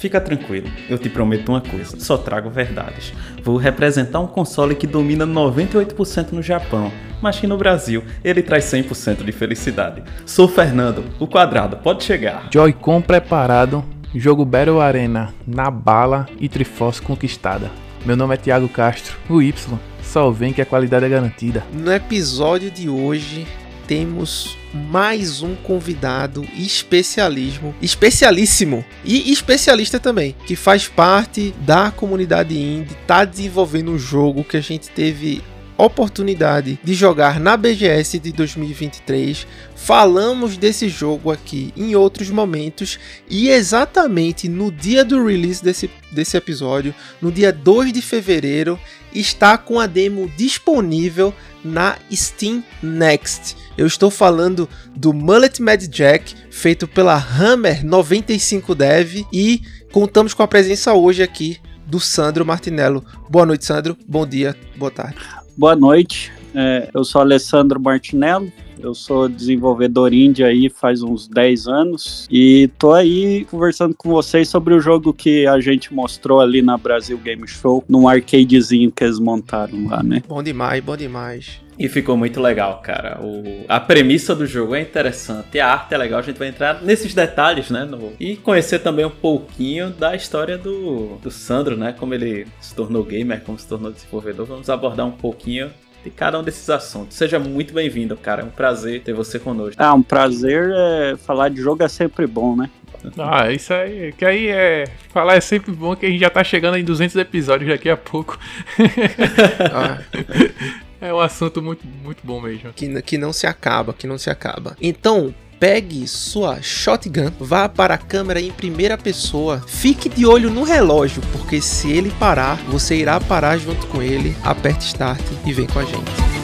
Fica tranquilo, eu te prometo uma coisa, só trago verdades. Vou representar um console que domina 98% no Japão, mas que no Brasil ele traz 100% de felicidade. Sou Fernando, o quadrado, pode chegar. Joy-Con preparado, jogo Battle Arena na bala e Triforce conquistada. Meu nome é Thiago Castro, o Y, só vem que a qualidade é garantida. No episódio de hoje temos mais um convidado especialismo, especialíssimo e especialista também, que faz parte da comunidade indie, tá desenvolvendo um jogo que a gente teve oportunidade de jogar na BGS de 2023. Falamos desse jogo aqui em outros momentos e exatamente no dia do release desse, desse episódio, no dia 2 de fevereiro, está com a demo disponível na Steam Next. Eu estou falando do Mullet Mad Jack, feito pela Hammer 95 Dev e contamos com a presença hoje aqui do Sandro Martinello. Boa noite, Sandro. Bom dia, boa tarde. Boa noite. É, eu sou Alessandro Martinello, eu sou desenvolvedor indie aí faz uns 10 anos e tô aí conversando com vocês sobre o jogo que a gente mostrou ali na Brasil Game Show, num arcadezinho que eles montaram lá, né? Bom demais, bom demais. E ficou muito legal, cara. O, a premissa do jogo é interessante, a arte é legal, a gente vai entrar nesses detalhes, né? No, e conhecer também um pouquinho da história do, do Sandro, né? Como ele se tornou gamer, como se tornou desenvolvedor. Vamos abordar um pouquinho de cada um desses assuntos. Seja muito bem-vindo, cara. É um prazer ter você conosco. Ah, um prazer. É, falar de jogo é sempre bom, né? Ah, isso aí, que aí é. Falar é sempre bom que a gente já tá chegando em 200 episódios daqui a pouco. ah. É um assunto muito, muito bom mesmo. Que, que não se acaba, que não se acaba. Então, pegue sua shotgun, vá para a câmera em primeira pessoa, fique de olho no relógio, porque se ele parar, você irá parar junto com ele, aperte start e vem com a gente.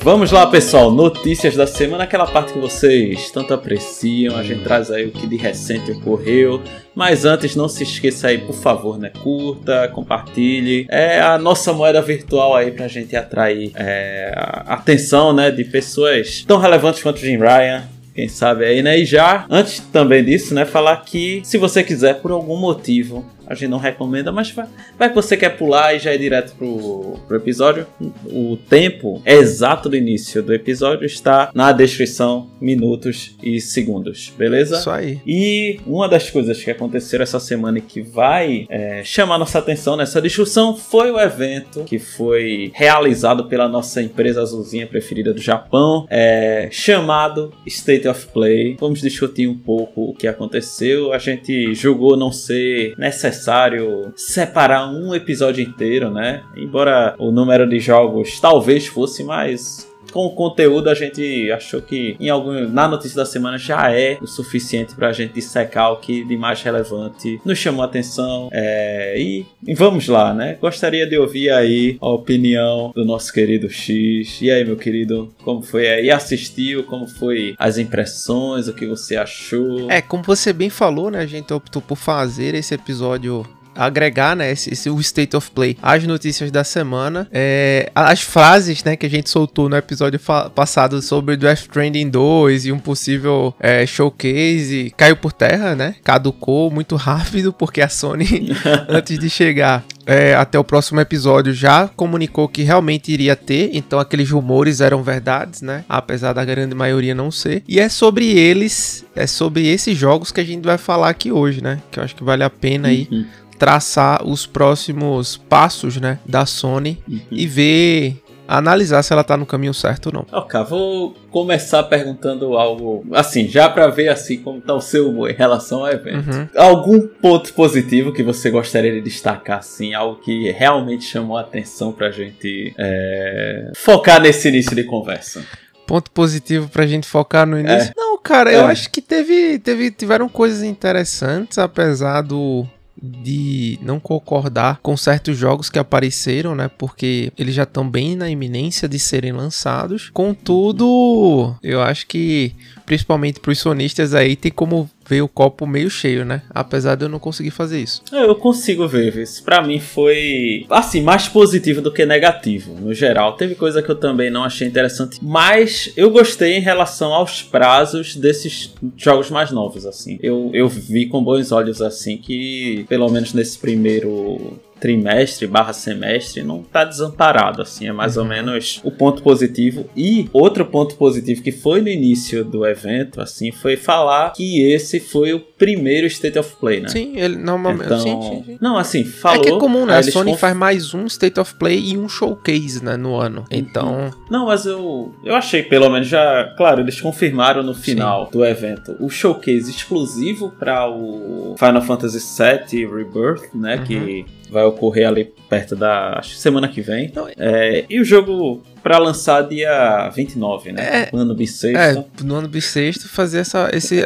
Vamos lá, pessoal. Notícias da semana, aquela parte que vocês tanto apreciam. A gente traz aí o que de recente ocorreu. Mas antes, não se esqueça aí, por favor, né? Curta, compartilhe. É a nossa moeda virtual aí pra gente atrair é, a atenção, né? De pessoas tão relevantes quanto Jim Ryan quem sabe aí, né? E já, antes também disso, né, falar que se você quiser, por algum motivo, a gente não recomenda, mas vai, vai que você quer pular e já ir direto pro, pro episódio. O tempo exato do início do episódio está na descrição, minutos e segundos, beleza? Isso aí. E uma das coisas que aconteceram essa semana e que vai é, chamar nossa atenção nessa discussão foi o evento que foi realizado pela nossa empresa azulzinha preferida do Japão, é, chamado State of Play. Vamos discutir um pouco o que aconteceu. A gente julgou não ser necessário necessário separar um episódio inteiro, né? Embora o número de jogos talvez fosse mais com o conteúdo a gente achou que em algum na notícia da semana já é o suficiente para a gente dissecar o que de mais relevante nos chamou a atenção é, e, e, vamos lá né? Gostaria de ouvir aí a opinião do nosso querido X. E aí meu querido como foi? Aí assistiu? Como foi as impressões? O que você achou? É como você bem falou né? A gente optou por fazer esse episódio agregar, né, esse, esse, o State of Play às notícias da semana. É, as frases, né, que a gente soltou no episódio passado sobre Death Stranding 2 e um possível é, showcase caiu por terra, né? Caducou muito rápido porque a Sony, antes de chegar é, até o próximo episódio já comunicou que realmente iria ter, então aqueles rumores eram verdades, né? Apesar da grande maioria não ser. E é sobre eles, é sobre esses jogos que a gente vai falar aqui hoje, né? Que eu acho que vale a pena aí uhum traçar os próximos passos, né, da Sony uhum. e ver analisar se ela tá no caminho certo ou não. Ok, vou começar perguntando algo, assim, já para ver assim como tá o seu humor em relação ao evento. Uhum. Algum ponto positivo que você gostaria de destacar, assim, algo que realmente chamou a atenção pra gente é, focar nesse início de conversa? ponto positivo pra gente focar no início. É. Não, cara, é. eu acho que teve, teve, tiveram coisas interessantes, apesar do, de não concordar com certos jogos que apareceram, né? Porque eles já estão bem na iminência de serem lançados. Contudo, eu acho que principalmente para os sonistas aí tem como ver o copo meio cheio, né? Apesar de eu não conseguir fazer isso. É, eu consigo ver, isso para mim foi assim mais positivo do que negativo no geral. Teve coisa que eu também não achei interessante, mas eu gostei em relação aos prazos desses jogos mais novos assim. Eu, eu vi com bons olhos assim que pelo menos nesse primeiro trimestre barra semestre não está desamparado, assim, é mais uhum. ou menos o ponto positivo. E outro ponto positivo que foi no início do evento, assim, foi falar que esse foi o primeiro State of Play, né? Sim, ele normalmente... Então, sim, sim, sim. Não, assim, falou... É que é comum, né? A Sony conf... faz mais um State of Play e um Showcase, né, no ano. Então... Não, mas eu, eu achei, pelo menos, já... Claro, eles confirmaram no final do evento o Showcase exclusivo para o Final Fantasy VII Rebirth, né, uhum. que vai ocorrer ali perto da acho, semana que vem. Então, é, e o jogo para lançar dia 29, né? É, no ano bissexto. É, no ano bissexto fazer essa, esse,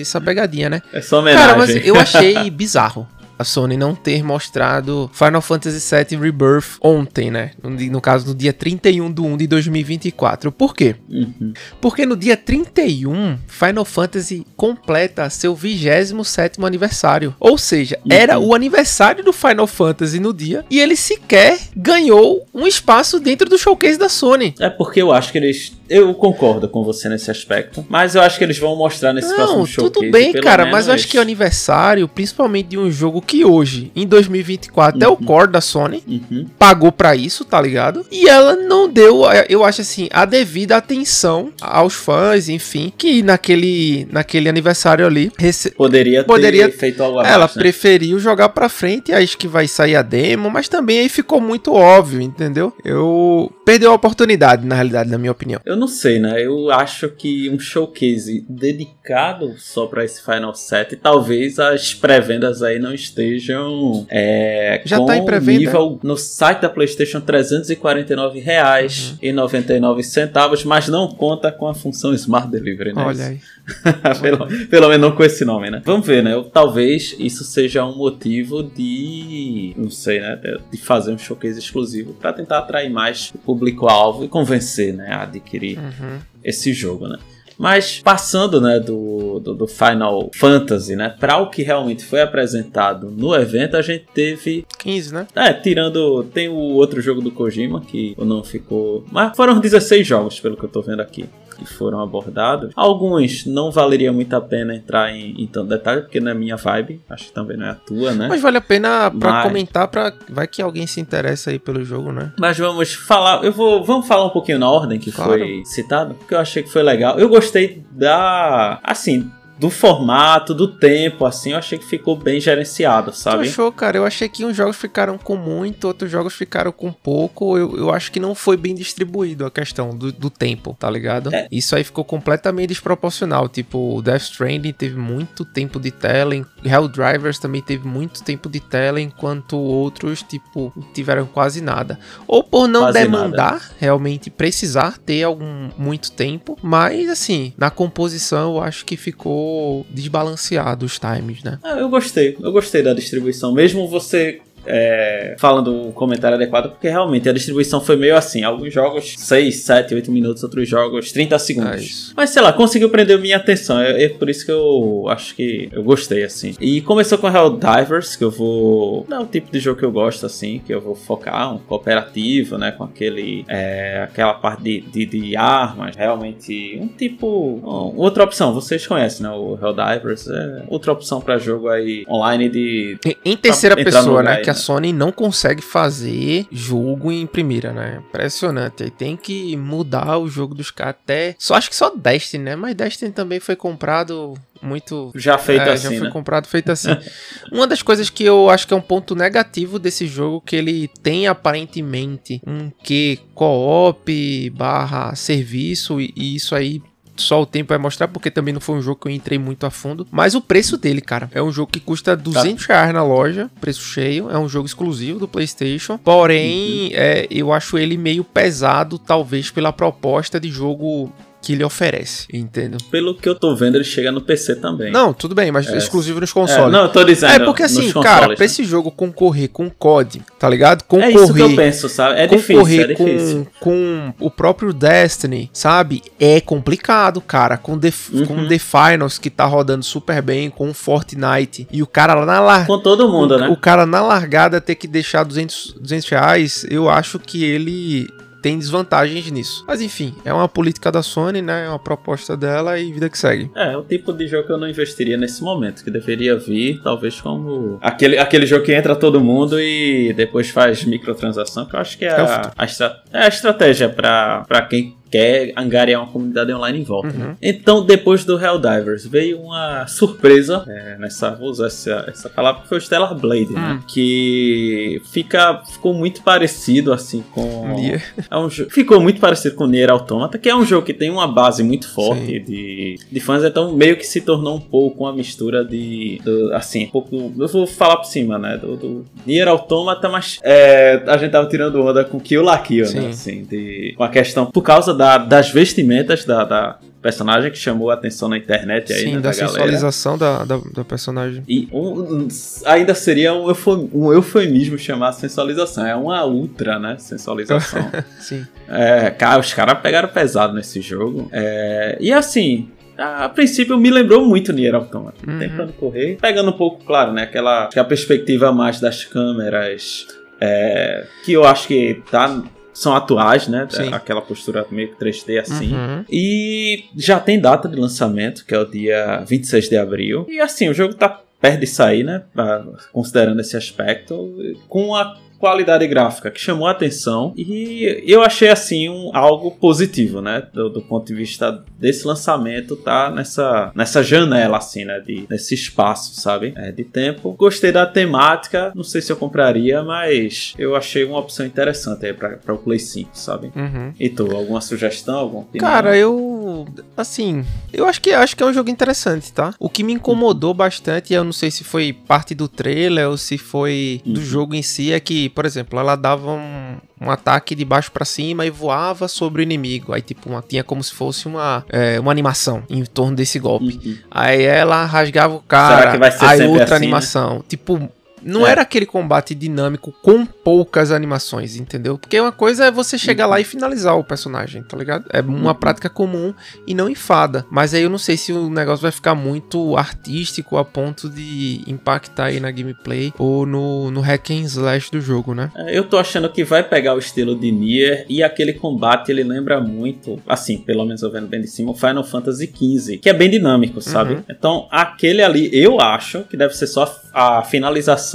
essa pegadinha, né? É só homenagem. Cara, mas eu achei bizarro a Sony não ter mostrado Final Fantasy VII Rebirth ontem, né? No, no caso, no dia 31 de 1 de 2024. Por quê? Uhum. Porque no dia 31, Final Fantasy completa seu 27 aniversário. Ou seja, uhum. era o aniversário do Final Fantasy no dia e ele sequer ganhou um espaço dentro do showcase da Sony. É porque eu acho que eles eu concordo com você nesse aspecto, mas eu acho que eles vão mostrar nesse não, próximo showcase. Tudo bem, cara, mas eu acho que o aniversário, principalmente de um jogo que hoje, em 2024, uhum. é o uhum. core da Sony, uhum. pagou para isso, tá ligado? E ela não deu, eu acho assim, a devida atenção aos fãs, enfim, que naquele, naquele aniversário ali rece... poderia, ter poderia feito algo Ela mais, né? preferiu jogar para frente, acho que vai sair a demo, mas também aí ficou muito óbvio, entendeu? Eu perdeu a oportunidade, na realidade, na minha opinião. Eu não sei, né? Eu acho que um showcase dedicado só para esse Final 7, talvez as pré-vendas aí não estejam estejam é, Já com tá em pré-venda? nível no site da PlayStation 349 reais uhum. e 99 centavos, mas não conta com a função Smart Delivery, né? Olha aí. pelo, pelo menos não com esse nome, né? Vamos ver, né? Talvez isso seja um motivo de, não sei, né, de fazer um showcase exclusivo para tentar atrair mais o público-alvo e convencer, né, a adquirir uhum. esse jogo, né? Mas passando né, do, do, do Final Fantasy né, para o que realmente foi apresentado no evento, a gente teve. 15, né? É, tirando. Tem o outro jogo do Kojima que não ficou. Mas foram 16 jogos, pelo que eu tô vendo aqui que foram abordados. Alguns não valeria muito a pena entrar em, em tanto detalhe, porque não é minha vibe. Acho que também não é a tua, né? Mas vale a pena pra Mas... comentar, pra... vai que alguém se interessa aí pelo jogo, né? Mas vamos falar, eu vou, vamos falar um pouquinho na ordem que claro. foi citado, porque eu achei que foi legal. Eu gostei da, assim, do formato, do tempo, assim, eu achei que ficou bem gerenciado, sabe? Tu achou, cara? Eu achei que uns jogos ficaram com muito, outros jogos ficaram com pouco. Eu, eu acho que não foi bem distribuído a questão do, do tempo, tá ligado? É. Isso aí ficou completamente desproporcional. Tipo, o Death Stranding teve muito tempo de tela, Helldivers também teve muito tempo de tela, enquanto outros, tipo, tiveram quase nada. Ou por não quase demandar, nada. realmente precisar ter algum muito tempo, mas assim, na composição eu acho que ficou desbalanceado os times, né? Ah, eu gostei, eu gostei da distribuição. Mesmo você é, falando o comentário adequado, porque realmente a distribuição foi meio assim. Alguns jogos 6, 7, 8 minutos, outros jogos 30 segundos. É Mas sei lá, conseguiu prender minha atenção. É, é, por isso que eu acho que eu gostei, assim. E começou com Helldivers, que eu vou. Não é o tipo de jogo que eu gosto, assim, que eu vou focar, um cooperativo, né? Com aquele. É, aquela parte de, de, de, armas. Realmente, um tipo. Um, outra opção, vocês conhecem, né? O Helldivers é outra opção para jogo aí online de. Em, terceira pessoa, né? Que a Sony não consegue fazer jogo em primeira, né? Impressionante. Aí tem que mudar o jogo dos caras até. Só acho que só Destiny, né? Mas Destiny também foi comprado muito. Já feito é, assim. Já foi né? comprado feito assim. Uma das coisas que eu acho que é um ponto negativo desse jogo, que ele tem aparentemente um que co-op barra serviço, e, e isso aí só o tempo vai mostrar, porque também não foi um jogo que eu entrei muito a fundo. Mas o preço dele, cara, é um jogo que custa 200 reais na loja, preço cheio. É um jogo exclusivo do PlayStation. Porém, é, eu acho ele meio pesado, talvez pela proposta de jogo que ele oferece, entendeu? Pelo que eu tô vendo, ele chega no PC também. Não, tudo bem, mas É. exclusivo nos É, consoles. não, eu tô dizendo. É porque assim, cara, consoles, pra né? esse jogo concorrer com COD, tá ligado? É Concorrer, isso que eu penso, sabe? É difícil, concorrer é difícil. com, com o próprio Destiny, sabe? É complicado, cara. Com The, Uhum. com The Finals, que tá rodando super bem, com o Fortnite, e o cara lá na largada. Com todo mundo, o, né? o cara na largada ter que deixar 200, 200 reais, eu acho que ele tem desvantagens nisso. Mas enfim, é uma política da Sony, né? É uma proposta dela e vida que segue. É, é o tipo de jogo que eu não investiria nesse momento, que deveria vir, talvez como aquele, aquele jogo que entra todo mundo e depois faz microtransação, que eu acho que é, É a, a, estra- é a estratégia pra quem quer angariar uma comunidade online em volta. né? Uhum. Então, depois do Helldivers, veio uma surpresa, é, nessa, vou usar essa, essa palavra, que foi o Stellar Blade, né? Hum. Que fica, ficou muito parecido, assim, com... Nier. É um ficou muito parecido com Nier Automata, que é um jogo que tem uma base muito forte Sim. de, de fãs, então meio que se tornou um pouco uma mistura de, do- assim, um pouco, eu vou falar por cima, né, do, do Nier Automata, mas é, a gente tava tirando onda com Kill la Kill, Sim. né, assim, de, com a questão, por causa da- das vestimentas da, da personagem que chamou a atenção na internet aí, Sim, né, da, da, sensualização da, da, da personagem. E um- ainda seria um, um eufemismo chamar sensualização. É uma ultra, né? Sensualização. Sim. É, cara, os caras pegaram pesado nesse jogo. É, e assim, a, princípio me lembrou muito Nier Automata. Uhum. Tentando correr, pegando um pouco, claro, né? Aquela que a perspectiva mais das câmeras, é, que eu acho que tá, são atuais, né? Sim. Aquela postura meio que 3D assim. Uhum. E já tem data de lançamento, que é o dia 26 de abril. E assim, o jogo tá perto de sair, né? Considerando esse aspecto, com a qualidade gráfica que chamou a atenção e eu achei assim um, algo positivo, né? Do, do ponto de vista desse lançamento, tá nessa, nessa janela, assim, né? De, nesse espaço, sabe? É, de tempo. Gostei da temática, não sei se eu compraria, mas eu achei uma opção interessante aí pra, pra o Play 5, sabe? Uhum. E tu, alguma sugestão? Alguma opinião? Cara, eu. Assim. Eu acho que acho que é um jogo interessante, tá? O que me incomodou bastante, eu não sei se foi parte do trailer ou se foi do Uhum. jogo em si, é que, por exemplo, ela dava um, um ataque de baixo pra cima e voava sobre o inimigo. Aí, tipo, uma, tinha como se fosse uma, é, uma animação em torno desse golpe. Uhum. Aí ela rasgava o cara, Será que vai ser aí outra assim, né? animação. Tipo, não É. era aquele combate dinâmico com poucas animações, entendeu? Porque uma coisa é você chegar lá e finalizar o personagem, tá ligado? É uma Uhum. prática comum e não enfada. Mas aí eu não sei se o negócio vai ficar muito artístico a ponto de impactar aí na gameplay ou no, no hack and slash do jogo, né? É, Eu tô achando que vai pegar o estilo de Nier e aquele combate ele lembra muito, assim, pelo menos eu vendo bem de cima, o Final Fantasy XV, que é bem dinâmico, sabe? Uhum. Então, aquele ali, eu acho que deve ser só a finalização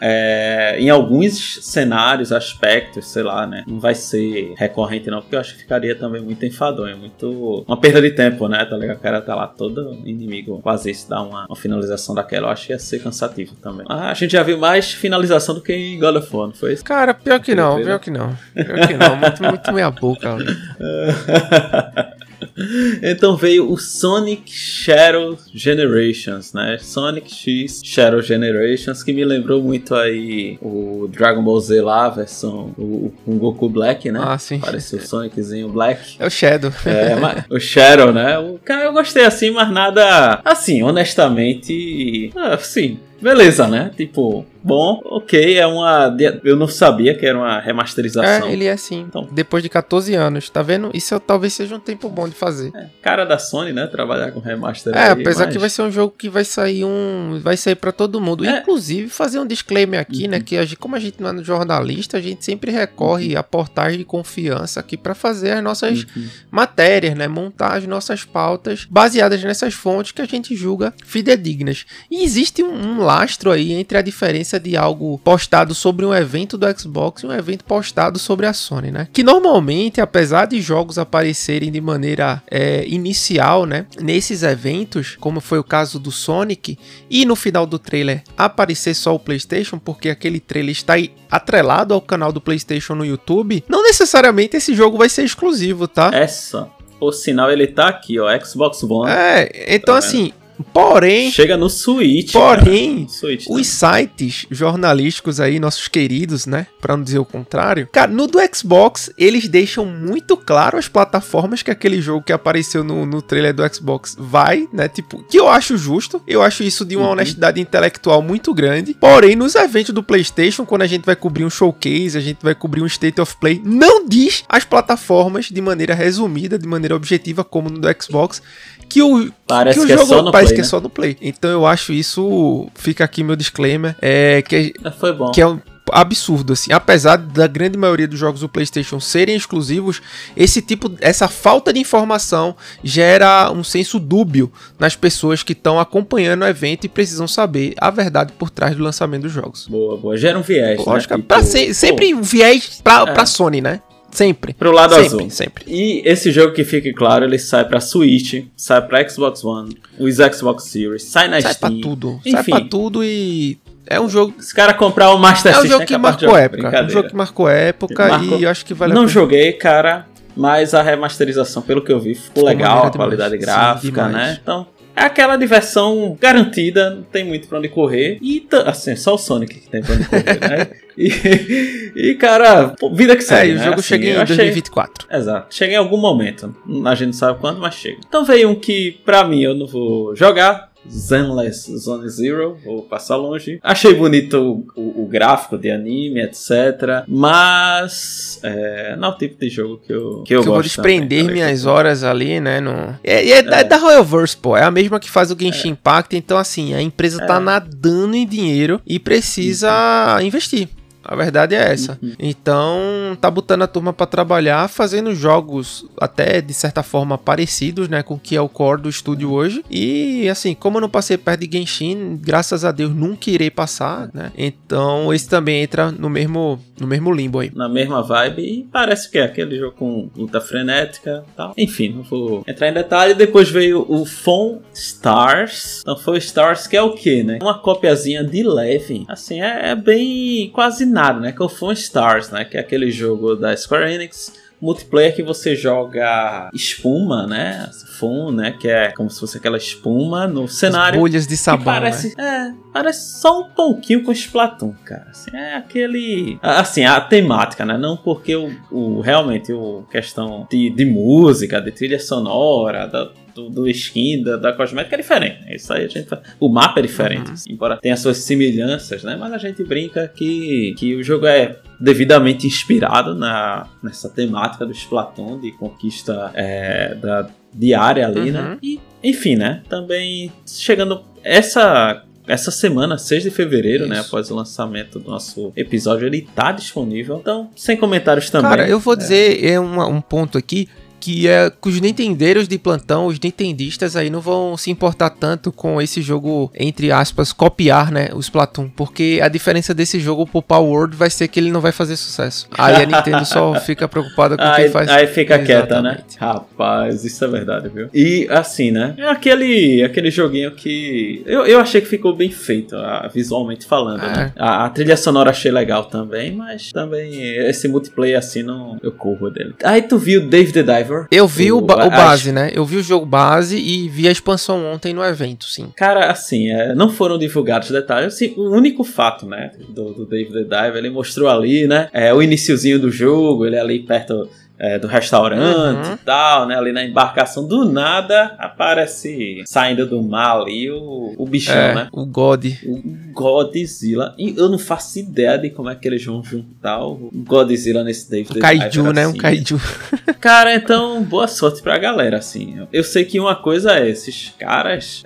é, em alguns cenários, aspectos, sei lá, né? Não vai ser recorrente, não, porque eu acho que ficaria também muito enfadonho, muito. Uma perda de tempo, né? Tá ligado? O cara tá lá todo inimigo fazer isso, dar uma, uma finalização daquela, eu acho que ia ser cansativo também. Ah, a gente já viu mais finalização do que em God of War, não foi isso? Cara, pior que não, pior que não. Pior que não, muito, muito meia boca. então veio o Sonic Shadow Generations, né? Sonic X Shadow Generations, que me lembrou muito aí o Dragon Ball Z lá, a versão o, o Goku Black, né? Ah, sim. Parece o Soniczinho Black. É o Shadow. É, mas o Shadow, né? O cara eu gostei assim, mas nada assim, honestamente, assim, beleza, né? Tipo, bom, ok, é uma eu não sabia que era uma remasterização. É, ele é assim. Então. Depois de 14 anos, tá vendo? Isso é- talvez seja um tempo bom de fazer. É, cara da Sony, né? Trabalhar com remaster É, aí, apesar mas- que vai ser um jogo que vai sair um. Vai sair pra todo mundo. É. Inclusive, fazer um disclaimer aqui, Uhum. né? Que a gente, como a gente não é jornalista, a gente sempre recorre a portais de confiança aqui pra fazer as nossas Uhum. matérias, né? Montar as nossas pautas baseadas nessas fontes que a gente julga fidedignas. E existe um, um lastro aí entre a diferença de algo postado sobre um evento do Xbox e um evento postado sobre a Sony, né? Que normalmente, apesar de jogos aparecerem de maneira é, inicial, né? Nesses eventos, como foi o caso do Sonic, e no final do trailer aparecer só o PlayStation, porque aquele trailer está atrelado ao canal do PlayStation no YouTube, não necessariamente esse jogo vai ser exclusivo, tá? Essa. Por sinal, ele tá aqui, ó, Xbox One. É, então tá assim, Porém. Chega no Switch. Porém, Switch, os sites jornalísticos aí, nossos queridos, né? Pra não dizer o contrário. Cara, no do Xbox, eles deixam muito claro as plataformas que aquele jogo que apareceu no, no trailer do Xbox vai, né? Tipo, que eu acho justo. Eu acho isso de uma uhum. honestidade intelectual muito grande. Porém, nos eventos do PlayStation, quando a gente vai cobrir um showcase, a gente vai cobrir um State of Play, não diz as plataformas de maneira resumida, de maneira objetiva, como no do Xbox que o, parece que, que, o jogo é só no parece play, que né? é só no Play. Então eu acho isso. Fica aqui meu disclaimer. É que, é, Foi bom. que é um absurdo assim. Apesar da grande maioria dos jogos do PlayStation serem exclusivos, esse tipo, essa falta de informação gera um senso dúbio nas pessoas que estão acompanhando o evento e precisam saber a verdade por trás do lançamento dos jogos. Boa, boa. Gera um viés. Lógico, né? tipo, se, sempre um viés pra, é. pra Sony, né? Sempre. Pro lado sempre, azul. Sempre. E esse jogo que fique claro, ele sai pra Switch, sai pra Xbox One, os Xbox Series, sai na sai Steam. Sai pra tudo. Enfim. Sai pra tudo e. É um jogo. Os caras comprar o Master É um System jogo que é capaz de marcou época. Um brincadeira. jogo que marcou época Marcou. e eu acho que vale a Não pena. joguei, cara, mas a remasterização, pelo que eu vi, ficou Ficou legal, a qualidade demais. gráfica, Sim, né? Então, é aquela diversão garantida, não tem muito pra onde correr. E, assim, só o Sonic que tem pra onde correr, né? E, e, cara, pô, vida que É, segue, o né? jogo Assim, chega em eu achei- 2024. Exato. Chega em algum momento. A gente não sabe quando, mas chega. Então veio um que, pra mim, eu não vou jogar. Zenless Zone Zero, vou passar longe. Achei bonito o, o- o gráfico de anime, etc. Mas é, não é o tipo de jogo que eu, que eu que eu vou também, desprender tá minhas ligado? horas ali, né? No... É, e é, da- É. da Royalverse, pô. É a mesma que faz o Genshin Impact. Então, assim, a empresa tá É. nadando em dinheiro e precisa investir. A verdade é essa. Uhum. Então, tá botando a turma pra trabalhar, fazendo jogos até de certa forma parecidos, né, com o que é o core do estúdio hoje. E assim, como eu não passei perto de Genshin, graças a Deus nunca irei passar, né? Então, esse também entra no mesmo no mesmo limbo aí. Na mesma vibe, e parece que é aquele jogo com luta frenética tal. Enfim, não vou entrar em detalhe. Depois veio o Phone Stars. Então, foi Stars que é o que, né? Uma copiazinha de leve. Assim, é, é bem quase nada, né? Que é o Phone Stars, né? Que é aquele jogo da Square Enix. Multiplayer que você joga espuma, né? Fun, né? Que é como se fosse aquela espuma no As cenário. bolhas de sabão, parece, né? é, parece só um pouquinho com Splatoon, cara. Assim, é aquele. Assim, a temática, né? Não porque o, o- realmente o questão de, de música, de trilha sonora, da, do, do skin, da, da cosmética é diferente. né? Isso aí a gente. O mapa é diferente, Uhum. embora tenha suas semelhanças, né? Mas a gente brinca que, que o jogo é devidamente inspirado na, nessa temática do Splatoon de conquista é, da diária ali, né? Uhum. E, enfim, né? Também chegando essa essa semana, 6 de fevereiro, né, Isso. após o lançamento do nosso episódio, ele tá disponível. Então, sem comentários também. Cara, eu vou dizer é uma- um ponto aqui que é que os nintendeiros de plantão, os nintendistas aí não vão se importar tanto com esse jogo, entre aspas, copiar, né, o Splatoon, porque a diferença desse jogo pro Power World vai ser que ele não vai fazer sucesso. Aí a Nintendo só fica preocupada com Aí, quem faz. aí fica quieta, né? Rapaz, isso é verdade, viu? E assim, né? É aquele, aquele joguinho que. Eu, eu achei que ficou bem feito, ah, visualmente falando. É. né? A, a trilha sonora achei legal também, mas também esse multiplayer assim não. Eu corro dele. Aí tu viu Dave the Diver? Eu vi o, ba- o base, né? Eu vi o jogo base e vi a expansão ontem no evento, sim. Cara, assim, é, não foram divulgados detalhes. Assim, o único fato, né, do, do Dave the Diver, ele mostrou ali, né, é, o iniciozinho do jogo, ele ali perto é, do restaurante Uhum. e tal, né, ali na embarcação. Do nada aparece saindo do mar ali o, o bichão, É, né? o God. O Godzilla. E eu não faço ideia de como é que eles vão juntar o Godzilla nesse the Um kaiju, né? Um assim. kaiju. Cara, então, boa sorte pra galera, assim. Eu sei que uma coisa é, esses caras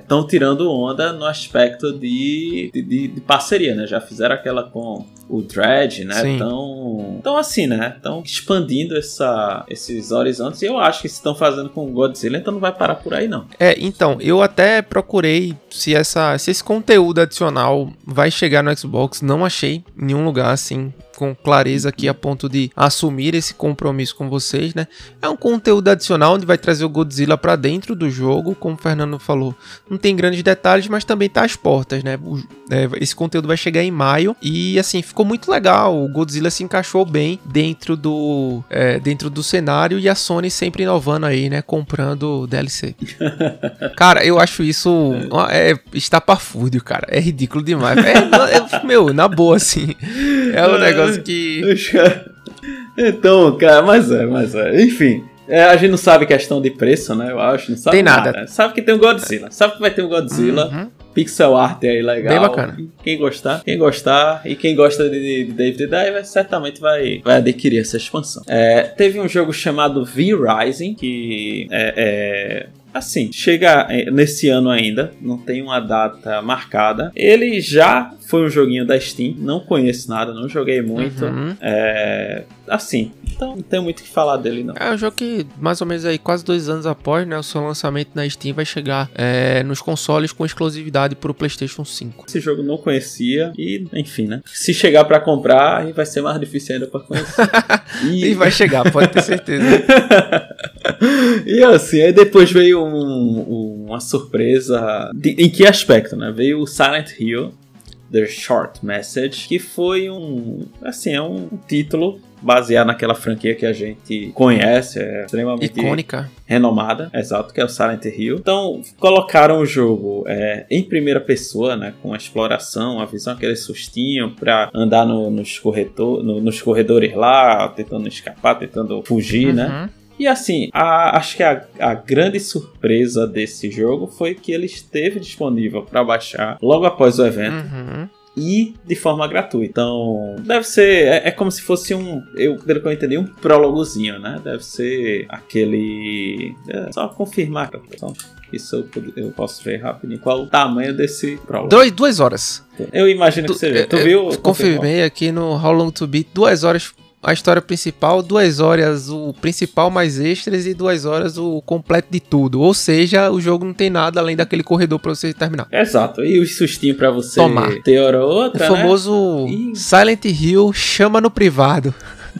estão tirando onda no aspecto de, de, de- de parceria, né? Já fizeram aquela com o Dread, né? Então, então assim, né? Estão expandindo essa, esses horizontes e eu acho que se estão fazendo com Godzilla, então não vai parar por aí não. É, então, eu até procurei se, essa, se esse conteúdo adicional vai chegar no Xbox, não achei em nenhum lugar assim com clareza aqui a ponto de assumir esse compromisso com vocês, né? É um conteúdo adicional onde vai trazer o Godzilla para dentro do jogo, como o Fernando falou. Não tem grandes detalhes, mas também tá às portas, né? O, é, esse conteúdo vai chegar em maio e assim ficou muito legal. O Godzilla se encaixou bem dentro do é, dentro do cenário e a Sony sempre inovando aí, né? Comprando DLC. cara, eu acho isso é, estapafúrdio, cara. É ridículo demais. É, é, meu, na boa, assim. É um negócio que. Então, cara, mas é, mas é. Enfim. É, a gente não sabe questão de preço, né? Eu acho. Não sabe tem nada. nada. Sabe que tem um Godzilla. Sabe que vai ter um Godzilla. Uhum. Pixel art aí legal. Bem bacana. Quem gostar, quem gostar e quem gosta de, de David Diver certamente vai, vai adquirir essa expansão. É, teve um jogo chamado V-Rising, que é, é assim, chega é, nesse ano ainda, não tem uma data marcada. Ele já foi um joguinho da Steam, não conheço nada, não joguei muito. Uhum. É, assim, então não tenho muito o que falar dele, não. É um jogo que, mais ou menos aí, quase dois anos após né, o seu lançamento na Steam, vai chegar é, nos consoles com exclusividade pro PlayStation 5. Esse jogo não conhecia e, enfim, né? Se chegar para comprar, vai ser mais difícil ainda pra conhecer. e... e vai chegar, pode ter certeza. e assim, aí depois veio um, um, uma surpresa. De, em que aspecto, né? Veio o Silent Hill The Short Message, que foi um, assim, é um título baseado naquela franquia que a gente conhece, é extremamente icônica, renomada, exato, que é o Silent Hill. Então colocaram o jogo é, em primeira pessoa, né, com a exploração, a visão, aquele sustinho para andar no, nos, corredor, no, nos corredores lá, tentando escapar, tentando fugir, né? uhum. né? E assim, a, acho que a, a, grande surpresa desse jogo foi que ele esteve disponível para baixar logo após o evento. Uhum e de forma gratuita. Então, deve ser. É, é, como se fosse um. Eu, pelo que eu entendi, um prólogozinho, né? Deve ser aquele. É, só confirmar. Só, isso eu, eu, posso ver rapidinho. Qual o tamanho desse prólogo? Dois, duas horas. Eu imagino que seja. Tu viu? Confirmei aqui no How Long to Beat. Duas horas a história principal, duas horas o principal mais extras e duas horas o completo de tudo. Ou seja, o jogo não tem nada além daquele corredor para você terminar. Exato. E o sustinho para você Tomar. ter hora outra, O famoso né? Silent Hill chama no privado.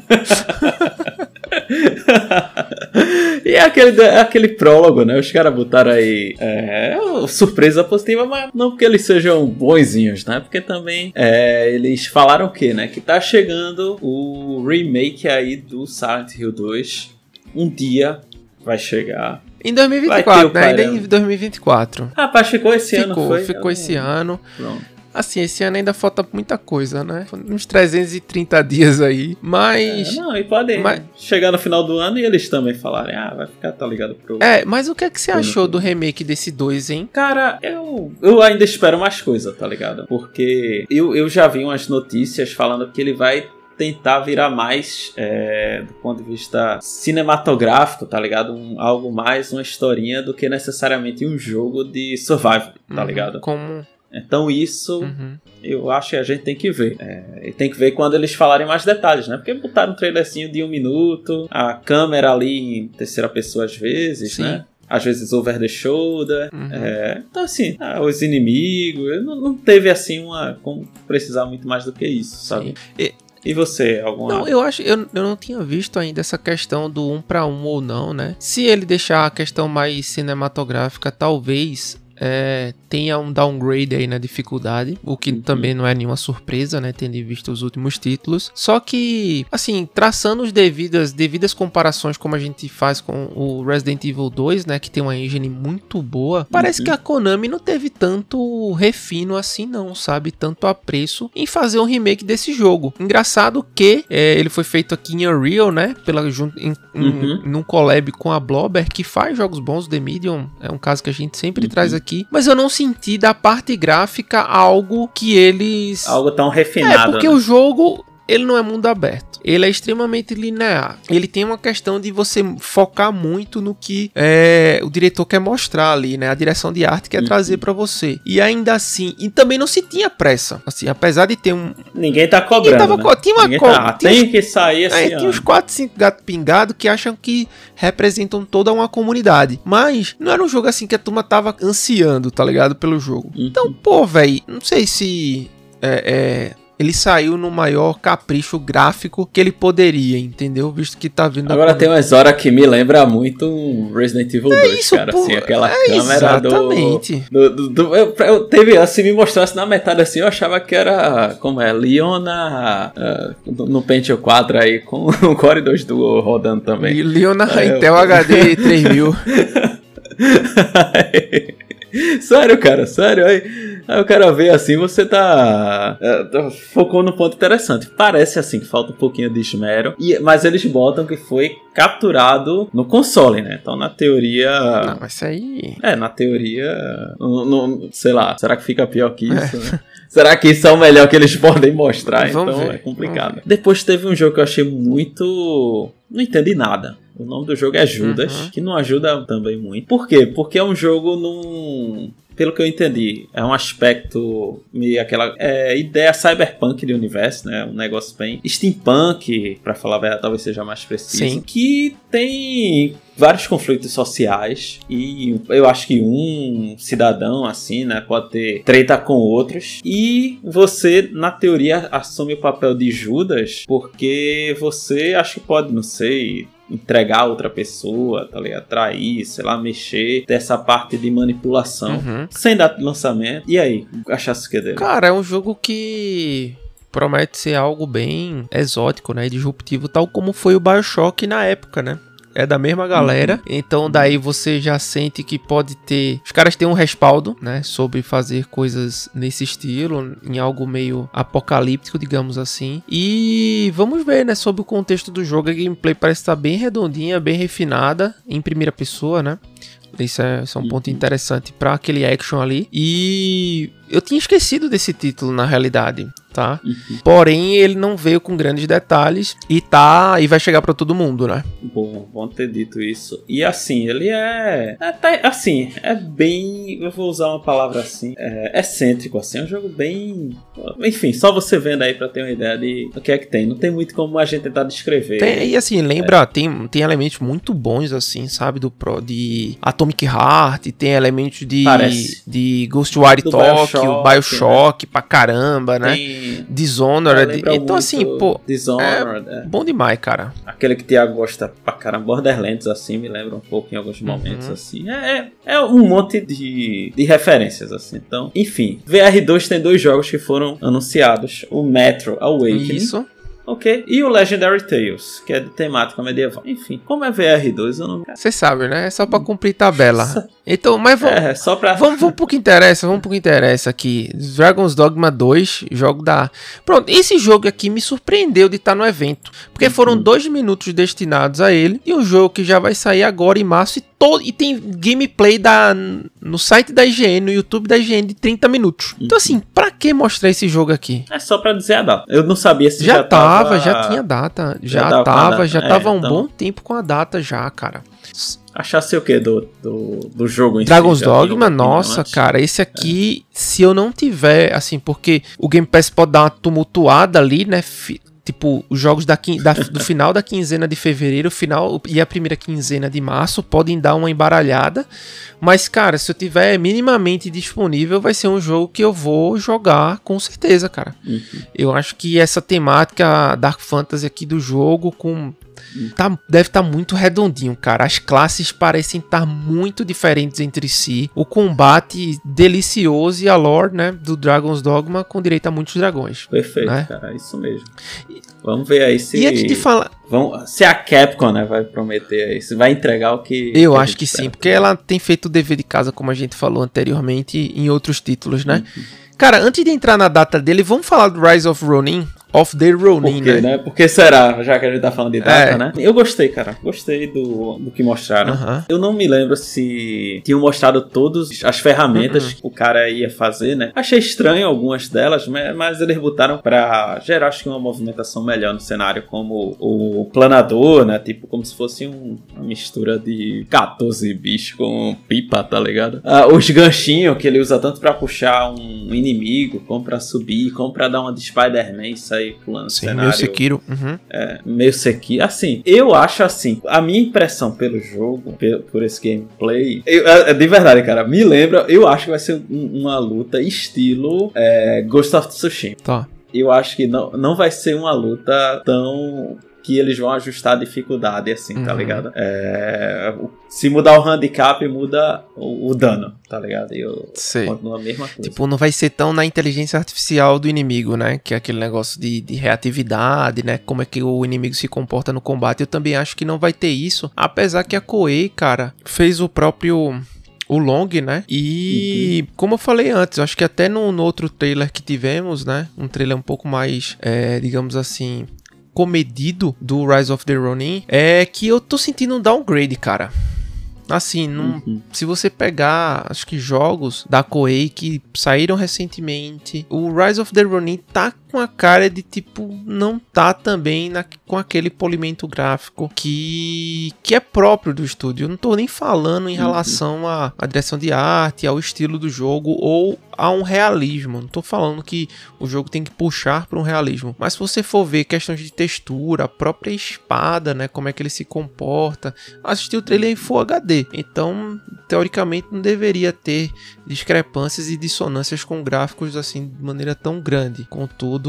e é aquele, é aquele prólogo, né? Os caras botaram aí é, surpresa positiva, mas não porque eles sejam bonzinhos, né? Porque também é, eles falaram o quê, né? Que tá chegando o remake aí do Silent Hill 2. Um dia vai chegar. Em 2024, né? Ainda em 2024. Rapaz, ficou esse ficou, ano, foi? Ficou esse ano. Pronto. Assim, esse ano ainda falta muita coisa, né? Uns 330 dias aí, mas... É, não, e podem mas... chegar no final do ano e eles também falarem, ah, vai ficar, tá ligado pro... É, mas o que é que você achou do remake desse 2, hein? Cara, eu, eu ainda espero mais coisa, tá ligado? Porque eu, eu já vi umas notícias falando que ele vai tentar virar mais é, do ponto de vista cinematográfico, tá ligado? Um, algo mais uma historinha do que necessariamente um jogo de survival, tá uhum, ligado? Como então isso uhum. eu acho que a gente tem que ver. É, e tem que ver quando eles falarem mais detalhes, né? Porque botaram um trailerzinho de um minuto, a câmera ali em terceira pessoa às vezes, Sim. né? Às vezes over the shoulder. Uhum. É, então, assim, ah, os inimigos. Não, não, teve assim uma. como precisar muito mais do que isso, sabe? E, e você, alguma? Não, eu acho, eu, eu não tinha visto ainda essa questão do um para um ou não, né? Se ele deixar a questão mais cinematográfica, talvez é, tenha um downgrade aí na dificuldade, o que uhum. também não é nenhuma surpresa, né, tendo visto os últimos títulos. Só que, assim, traçando as devidas, devidas comparações como a gente faz com o Resident Evil 2, né, que tem uma engine muito boa, parece uhum. que a Konami não teve tanto refino assim não, sabe? Tanto apreço em fazer um remake desse jogo. Engraçado que é, ele foi feito aqui em Unreal, né, pela, junto, em, uhum. num collab com a Blobber, que faz jogos bons, The Medium, é um caso que a gente sempre traz aqui aqui, mas eu não senti da parte gráfica algo que eles. Algo tão refinado. É, porque né? o jogo ele não é mundo aberto. Ele é extremamente linear. Ele tem uma questão de você focar muito no que é, o diretor quer mostrar ali, né? A direção de arte quer uhum. trazer para você. E ainda assim, e também não se tinha pressa. Assim, apesar de ter um. Ninguém tá cobrando. Tava, né? Tinha uma co... tá. Tem que sair assim. É, tinha uns 4, 5 gatos pingados que acham que representam toda uma comunidade. Mas não era um jogo assim que a turma tava ansiando, tá ligado? Pelo jogo. Uhum. Então, pô, velho, não sei se. É, é, ele saiu no maior capricho gráfico que ele poderia, entendeu? Visto que tá vindo. Agora tem umas horas que me lembra muito Resident Evil é 2, isso, cara. Pô, assim, aquela é câmera exatamente. do. do, do, do eu, eu, teve, assim, me mostrasse na metade assim, eu achava que era. Como é? Leona uh, no Pentium 4 aí, com o Core 2 Duo rodando também. E Leona é, Intel eu... HD 3000. sério, cara, sério. Aí, aí o cara vê assim, você tá, é, tá. Focou no ponto interessante. Parece assim que falta um pouquinho de esmero. E, mas eles botam que foi capturado no console, né? Então, na teoria. Não, mas isso aí. É, na teoria. Não, não, sei lá, será que fica pior que isso, é. né? Será que isso é o melhor que eles podem mostrar? Vamos então ver. é complicado. Depois teve um jogo que eu achei muito. Não entendi nada. O nome do jogo é Judas, uhum. que não ajuda também muito. Por quê? Porque é um jogo num. Pelo que eu entendi, é um aspecto meio aquela é, ideia cyberpunk de universo, né? Um negócio bem steampunk, para falar a verdade, talvez seja mais preciso. Sim. Que tem vários conflitos sociais e eu acho que um cidadão assim, né, pode ter treta com outros e você na teoria assume o papel de Judas porque você acho que pode, não sei, entregar outra pessoa, tá ligado? Trair, sei lá, mexer, dessa parte de manipulação, uhum. sem data de lançamento. E aí, achasse que é dele? Cara, é um jogo que promete ser algo bem exótico, né, disruptivo, tal como foi o BioShock na época, né? É da mesma galera. Uhum. Então daí você já sente que pode ter. Os caras têm um respaldo, né? Sobre fazer coisas nesse estilo, em algo meio apocalíptico, digamos assim. E vamos ver, né? Sobre o contexto do jogo. A gameplay parece estar bem redondinha, bem refinada, em primeira pessoa, né? Isso é, isso é um ponto uhum. interessante para aquele action ali. E eu tinha esquecido desse título na realidade tá? Uhum. Porém, ele não veio com grandes detalhes e tá e vai chegar para todo mundo, né? Bom, bom ter dito isso. E assim, ele é, é tá, assim, é bem, eu vou usar uma palavra assim, é excêntrico assim, é um jogo bem, enfim, só você vendo aí para ter uma ideia de o que é que tem. Não tem muito como a gente tentar descrever. Tem, e assim, lembra, é. tem tem elementos muito bons assim, sabe, do pro de Atomic Heart, tem elementos de Parece. de Ghostwire Tokyo, BioShock, BioShock né? pra caramba, né? Tem Dishonored. Então, assim, pô. Dishonored, é, é, bom demais, cara. Aquele que o Thiago gosta pra caramba. Borderlands, assim, me lembra um pouco em alguns uhum. momentos, uhum. assim. É, é, é um monte de, de referências, assim. Então, enfim. VR2 tem dois jogos que foram anunciados: o Metro Awakening. Isso. Ok. E o Legendary Tales, que é de temática medieval. Enfim, como é VR2, eu não. Você sabe, né? É só pra cumprir tabela. Então, mas vamos. É, só pra. Vamos, vamos pro que interessa, vamos pro que interessa aqui. Dragon's Dogma 2, jogo da. Pronto, esse jogo aqui me surpreendeu de estar no evento. Porque uhum. foram dois minutos destinados a ele. E um jogo que já vai sair agora em março. E, todo, e tem gameplay da, no site da IGN, no YouTube da IGN, de 30 minutos. Então, assim, pra que mostrar esse jogo aqui? É só pra dizer a data. Eu não sabia se já, já tava. tava já tinha data. Já, já tava, tava já é, tava um então... bom tempo com a data já, cara. Achasse o que do, do, do jogo em Dragon's si, Dogma, nossa, cara, esse aqui, é. se eu não tiver, assim, porque o Game Pass pode dar uma tumultuada ali, né? Tipo, os jogos da, da, do final da quinzena de fevereiro final e a primeira quinzena de março podem dar uma embaralhada. Mas, cara, se eu tiver minimamente disponível, vai ser um jogo que eu vou jogar com certeza, cara. Uhum. Eu acho que essa temática Dark Fantasy aqui do jogo, com Tá, deve estar tá muito redondinho, cara. As classes parecem estar tá muito diferentes entre si. O combate delicioso e a lore, né, do Dragon's Dogma com direito a muitos dragões. Perfeito, né? cara, isso mesmo. Vamos ver aí se. E antes de falar. Vamos, se a Capcom né, vai prometer aí, se vai entregar o que. Eu que acho que sim, porque ela tem feito o dever de casa, como a gente falou anteriormente, em outros títulos, né? Uhum. Cara, antes de entrar na data dele, vamos falar do Rise of Ronin, of the Ronin, Por quê, né? né? Porque será, já que a gente tá falando de data, É. né? Eu gostei, cara. Gostei do, do que mostraram. Aham. Eu não me lembro se tinham mostrado todas as ferramentas Uhum. que o cara ia fazer, né? Achei estranho algumas delas, mas, mas eles botaram pra gerar, acho que uma movimentação melhor no cenário, como o planador, né? Tipo, como se fosse um- uma mistura de 14 bichos com pipa, tá ligado? Ah, os ganchinhos que ele usa tanto pra puxar um inimigo, como pra subir, como pra dar uma de Spider-Man e sair pulando Sim, cenário meu Sekiro. Uhum. meio sequi. Assim, eu acho assim, a minha impressão pelo jogo, por esse gameplay, eu- é- é de verdade, cara, me lembra, eu acho que vai ser um- uma luta estilo é, Ghost of Tsushima. Tá. Eu acho que não, não vai ser uma luta tão que eles vão ajustar a dificuldade, assim, tá Uhum. ligado? É, se mudar o handicap, muda o, o dano, tá ligado? E eu Sei. continua a mesma coisa. Tipo, não vai ser tão na inteligência artificial do inimigo, né? Que é aquele negócio de, de reatividade, né? Como é que o inimigo se comporta no combate. Eu também acho que não vai ter isso. Apesar que a Koei, cara, fez o próprio. O Long, né? E como eu falei antes, eu acho que até no, no outro trailer que tivemos, né? Um trailer um pouco mais, é, digamos assim, comedido do Rise of the Ronin, é que eu tô sentindo um downgrade, cara. Assim, não, Uhum. se você pegar, acho que jogos da Koei que saíram recentemente, o Rise of the Ronin tá com a cara de tipo não tá também na- com aquele polimento gráfico que que é próprio do estúdio. Eu não tô nem falando em Uhum. relação à, à direção de arte, ao estilo do jogo ou a um realismo. Não tô falando que o jogo tem que puxar para um realismo, mas se você for ver questões de textura, a própria espada, né, como é que ele se comporta, assistir o trailer em Full HD. Então, teoricamente, não deveria ter discrepâncias e dissonâncias com gráficos assim de maneira tão grande. Contudo,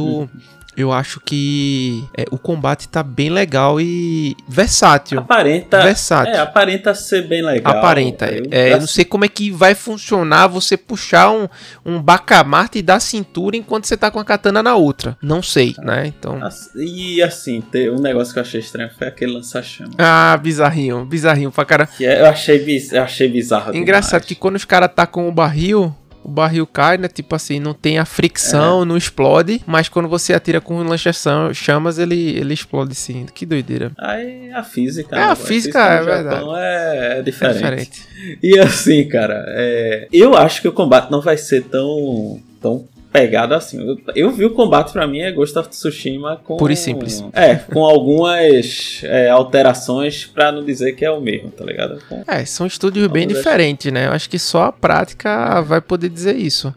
eu acho que é, o combate tá bem legal e versátil. Aparenta, Versátil. é, aparenta ser bem legal. Aparenta. Eu- É, eu não sei como é que vai funcionar você puxar um, um bacamarte da cintura enquanto você tá com a katana na outra. Não sei, né? Então. E assim, um negócio que eu achei estranho foi aquele lança-chama. Ah, bizarrinho, bizarrinho pra cara. Que é- eu achei, biz- eu achei bizarro. Engraçado que demais. quando os caras tá com o barril, o barril cai, né? Tipo assim, não tem a É. fricção, não explode. Mas quando você atira com o lança-chamas, ele, ele explode sim. Que doideira. Aí a física. É, né, a pô? física no é Japão É, é É diferente. diferente. E assim, cara, é, eu acho que o combate não vai ser tão, tão pegado assim. Eu, eu vi o combate pra mim é Ghost of Tsushima com. Puro e simples. É, com algumas é, alterações pra não dizer que é o mesmo, tá ligado? Com- É, são estúdios bem diferentes, né? Eu acho que só a prática vai poder dizer isso.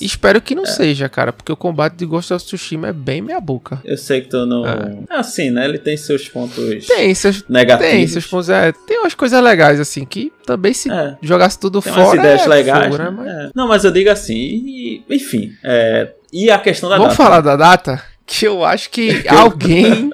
Espero que não seja, cara, porque o combate de Ghost of Tsushima é bem meia boca. Eu sei que tu não. É. Assim, né? Ele tem seus pontos Tem seus, negativos. tem seus pontos, é, tem umas coisas legais assim que também se É. jogasse tudo Tem umas fora ideias é legais. fogo, né? né? Mas- É. Não, mas eu digo assim, e- enfim. é, e a questão da Vamos data? falar da data? Que eu acho que alguém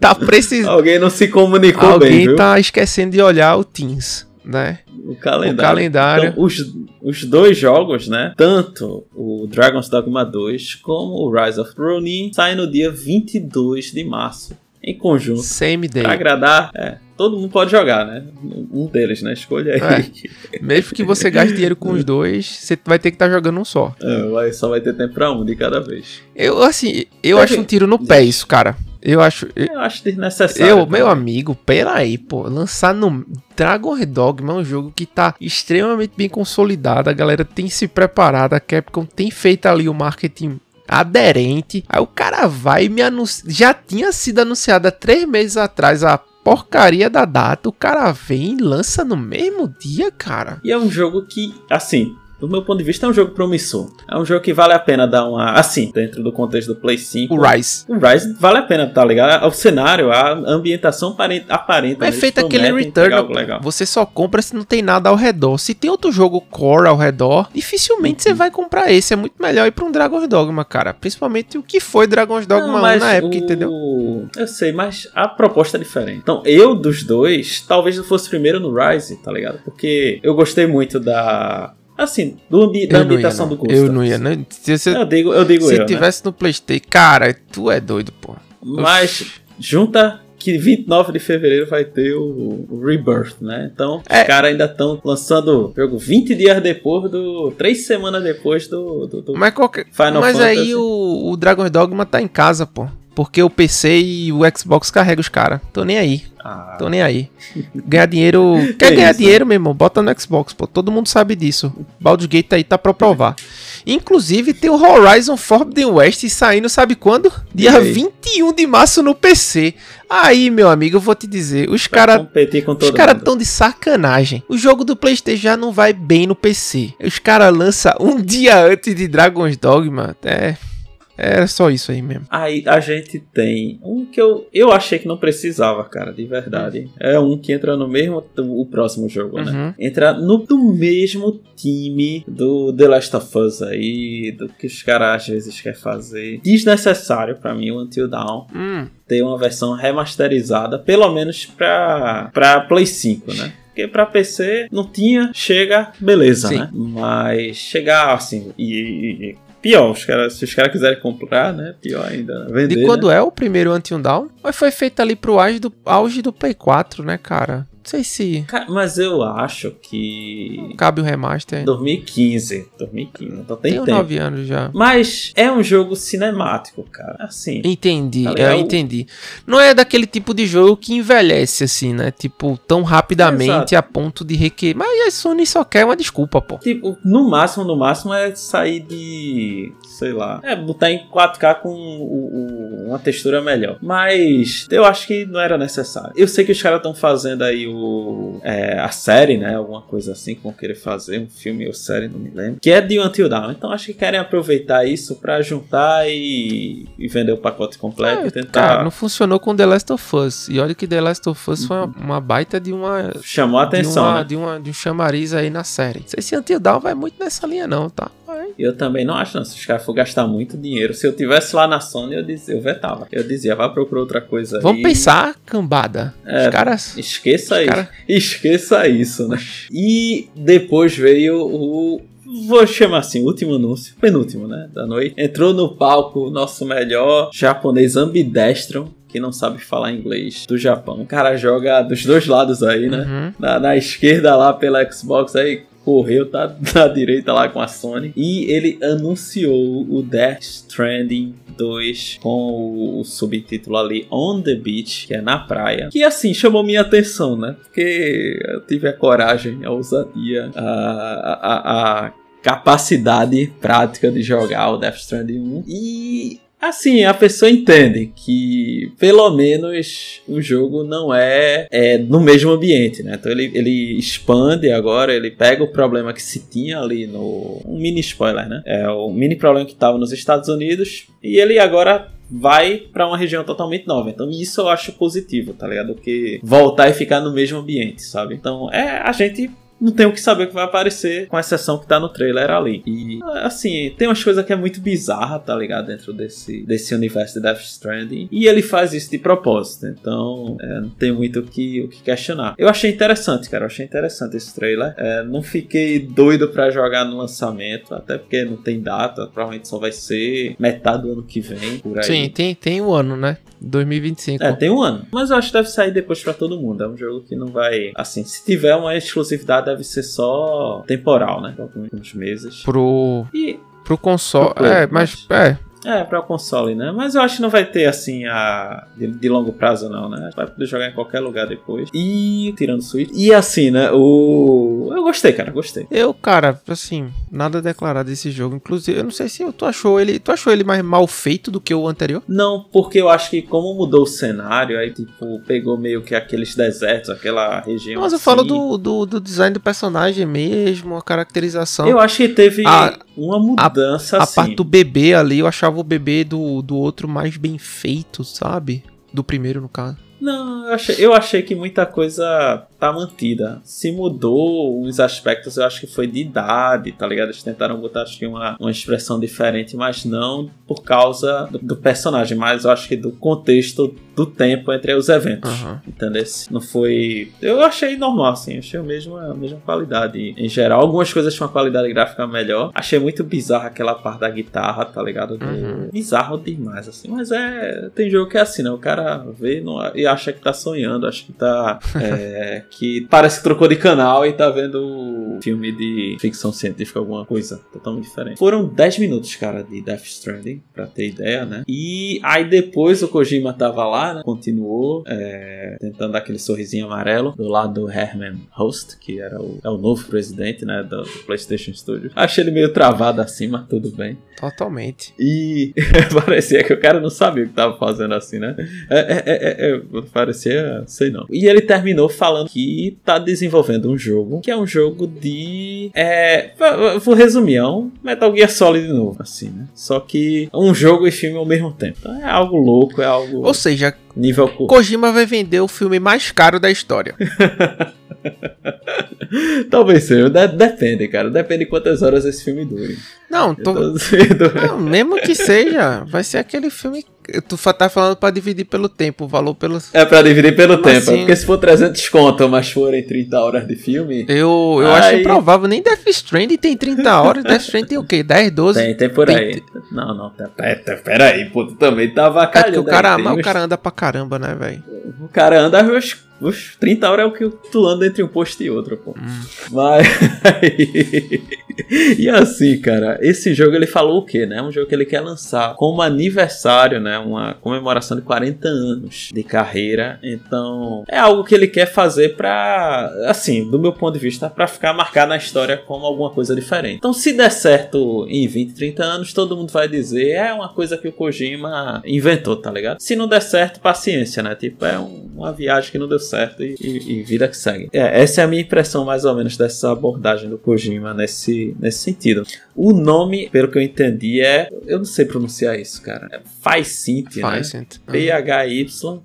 tá precisando. Alguém não se comunicou Alguém bem, viu? tá esquecendo de olhar o Teams, né? O calendário. O calendário. Então, os, os dois jogos, né? Tanto o Dragon's Dogma 2 como o Rise of Ronin saem no dia 22 de março. Em conjunto. Same day. Pra agradar, é, todo mundo pode jogar, né? Um deles, né? Escolha aí. Mesmo que você gaste dinheiro com os dois, você vai ter que estar jogando um só. É, vai- só vai ter tempo pra um de cada vez. Eu, assim, eu É acho que- um tiro no pé isso, cara. Eu acho. Eu acho desnecessário. Eu, também. meu amigo, peraí, pô, lançar no Dragon Dogma é um jogo que tá extremamente bem consolidado, a galera tem se preparado, a Capcom tem feito ali o marketing aderente, aí o cara vai e me anuncia, já tinha sido anunciado há três meses atrás a porcaria da data, o cara vem e lança no mesmo dia, cara. E é um jogo que, assim, do meu ponto de vista, é um jogo promissor. É um jogo que vale a pena dar uma. Assim, dentro do contexto do Play 5. O Rise. O Rise vale a pena, tá ligado? O cenário, a ambientação apare- aparenta. É feito aquele return. Você só compra se não tem nada ao redor. Se tem outro jogo core ao redor, dificilmente Uhum. você vai comprar esse. É muito melhor ir pra um Dragon's Dogma, cara. Principalmente o que foi Dragon's Dogma Não, 1 mas na época, o- entendeu? Eu sei, mas a proposta é diferente. Então, eu dos dois, talvez eu fosse primeiro no Rise, tá ligado? Porque eu gostei muito da. Assim, do ambi da Eu não ia, ambientação não. do Ghost. Eu não ia, né? Se, você- Eu digo, eu digo se eu, né? tivesse no Playstation, cara, tu é doido, pô. Mas junta que 29 de fevereiro vai ter o, o Rebirth, né? Então, É. os caras ainda estão lançando o jogo 20 dias depois do. 3 semanas depois do. do, do Mas, qualquer... Final Mas Fantasy. aí o, o Dragon's Dogma tá em casa, pô. Porque o PC e o Xbox carregam os caras. Tô nem aí. Ah, Tô nem aí. Ganhar dinheiro. Quer Que ganhar isso? dinheiro, meu irmão? Bota no Xbox, pô. Todo mundo sabe disso. Baldur's Gate aí tá pra provar. Inclusive tem o Horizon Forbidden West saindo, sabe quando? Dia aí? 21 de março no PC. Aí, meu amigo, eu vou te dizer. Os caras os caras tão de sacanagem. O jogo do PlayStation já não vai bem no PC. Os caras lançam um dia antes de Dragon's Dogma. É. Era só isso aí mesmo. Aí a gente tem um que eu, eu achei que não precisava, cara, de verdade. É um que entra no mesmo. O próximo jogo, né? Uhum. Entra no do mesmo time do The Last of Us aí, do que os caras às vezes querem fazer. Desnecessário pra mim o Until Dawn Hum, ter uma versão remasterizada, pelo menos pra, pra Play 5, né? Porque pra PC não tinha, chega, beleza, Sim. né? Mas chegar assim e- e- Pior, os cara, se os caras quiserem comprar, né? Pior ainda. né? Vender. de né? quando é o primeiro Until Dawn? Mas foi feito ali pro auge do, auge do Play 4, né, cara? Não sei se Cara, mas eu acho que. cabe o remaster. 2015. 2015, então tem uns tempo. 9 anos já. Mas é um jogo cinemático, cara. Assim. Entendi, Tá eu ligado? entendi. Não é daquele tipo de jogo que envelhece assim, né? Tipo, tão rapidamente Exato. a ponto de requerer. Mas a Sony só quer uma desculpa, pô. Tipo, no máximo, no máximo é sair de. Sei lá. É, botar em 4K com o- o- uma textura melhor. Mas eu acho que não era necessário. Eu sei que os caras estão fazendo aí o. é, a série, né? Alguma coisa assim que vão querer fazer. Um filme ou série, não me lembro. Que é de Until Dawn. Então acho que querem aproveitar isso pra juntar e, e vender o pacote completo É, e tentar. Cara, não funcionou com The Last of Us. E olha que The Last of Us foi uma, uma baita de uma. Chamou a De, atenção, uma, né? de, uma, de um chamariz aí na série. Não sei se Until Dawn vai muito nessa linha, não, tá? Eu também não acho, não. Se os caras for gastar muito dinheiro, se eu tivesse lá na Sony, eu dizia, eu vetava. Eu dizia, vá procurar outra coisa Vamos pensar, cambada. É, Os caras. Esqueça Os isso. cara- Esqueça isso, né? E depois veio o. Vou chamar assim, o último anúncio, penúltimo, né? Da noite. Entrou no palco o nosso melhor japonês ambidestro, que não sabe falar inglês, do Japão. O cara joga dos dois lados aí, né? Uhum. Na, na esquerda lá pela Xbox, aí correu, tá na direita lá com a Sony. E ele anunciou o Death Stranding 2 com o, subtítulo ali On the Beach, que é na praia. Que assim chamou minha atenção, né? Porque eu tive a coragem, a ousadia, a, a, a capacidade prática de jogar o Death Stranding 1. E Assim, a pessoa entende que pelo menos o jogo não é, é no mesmo ambiente, né? Então ele, ele expande agora, ele pega o problema que se tinha ali no. Um mini spoiler, né? É o mini problema que estava nos Estados Unidos e ele agora vai pra uma região totalmente nova. Então isso eu acho positivo, tá ligado? Que voltar e ficar no mesmo ambiente, sabe? Então é a gente não tem o que saber o que vai aparecer, com exceção que tá no trailer ali. E, assim, tem umas coisas que é muito bizarra, tá ligado? Dentro desse, desse universo de Death Stranding. E ele faz isso de propósito. Então, é, não tem muito o que, o que questionar. Eu achei interessante, cara. Eu achei interessante esse trailer. É, não fiquei doido pra jogar no lançamento, até porque não tem data. Provavelmente só vai ser metade do ano que vem, por aí. Sim, tem, tem um ano, né? 2025. É, tem um ano. Mas eu acho que deve sair depois pra todo mundo. É um jogo que não vai. Assim, se tiver uma exclusividade, deve ser só temporal, né? Alguns meses. Pro, E. pro console. É, mas. É. É, pra console, né? Mas eu acho que não vai ter, assim, a. De, de longo prazo, não, né? Vai poder jogar em qualquer lugar depois. E. Tirando o Switch. E assim, né? O. Eu gostei, cara, gostei. Eu, cara, assim, nada declarado desse jogo. Inclusive, eu não sei se tu achou ele. Tu achou ele mais mal feito do que o anterior? Não, porque eu acho que como mudou o cenário, aí, tipo, pegou meio que aqueles desertos, aquela região. Mas eu assim. falo do, do, do design do personagem mesmo, a caracterização. Eu acho que teve A- uma mudança, a assim. parte do bebê ali, eu achava o bebê do, do outro mais bem feito, sabe? Do primeiro, no caso. Não, eu achei, eu achei que muita coisa tá mantida. Se mudou os aspectos, eu acho que foi de idade, tá ligado? Eles tentaram botar, acho que uma, uma expressão diferente, mas não por causa do, do personagem, mas eu acho que do contexto do tempo entre os eventos. Uhum. Entendeu? Não foi. Eu achei normal, assim. Achei a mesma, a mesma qualidade em geral. Algumas coisas tinham uma qualidade gráfica melhor. Achei muito bizarro aquela parte da guitarra, tá ligado? Uhum. Bizarro demais, assim. Mas é. Tem jogo que é assim, né? O cara vê não... e acha que tá sonhando, acha que tá. é... que parece que trocou de canal e tá vendo filme de ficção científica, alguma coisa totalmente diferente. Foram 10 minutos, cara, de Death Stranding, pra ter ideia, né? E aí depois o Kojima tava lá né? Continuou é, tentando dar aquele sorrisinho amarelo do lado do Herman Host, que era o, é o novo presidente né, do, do PlayStation Studios. Achei ele meio travado assim, mas tudo bem. Totalmente. E parecia que o cara não sabia o que tava fazendo assim, né? É, é, é, é, parecia, sei não. E ele terminou falando que tá desenvolvendo um jogo, que é um jogo de. É, vou resumir, é um Metal Gear Solid de novo, assim, né? Só que um jogo e filme ao mesmo tempo. Então é algo louco, é algo. Ou seja, nível Kojima vai vender o filme mais caro da história. Talvez seja, depende, cara. Depende de quantas horas esse filme dure. Não, tô... não, mesmo que seja, vai ser aquele filme Tu tá falando pra dividir pelo tempo, o valor pelo. É pra dividir pelo tempo. Assim, porque se for 300 conto, mas forem 30 horas de filme. Eu, eu aí... acho improvável. Nem Death Stranding tem 30 horas. Death Stranding tem o quê? 10, 12? Tem, tem por tem... aí. Não, não. Pera, pera aí, pô. Tu também tava calhando. É o cara, mas o cara anda pra caramba, né, velho? O cara anda uns os 30 horas é o que tu anda entre um posto e outro, pô. Hum. Mas. e assim, cara, esse jogo ele falou o quê, né? Um jogo que ele quer lançar como aniversário, né? Uma comemoração de 40 anos de carreira. Então, é algo que ele quer fazer pra. Assim, do meu ponto de vista, pra ficar marcado na história como alguma coisa diferente. Então, se der certo em 20, 30 anos, todo mundo vai dizer é uma coisa que o Kojima inventou, tá ligado? Se não der certo, paciência, né? Tipo, é um, uma viagem que não deu certo e, e, e, vida que segue. É, essa é a minha impressão mais ou menos dessa abordagem do Kojima nesse, nesse sentido. O nome, pelo que eu entendi, é. Eu não sei pronunciar isso, cara. É Faicint, né? P-H-Y.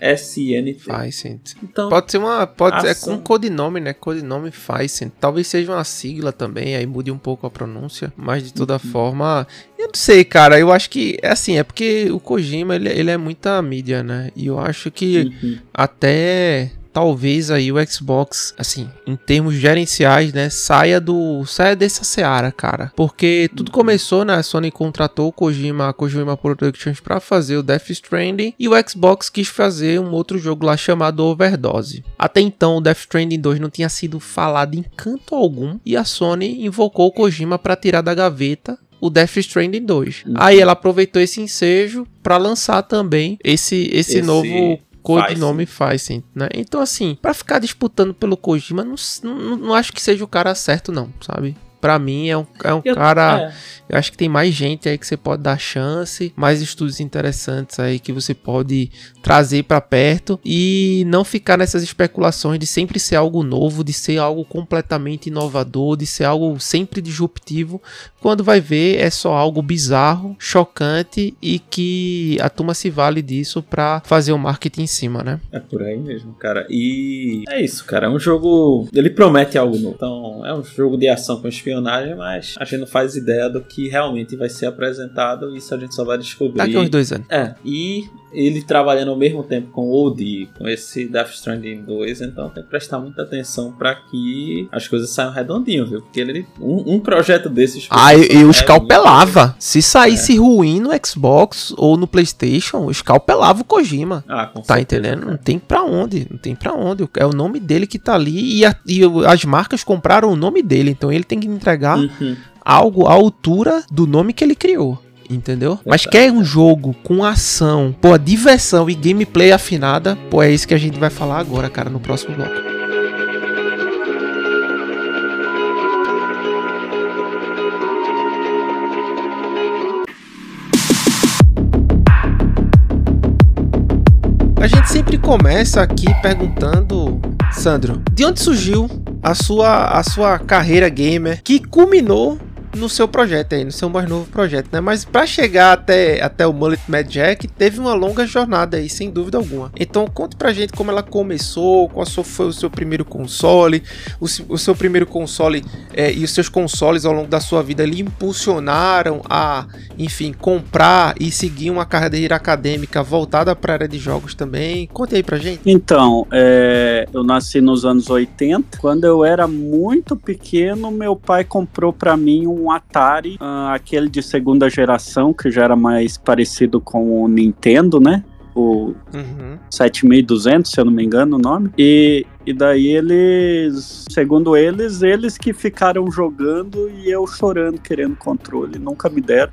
SNT. Facent. Então, pode ser uma. Pode, é com codinome, né? Codinome Facent. Talvez seja uma sigla também, aí mude um pouco a pronúncia. Mas de toda uhum. forma. Eu não sei, cara. Eu acho que. É assim, é porque o Kojima ele, ele é muita mídia, né? E eu acho que uhum. até talvez aí o Xbox, assim, em termos gerenciais, né, saia do saia dessa seara, cara. Porque tudo começou, né, a Sony contratou o Kojima, a Kojima Productions para fazer o Death Stranding e o Xbox quis fazer um outro jogo lá chamado Overdose. Até então, o Death Stranding 2 não tinha sido falado em canto algum e a Sony invocou o Kojima para tirar da gaveta o Death Stranding 2. Uhum. Aí ela aproveitou esse ensejo para lançar também esse, esse, esse, novo codinome Faisen, né? Então, assim, para ficar disputando pelo Kojima, não, não, não acho que seja o cara certo, não, sabe? Pra mim é um, é um eu, cara. É. Eu acho que tem mais gente aí que você pode dar chance, mais estudos interessantes aí que você pode trazer para perto e não ficar nessas especulações de sempre ser algo novo, de ser algo completamente inovador, de ser algo sempre disruptivo, quando vai ver é só algo bizarro, chocante e que a turma se vale disso para fazer o marketing em cima, né? É por aí mesmo, cara. E é isso, cara. É um jogo. Ele promete algo novo. Então, é um jogo de ação com espionagem, mas a gente não faz ideia do que realmente vai ser apresentado. E isso a gente só vai descobrir. Daqui uns dois anos. É. E ele trabalhando ao mesmo tempo com o OD, com esse Death Stranding 2, então tem que prestar muita atenção para que as coisas saiam redondinho, viu? Porque ele um, um projeto desses Ah, eu, escalpelava. Se saísse é. ruim no Xbox ou no PlayStation, eu escalpelava o Kojima. Ah, com tá certeza, entendendo? Não tem para onde, não tem para onde. É o nome dele que tá ali e, a, e, as marcas compraram o nome dele, então ele tem que entregar uhum. algo à altura do nome que ele criou entendeu? Mas quer um jogo com ação, pô, diversão e gameplay afinada, pô, é isso que a gente vai falar agora, cara, no próximo bloco. A gente sempre começa aqui perguntando, Sandro, de onde surgiu a sua, a sua carreira gamer que culminou no seu projeto aí, no seu mais novo projeto, né? Mas para chegar até, até o Mullet Mad Jack, teve uma longa jornada aí, sem dúvida alguma. Então conte pra gente como ela começou, qual foi o seu primeiro console, o, o seu primeiro console é, e os seus consoles ao longo da sua vida lhe impulsionaram a, enfim, comprar e seguir uma carreira acadêmica voltada para a área de jogos também. Conte aí pra gente. Então, é, eu nasci nos anos 80. Quando eu era muito pequeno, meu pai comprou para mim um Atari, uh, aquele de segunda geração, que já era mais parecido com o Nintendo, né? o uhum. 7200, se eu não me engano o nome. E, e daí eles, segundo eles, eles que ficaram jogando e eu chorando querendo controle. Nunca me deram.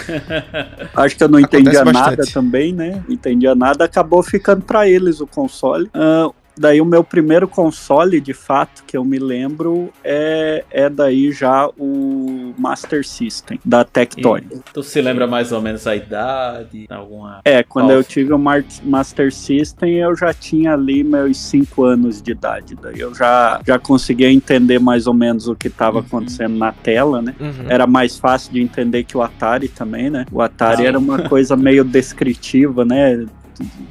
Acho que eu não entendia nada também, né? Não entendia nada, acabou ficando para eles o console. Uh, daí o meu primeiro console, de fato, que eu me lembro, é, é daí já o Master System, da Tectoy. Tu se lembra mais ou menos a idade? Alguma... É, quando Qual? eu tive o Master System, eu já tinha ali meus 5 anos de idade. Daí eu já, já conseguia entender mais ou menos o que estava uhum. acontecendo na tela, né? Uhum. Era mais fácil de entender que o Atari também, né? O Atari ah. era uma coisa meio descritiva, né?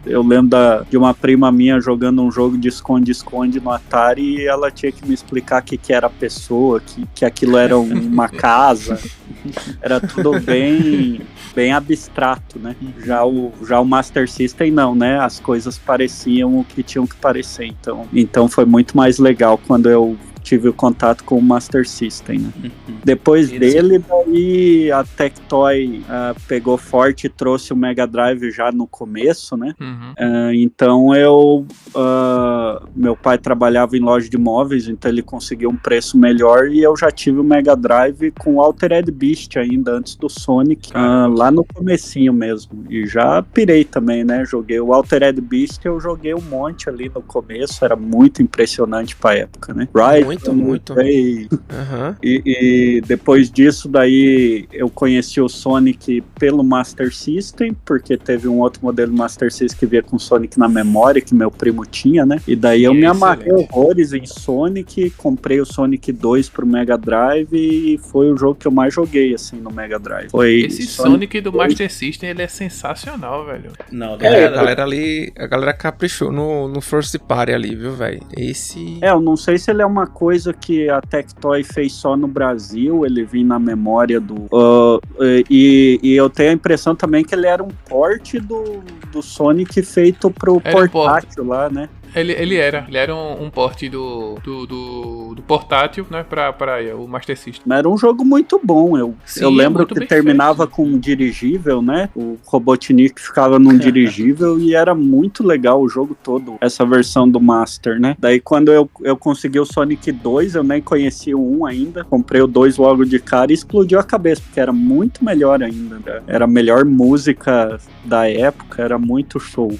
Eu lembro da, de uma prima minha jogando um jogo de esconde-esconde no Atari e ela tinha que me explicar o que, que era pessoa, que, que aquilo era uma casa. Era tudo bem bem abstrato, né? Já o, já o Master System não, né? As coisas pareciam o que tinham que parecer. Então, então foi muito mais legal quando eu tive o contato com o Master System. Né? Uhum. Depois dele, daí a Tectoy uh, pegou forte e trouxe o Mega Drive já no começo, né? Uhum. Uh, então eu. Uh, meu pai trabalhava em loja de móveis, então ele conseguiu um preço melhor e eu já tive o Mega Drive com o Altered Beast ainda antes do Sonic, lá no comecinho mesmo. E já pirei também, né? Joguei o Altered Beast, eu joguei um monte ali no começo, era muito impressionante pra época, né? Muito, muito. Uhum. E, e, depois disso, daí eu conheci o Sonic pelo Master System, porque teve um outro modelo Master System que via com Sonic na memória, que meu primo tinha, né? E daí eu me amarrei horrores em Sonic, comprei o Sonic 2 pro Mega Drive e foi o jogo que eu mais joguei, assim, no Mega Drive. Foi Esse Sonic, Sonic do 2. Master System, ele é sensacional, velho. Não, é, a galera ali, a galera caprichou no, no First Party ali, viu, velho? Esse... É, eu não sei se ele é uma coisa que a Tectoy fez só no Brasil, ele vinha na memória do. Uh, e, e, eu tenho a impressão também que ele era um porte do, do Sonic feito pro era portátil lá, né? Ele, ele era. Ele era um, um porte do, do, do, do, portátil, né? Pra, pra o Master System. Era um jogo muito bom. Eu, Sim, eu lembro que terminava feito. com um dirigível, né? O Robotnik ficava num dirigível e era muito legal o jogo todo, essa versão do Master, né? Daí quando eu, eu consegui o Sonic 2, eu nem conhecia o 1 ainda. Comprei o 2 logo de cara e explodiu a cabeça, porque era muito melhor ainda. Né? Era a melhor música da época, era muito show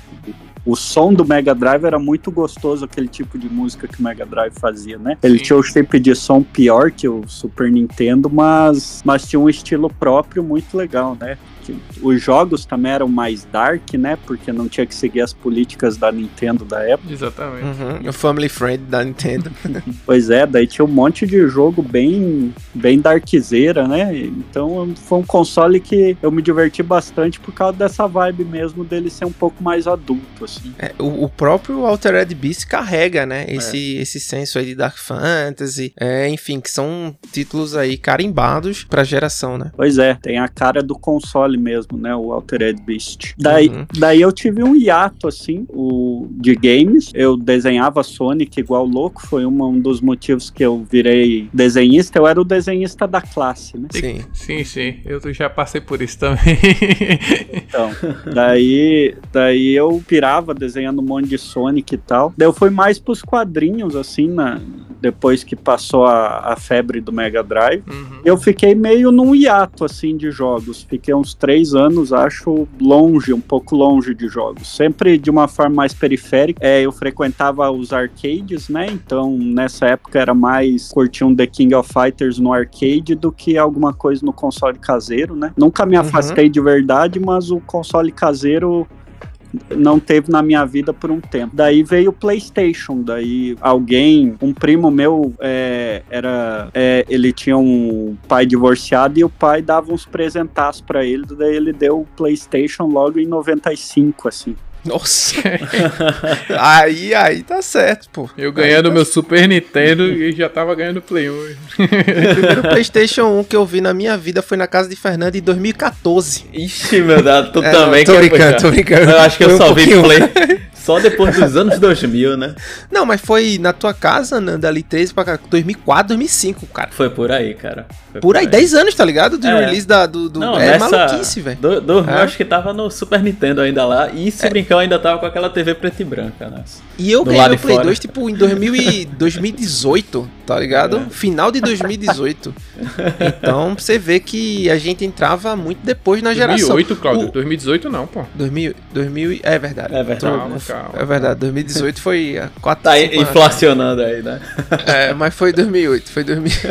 o som do Mega Drive era muito gostoso, aquele tipo de música que o Mega Drive fazia, né? Ele Sim. tinha o shape de som pior que o Super Nintendo, mas, mas tinha um estilo próprio muito legal, né? Os jogos também eram mais dark, né? Porque não tinha que seguir as políticas da Nintendo da época. Exatamente. Uhum, o Family Friend da Nintendo. pois é, daí tinha um monte de jogo bem, bem darkzeira, né? Então foi um console que eu me diverti bastante por causa dessa vibe mesmo dele ser um pouco mais adulto, assim. É, o, o, próprio Altered Beast carrega, né? Esse, é. esse senso aí de Dark Fantasy, é, enfim, que são títulos aí carimbados pra geração, né? Pois é, tem a cara do console mesmo, né? O Altered Beast. Daí, uhum. daí eu tive um hiato, assim, o, de games. Eu desenhava Sonic igual louco, foi uma, um dos motivos que eu virei desenhista. Eu era o desenhista da classe, né? Sim, sim, sim. Eu já passei por isso também. então, daí, daí eu pirava desenhando um monte de Sonic e tal. Daí eu fui mais pros quadrinhos, assim, na, depois que passou a, a febre do Mega Drive. Uhum. Eu fiquei meio num hiato, assim, de jogos. Fiquei uns três anos, acho, longe, um pouco longe de jogos. Sempre de uma forma mais periférica. É, eu frequentava os arcades, né? Então, nessa época era mais curtir um The King of Fighters no arcade do que alguma coisa no console caseiro, né? Nunca me uhum. afastei uhum. de verdade, mas o console caseiro não teve na minha vida por um tempo. Daí veio o PlayStation, daí alguém, um primo meu, é, era, é, ele tinha um pai divorciado e o pai dava uns presentaços para ele, daí ele deu o PlayStation logo em 95, assim. Nossa. aí, aí tá certo, pô. Eu ganhando tá... meu Super Nintendo e já tava ganhando Play 1. o primeiro PlayStation 1 que eu vi na minha vida foi na casa de Fernando em 2014. Ixi, meu Deus, tu é, também tô brincando, tô brincando. Eu acho que eu só um vi Play. Só depois dos anos 2000, né? Não, mas foi na tua casa, Nanda, ali 13 pra cá, 2004, 2005, cara. Foi por aí, cara. Por, por, aí, 10 anos, tá ligado? Do é. release da, do. do... Não, é nessa... maluquice, velho. Do, do... é. Eu acho que tava no Super Nintendo ainda lá. E se é. brincar, eu ainda tava com aquela TV preta e branca, né? E eu ganhei o Play fora. 2, tipo, em 2000 e 2018, tá ligado? É. Final de 2018. então, você vê que a gente entrava muito depois na 2008, geração. 2008, Claudio. O... 2018 não, pô. 2000, 2000, é verdade. É verdade. Calma, calma, é verdade. 2018 foi a 4 Tá inflacionando aí, né? É, mas foi 2008, foi 2008.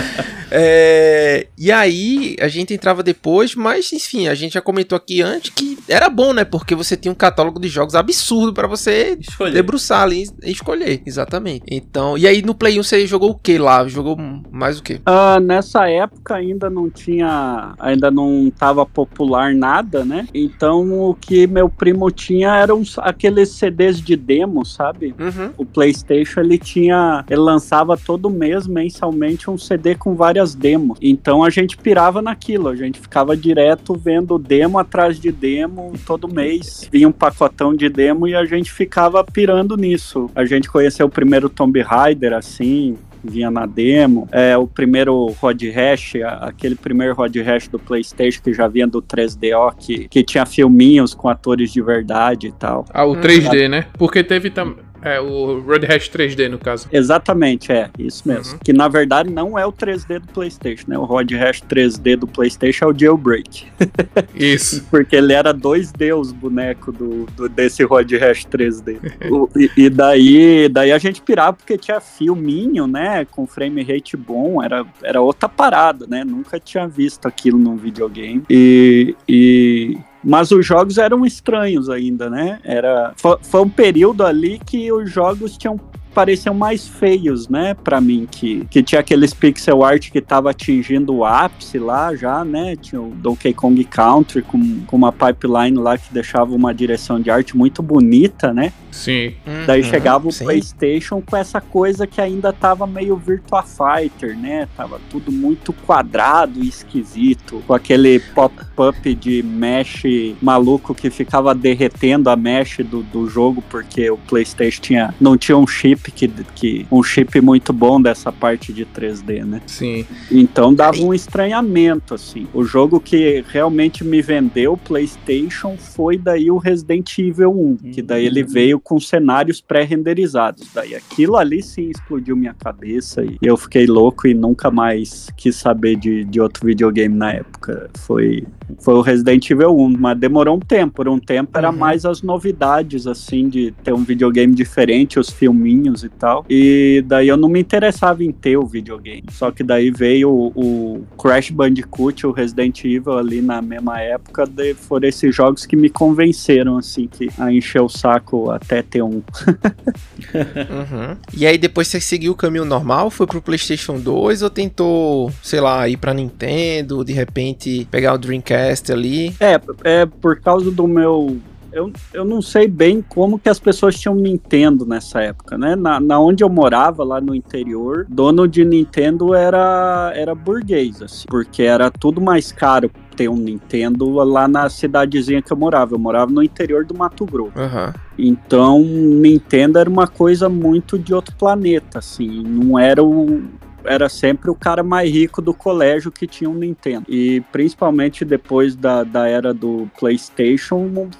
é, e aí a gente entrava depois, mas enfim, a gente já comentou aqui antes que era bom, né? Porque você tinha um catálogo de jogos absurdo para você escolher. debruçar ali e escolher, exatamente. Então, e aí no Play 1 você jogou o que lá? Jogou mais o que? Uh, ah, nessa época ainda não tinha, ainda não tava popular nada, né? Então o que meu primo tinha eram aqueles CDs de demo, sabe? Uhum. O PlayStation ele tinha, ele lançava todo mês mensalmente um CD com várias demos. Então a gente pirava naquilo, a gente ficava direto vendo demo atrás de demo todo mês. Vinha um pacotão de demo e a gente ficava pirando nisso. A gente conheceu o primeiro Tomb Raider assim, vinha na demo. É, o primeiro Rod Hash, aquele primeiro Rod Hash do PlayStation que já vinha do 3DO, que, que tinha filminhos com atores de verdade e tal. Ah, o 3D, hum. né? Porque teve também. É, o Road Rash 3D, no caso. Exatamente, é, isso mesmo. Uhum. Que na verdade não é o 3D do PlayStation, né? O Road Rash 3D do PlayStation é o Jailbreak. Isso. Porque ele era 2D os bonecos do, do, desse Road Rash 3D. o, e, e, daí, daí a gente pirava porque tinha filminho, né? Com frame rate bom, era, era outra parada, né? Nunca tinha visto aquilo num videogame. E, e mas os jogos eram estranhos ainda, né? Era, foi, um período ali que os jogos tinham pareciam mais feios, né, para mim, que, que tinha aqueles pixel art que tava atingindo o ápice lá já, né, tinha o Donkey Kong Country com, com uma pipeline lá que deixava uma direção de arte muito bonita, né, Sim. Daí uhum, chegava o sim. PlayStation com essa coisa que ainda tava meio Virtua Fighter, né? Tava tudo muito quadrado e esquisito, com aquele pop-up de mesh maluco que ficava derretendo a mesh do, do jogo porque o PlayStation tinha, não tinha um chip que, que um chip muito bom dessa parte de 3D, né? Sim. Então dava um estranhamento assim. O jogo que realmente me vendeu o PlayStation foi daí o Resident Evil 1, que daí ele veio com cenários pré-renderizados. Daí aquilo ali sim explodiu minha cabeça e eu fiquei louco e nunca mais quis saber de, de outro videogame na época. Foi, foi o Resident Evil 1, mas demorou um tempo. Por um tempo era uhum. mais as novidades, assim, de ter um videogame diferente, os filminhos e tal. E daí eu não me interessava em ter o videogame. Só que daí veio o, o Crash Bandicoot, o Resident Evil ali na mesma época. De, foram esses jogos que me convenceram, assim, que a encher o saco até até ter um. uhum. E aí depois você seguiu o caminho normal? Foi pro PlayStation 2 ou tentou, sei lá, ir pra Nintendo, de repente pegar o Dreamcast ali? É, é por causa do meu eu, eu não sei bem como que as pessoas tinham Nintendo nessa época, né? Na, na onde eu morava, lá no interior, dono de Nintendo era, era burguês, assim, porque era tudo mais caro ter um Nintendo lá na cidadezinha que eu morava. Eu morava no interior do Mato Grosso. Uhum. Então, Nintendo era uma coisa muito de outro planeta, assim. Não era o, era sempre o cara mais rico do colégio que tinha um Nintendo. E principalmente depois da, da era do PlayStation,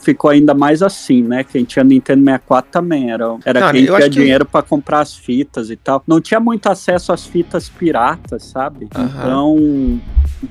ficou ainda mais assim, né? Quem tinha Nintendo 64 também era, era Não, quem tinha dinheiro que... para comprar as fitas e tal. Não tinha muito acesso às fitas piratas, sabe? Uhum. Então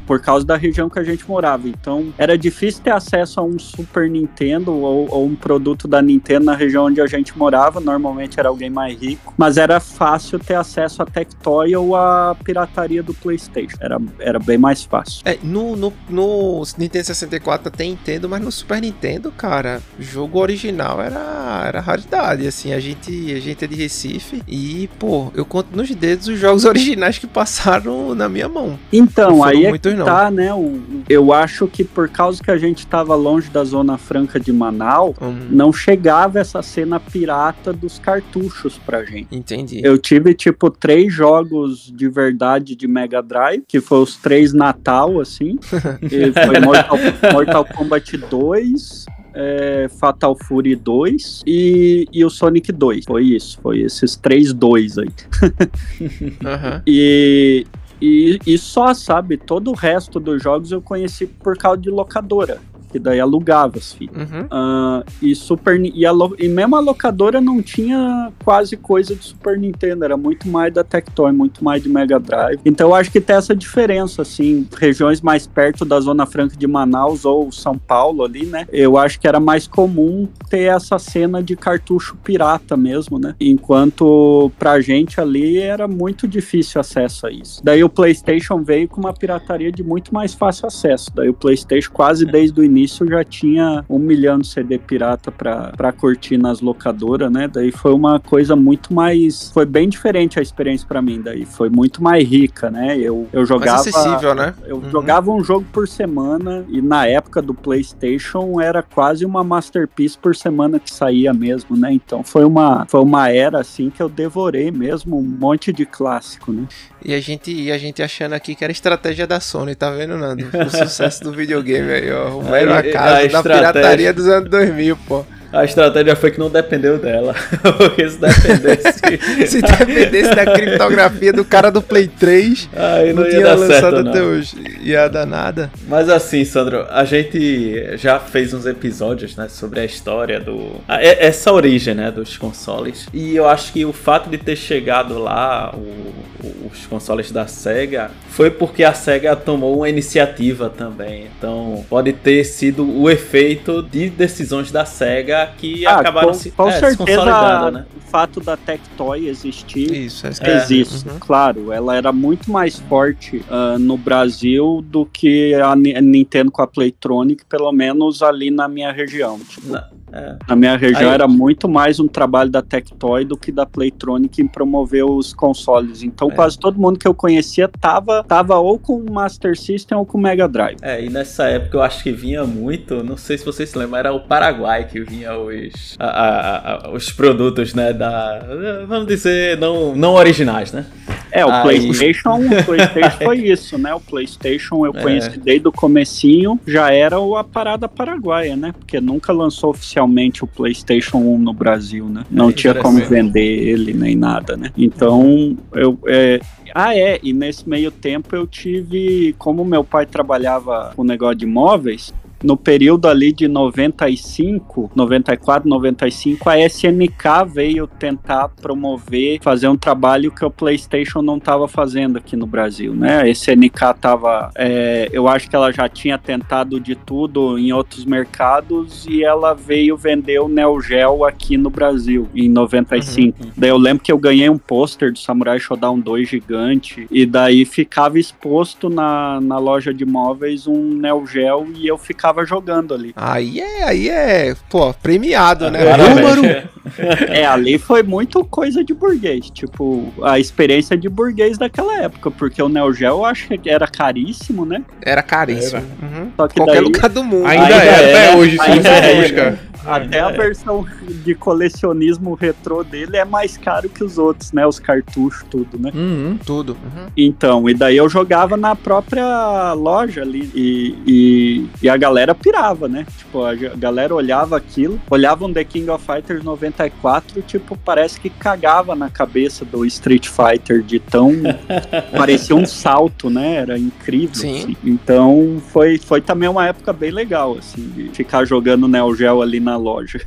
por causa da região que a gente morava. Então, era difícil ter acesso a um Super Nintendo ou, ou, um produto da Nintendo na região onde a gente morava. Normalmente era alguém mais rico, mas era fácil ter acesso a Tectoy ou a pirataria do PlayStation. Era, era bem mais fácil. É, no, no, no Nintendo 64 tem Nintendo, mas no Super Nintendo cara, jogo original era, era raridade, assim, a gente, a gente é de Recife e, pô, eu conto nos dedos os jogos originais que passaram na minha mão. Então, aí é que tá, né, o, eu acho que por causa que a gente tava longe da Zona Franca de Manaus, hum. não chegava essa cena pirata dos cartuchos pra gente. Entendi. Eu tive, tipo, três jogos de verdade de Mega Drive, que foi os três Natal, assim, foi Mortal, Mortal Kombat 2, é, Fatal Fury 2 e, e o Sonic 2. Foi isso, foi esses três dois aí. uhum. E, e, e só, sabe, todo o resto dos jogos eu conheci por causa de locadora que daí alugava as fitas. Uhum. Uh, e Super e, a, e mesmo a locadora não tinha quase coisa de Super Nintendo, era muito mais da Tectoy, muito mais de Mega Drive. Então eu acho que tem essa diferença, assim, regiões mais perto da Zona Franca de Manaus ou São Paulo ali, né? Eu acho que era mais comum ter essa cena de cartucho pirata mesmo, né? Enquanto pra gente ali era muito difícil acesso a isso. Daí o PlayStation veio com uma pirataria de muito mais fácil acesso. Daí o PlayStation quase desde o início início já tinha um milhão de CD pirata para curtir nas locadoras, né? Daí foi uma coisa muito mais. Foi bem diferente a experiência para mim, daí foi muito mais rica, né? Eu, eu jogava. Mais acessível, né? Eu uhum. jogava um jogo por semana e na época do PlayStation era quase uma masterpiece por semana que saía mesmo, né? Então foi uma, foi uma era assim que eu devorei mesmo um monte de clássico, né? E a gente, e a gente achando aqui que era estratégia da Sony, tá vendo, Nando? O sucesso do videogame aí, ó. O mero acaso da pirataria dos anos 2000, pô. A estratégia foi que não dependeu dela. Porque se dependesse. se dependesse da criptografia do cara do Play 3, Aí não, não tinha lançado certo, até hoje. Ia dar nada. Mas assim, Sandro, a gente já fez uns episódios, né, sobre a história do. Essa origem, né, dos consoles. E eu acho que o fato de ter chegado lá, o, os consoles da SEGA, foi porque a SEGA tomou uma iniciativa também. Então, pode ter sido o efeito de decisões da SEGA que ah, acabaram com, se, com é, certeza né? o fato da Tectoy existir Isso, é, existe, uhum. claro. Ela era muito mais forte uh, no Brasil do que a, a Nintendo com a Playtronic, pelo menos ali na minha região. Tipo, na, é. na minha região Aí, era muito mais um trabalho da Tectoy do que da Playtronic em promover os consoles. Então é. quase todo mundo que eu conhecia tava, tava ou com Master System ou com Mega Drive. É, e nessa época eu acho que vinha muito, não sei se vocês se lembram, era o Paraguai que vinha os, a, a, a, os produtos, né, da, vamos dizer, não, não originais, né? É, o Aí... PlayStation, o PlayStation foi isso, né? O PlayStation eu é. conheci desde o comecinho, já era a parada paraguaia, né? Porque nunca lançou oficialmente o PlayStation 1 no Brasil, né? Não é tinha como vender ele nem nada, né? Então, eu, é, ah, é, e nesse meio tempo eu tive, como meu pai trabalhava com negócio de imóveis, no período ali de 95, 94, 95, a SNK veio tentar promover, fazer um trabalho que o PlayStation não estava fazendo aqui no Brasil, né? A SNK estava, é, eu acho que ela já tinha tentado de tudo em outros mercados e ela veio vender o Neo Geo aqui no Brasil em 95. Uhum. Daí eu lembro que eu ganhei um pôster do Samurai Shodown 2 gigante e daí ficava exposto na, na loja de móveis um Neo Geo e eu ficava ficava jogando ali. Aí é, aí é, pô, premiado, né? Número. é, ali foi muito coisa de burguês, tipo, a experiência de burguês daquela época, porque o Neo Geo eu acho que era caríssimo, né? Era caríssimo. Uhum. Só que Qualquer daí... lugar do mundo. Ainda, ainda é, é, até hoje, se você busca. Até a versão de colecionismo retrô dele é mais caro que os outros, né? Os cartuchos, tudo, né? Uhum, tudo. Uhum. Então, e daí eu jogava na própria loja ali e, e, e, a galera pirava, né? Tipo, a galera olhava aquilo, olhava um The King of Fighters 94, tipo, parece que cagava na cabeça do Street Fighter de tão... parecia um salto, né? Era incrível. Sim. Assim. Então, foi, foi também uma época bem legal, assim, de ficar jogando Neo Geo ali na na loja.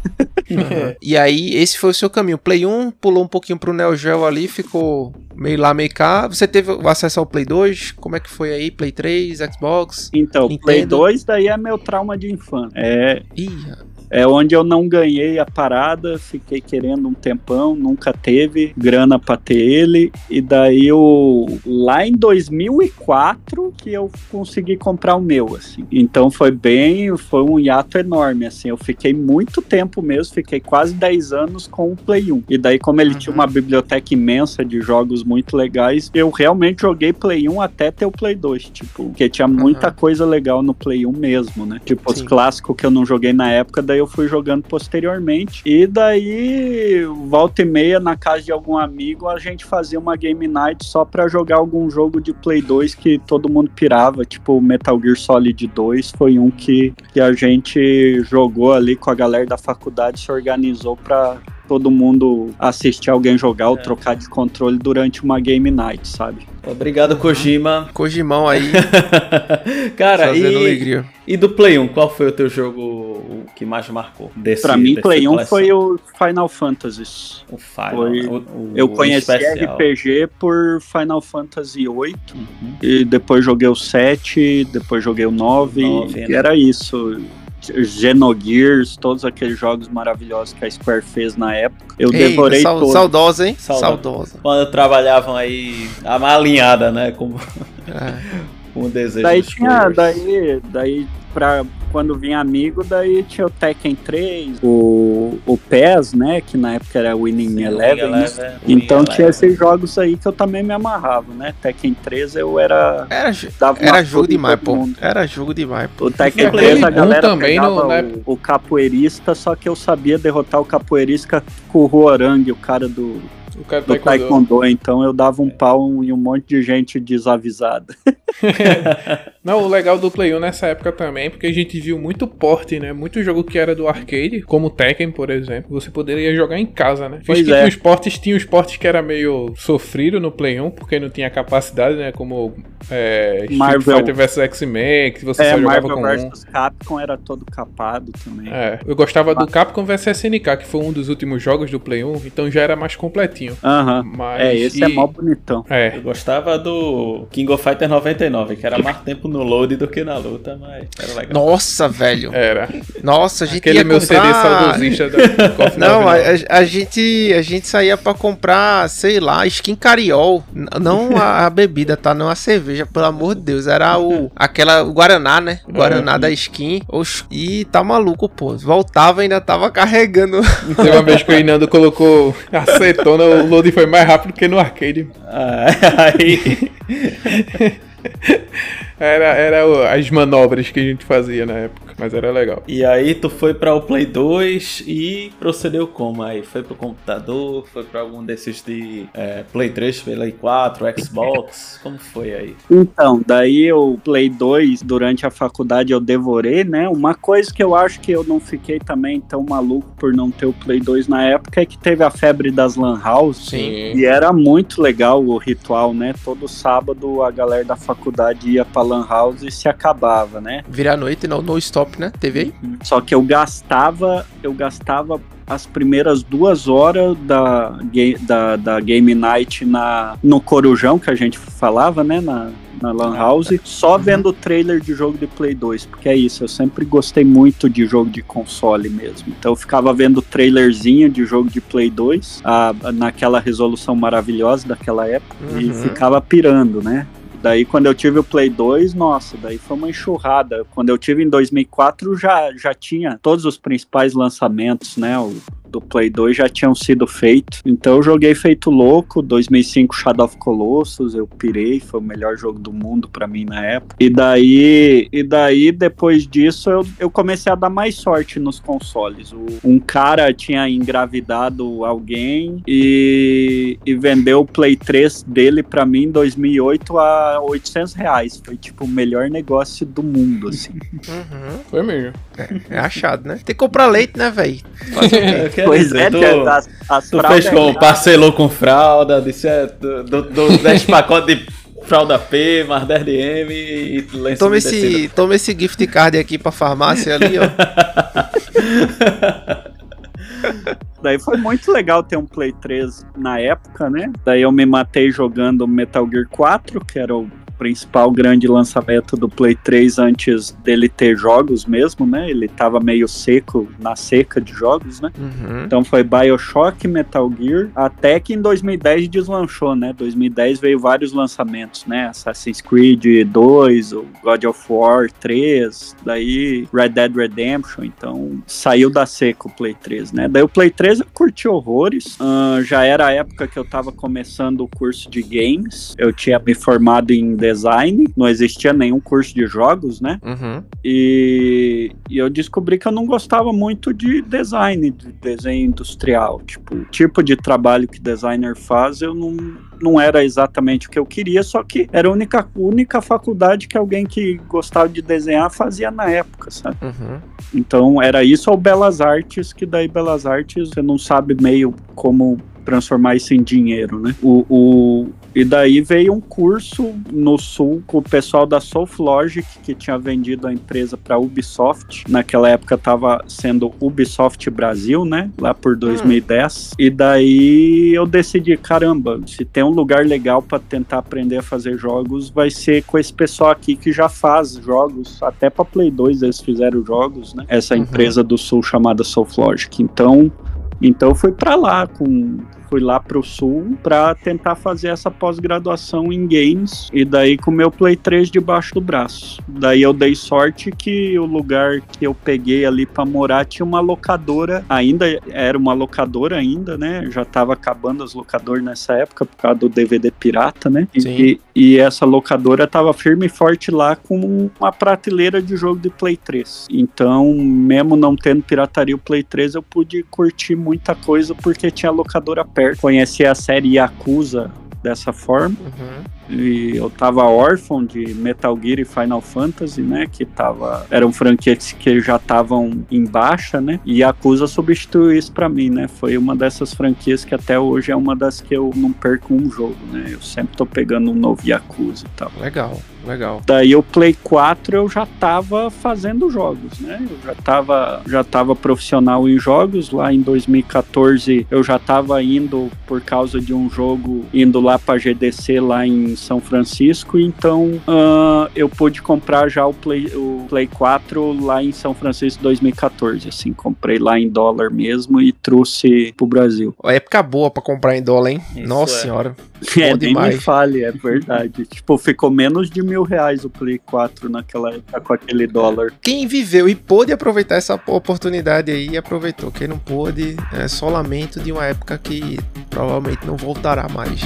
Uhum. e aí, esse foi o seu caminho. Play 1 pulou um pouquinho pro Neo Geo ali, ficou meio lá, meio cá. Você teve acesso ao Play 2? Como é que foi aí? Play 3, Xbox? Então, Nintendo? Play 2 daí é meu trauma de infância. É. Ih, É onde eu não ganhei a parada, fiquei querendo um tempão, nunca teve grana pra ter ele. E daí eu, lá em 2004 que eu consegui comprar o meu, assim. Então foi bem, foi um hiato enorme, assim. Eu fiquei muito tempo mesmo, fiquei quase 10 anos com o Play 1. E daí, como ele uhum. tinha uma biblioteca imensa de jogos muito legais, eu realmente joguei Play 1 até ter o Play 2, tipo, porque tinha muita uhum. coisa legal no Play 1 mesmo, né? Tipo, Sim. os clássicos que eu não joguei na época, daí eu fui jogando posteriormente. E daí, volta e meia, na casa de algum amigo, a gente fazia uma game night só pra jogar algum jogo de Play 2 que todo mundo pirava, tipo Metal Gear Solid 2 foi um que, que a gente jogou ali com a galera da faculdade, se organizou pra todo mundo assistir alguém jogar ou é. trocar de controle durante uma game night, sabe? Obrigado, Kojima. Kojimão aí. Cara, e, e do Play 1, qual foi o teu jogo que mais marcou? Desse, pra mim, Play 1 foi o Final Fantasy. O Final. Foi, o, o, eu conheci especial. RPG por Final Fantasy 8 uhum. e depois joguei o 7, depois joguei o 9, 9 e né? era isso Genogears, todos aqueles jogos maravilhosos que a Square fez na época. Eu Ei, devorei sal, todos. Saudosa, hein? Saudosa. Quando trabalhavam aí a malinhada, né? Como, é. com o desejo daí tinha, daí, daí pra quando vinha amigo, daí tinha o Tekken 3, o, o PES, né? Que na época era Winning Sim, Eleven. Né? Eleven então tinha esses jogos aí que eu também me amarrava, né? Tekken 3 eu era. Era, era jogo demais, pô. Mundo. Era jogo demais, pô. O Tekken 3 a galera também no, né? o, o capoeirista, só que eu sabia derrotar o capoeirista com o Huorang, o cara do o cara do taekwondo. taekwondo. então eu dava um pau em um monte de gente desavisada. Não, o legal do Play 1 nessa época também, porque a gente viu muito porte, né? Muito jogo que era do arcade, como Tekken, por exemplo, você poderia jogar em casa, né? Pois que é. os portes, tinha os portes que era meio sofrido no Play 1, porque não tinha capacidade, né? Como é, Marvel Fighter vs X-Men, que você é, só jogava Marvel com vs um. Capcom era todo capado também. É, eu gostava do Capcom vs SNK, que foi um dos últimos jogos do Play 1, então já era mais completinho. Aham. Uh -huh. É, esse é e... é mó bonitão. É. Eu gostava do King of Fighters 99, que era mais tempo no load do que na luta, mas era legal. Nossa, velho. Era. Nossa, a gente Aquele ia meu comprar... CD saudosista da Não, a, a, gente, a gente saía pra comprar, sei lá, skin cariol. Não a, a, bebida, tá? Não a cerveja, pelo amor de Deus. Era o aquela o Guaraná, né? O Guaraná uhum. da skin. Oxe, e tá maluco, pô. Voltava ainda tava carregando. Teve uma vez que o Inando colocou acetona, o load foi mais rápido que no arcade. Ah, aí. era, era as manobras que a gente fazia na época, mas era legal. E aí tu foi para o Play 2 e procedeu como aí? Foi pro computador? Foi para algum desses de é, Play 3, Play 4, Xbox? como foi aí? Então, daí o Play 2, durante a faculdade eu devorei, né? Uma coisa que eu acho que eu não fiquei também tão maluco por não ter o Play 2 na época é que teve a febre das Lan House. Sim. E era muito legal o ritual, né? Todo sábado a galera da faculdade ia pra Lan House e se acabava, né? Virar noite no, no stop, né? TV aí? Só que eu gastava, eu gastava as primeiras duas horas da, da, da Game Night na, no Corujão, que a gente falava, né? Na, na Lan House, só uhum. vendo o trailer de jogo de Play 2, porque é isso, eu sempre gostei muito de jogo de console mesmo. Então eu ficava vendo o trailerzinho de jogo de Play 2, a, naquela resolução maravilhosa daquela época, uhum. e ficava pirando, né? Daí quando eu tive o Play 2, nossa, daí foi uma enxurrada. Quando eu tive em 2004 já já tinha todos os principais lançamentos, né? O do Play 2 já tinham sido feitos. Então eu joguei feito louco, 2005 Shadow of Colossus, eu pirei, foi o melhor jogo do mundo para mim na época. E daí, e daí depois disso eu, eu comecei a dar mais sorte nos consoles. O, um cara tinha engravidado alguém e, e vendeu o Play 3 dele para mim em 2008 a 800 reais. Foi tipo o melhor negócio do mundo, assim. Uhum. Foi mesmo. É, é achado, né? Tem que comprar leite, né, velho? pois dizer, é, tu, as, as tu fez com, é parcelou com fralda, disse, é, do, do, do 10 pacotes de fralda P, mais 10 DM e lenço toma esse, toma esse gift card aqui pra farmácia ali, ó. Daí foi muito legal ter um Play 3 na época, né? Daí eu me matei jogando Metal Gear 4, que era o principal grande lançamento do Play 3 antes dele ter jogos mesmo, né? Ele tava meio seco, na seca de jogos, né? Uhum. Então foi Bioshock, Metal Gear, até que em 2010 deslanchou, né? 2010 veio vários lançamentos, né? Assassin's Creed 2, o God of War 3, daí Red Dead Redemption, então saiu da seca o Play 3, né? Daí o Play 3 eu curti horrores, uh, já era a época que eu tava começando o curso de games, eu tinha me formado em design, não existia nenhum curso de jogos, né? Uhum. E, e eu descobri que eu não gostava muito de design, de desenho industrial, tipo, o tipo de trabalho que designer faz, eu não não era exatamente o que eu queria, só que era a única, única faculdade que alguém que gostava de desenhar fazia na época, sabe? Uhum. Então era isso ou Belas Artes, que daí Belas Artes você não sabe meio como transformar isso em dinheiro, né? O, o, e daí veio um curso no Sul com o pessoal da Soulflogic, que tinha vendido a empresa para Ubisoft. Naquela época estava sendo Ubisoft Brasil, né? Lá por 2010. Hum. E daí eu decidi, caramba, se tem um lugar legal para tentar aprender a fazer jogos, vai ser com esse pessoal aqui que já faz jogos. Até para Play 2 eles fizeram jogos, né? Essa uhum. empresa do Sul chamada Soulflogic. Então, então fui para lá com fui lá pro sul para tentar fazer essa pós-graduação em games e daí com o meu Play 3 debaixo do braço. Daí eu dei sorte que o lugar que eu peguei ali para morar tinha uma locadora, ainda era uma locadora ainda, né? Já tava acabando as locadoras nessa época por causa do DVD pirata, né? E, e, essa locadora tava firme e forte lá com uma prateleira de jogo de Play 3. Então, mesmo não tendo pirataria o Play 3, eu pude curtir muita coisa porque tinha locadora perto conheci a série Yakuza dessa forma. Uhum. E eu tava órfão de Metal Gear e Final Fantasy, né? Que tava. Eram franquias que já estavam em baixa, né? E Yakuza substituiu isso pra mim, né? Foi uma dessas franquias que até hoje é uma das que eu não perco um jogo, né? Eu sempre tô pegando um novo Yakuza e tal. Legal. Legal. Daí o Play 4 eu já tava fazendo jogos, né? Eu já tava, já tava profissional em jogos. Lá em 2014 eu já tava indo por causa de um jogo, indo lá pra GDC lá em São Francisco. Então uh, eu pude comprar já o Play, o Play 4 lá em São Francisco 2014. Assim, comprei lá em dólar mesmo e trouxe pro Brasil. A época boa pra comprar em dólar, hein? Isso Nossa é. senhora. É, nem me fale, é verdade. tipo, ficou menos de mil reais o Play 4 naquela época com aquele dólar. Quem viveu e pôde aproveitar essa oportunidade aí, aproveitou. Quem não pôde, é só lamento de uma época que provavelmente não voltará mais.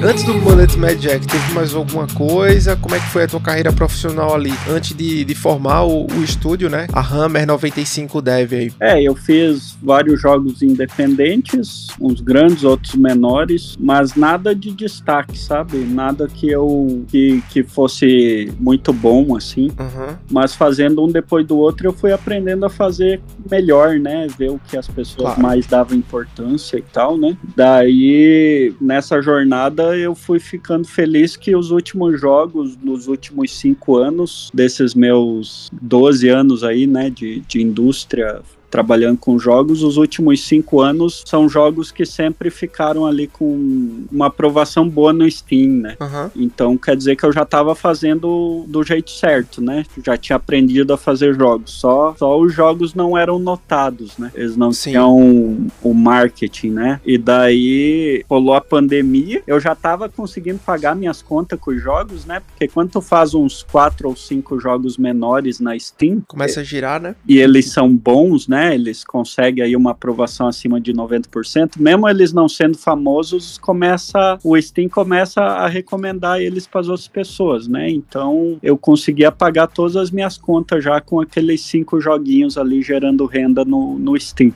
Antes do Bullet Mad Jack, teve mais alguma coisa? Como é que foi a tua carreira profissional ali? Antes de, de formar o, o estúdio, né? A Hammer 95 Dev aí. É, eu fiz vários jogos independentes, uns grandes, outros menores, mas nada de destaque, sabe? Nada que eu que, que fosse muito bom assim. Uhum. Mas fazendo um depois do outro, eu fui aprendendo a fazer melhor, né? Ver o que as pessoas claro. mais davam importância e tal, né? Daí, nessa jornada, eu fui ficando feliz que os últimos jogos, nos últimos cinco anos, desses meus 12 anos aí, né, de, de indústria trabalhando com jogos, os últimos cinco anos são jogos que sempre ficaram ali com uma aprovação boa no Steam, né? Uhum. Então quer dizer que eu já estava fazendo do jeito certo, né? Já tinha aprendido a fazer jogos. Só, só os jogos não eram notados, né? Eles não Sim. tinham o marketing, né? E daí rolou a pandemia, eu já estava conseguindo pagar minhas contas com os jogos, né? Porque quando tu faz uns quatro ou cinco jogos menores na Steam, começa a girar, né? E eles são bons, né? Né? Eles conseguem aí uma aprovação acima de 90%. Mesmo eles não sendo famosos, começa o Steam começa a recomendar eles para as outras pessoas, né? Então eu conseguia pagar todas as minhas contas já com aqueles cinco joguinhos ali gerando renda no, no Steam.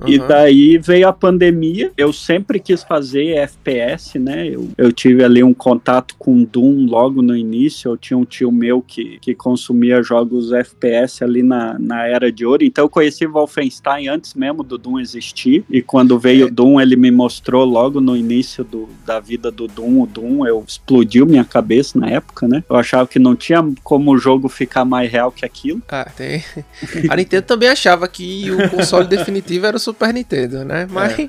Uhum. E daí veio a pandemia. Eu sempre quis fazer FPS, né? Eu, eu tive ali um contato com Doom logo no início. Eu tinha um tio meu que, que consumia jogos FPS ali na, na era de ouro. Então eu conheci Wolfenstein antes mesmo do Doom existir. E quando veio o é. Doom, ele me mostrou logo no início do, da vida do Doom. O Doom, eu explodiu minha cabeça na época, né? Eu achava que não tinha como o jogo ficar mais real que aquilo. Ah, tem. A Nintendo também achava que o console definitivo era o Super Nintendo, né? Mas é.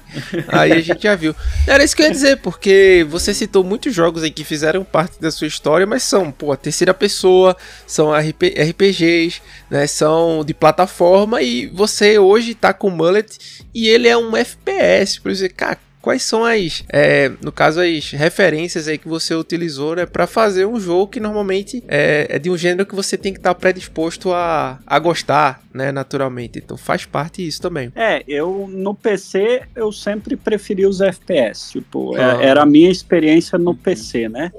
aí a gente já viu. Era isso que eu ia dizer, porque você citou muitos jogos aí que fizeram parte da sua história, mas são, pô, a terceira pessoa, são RP, RPGs, né? São de plataforma e você hoje tá com o Mullet e ele é um FPS, por exemplo, cara, quais são as, é, no caso, as referências aí que você utilizou, né, para fazer um jogo que normalmente é, é, de um gênero que você tem que estar tá predisposto a, a gostar, né, naturalmente. Então faz parte isso também. É, eu no PC eu sempre preferi os FPS, tipo, ah. era a minha experiência no PC, né?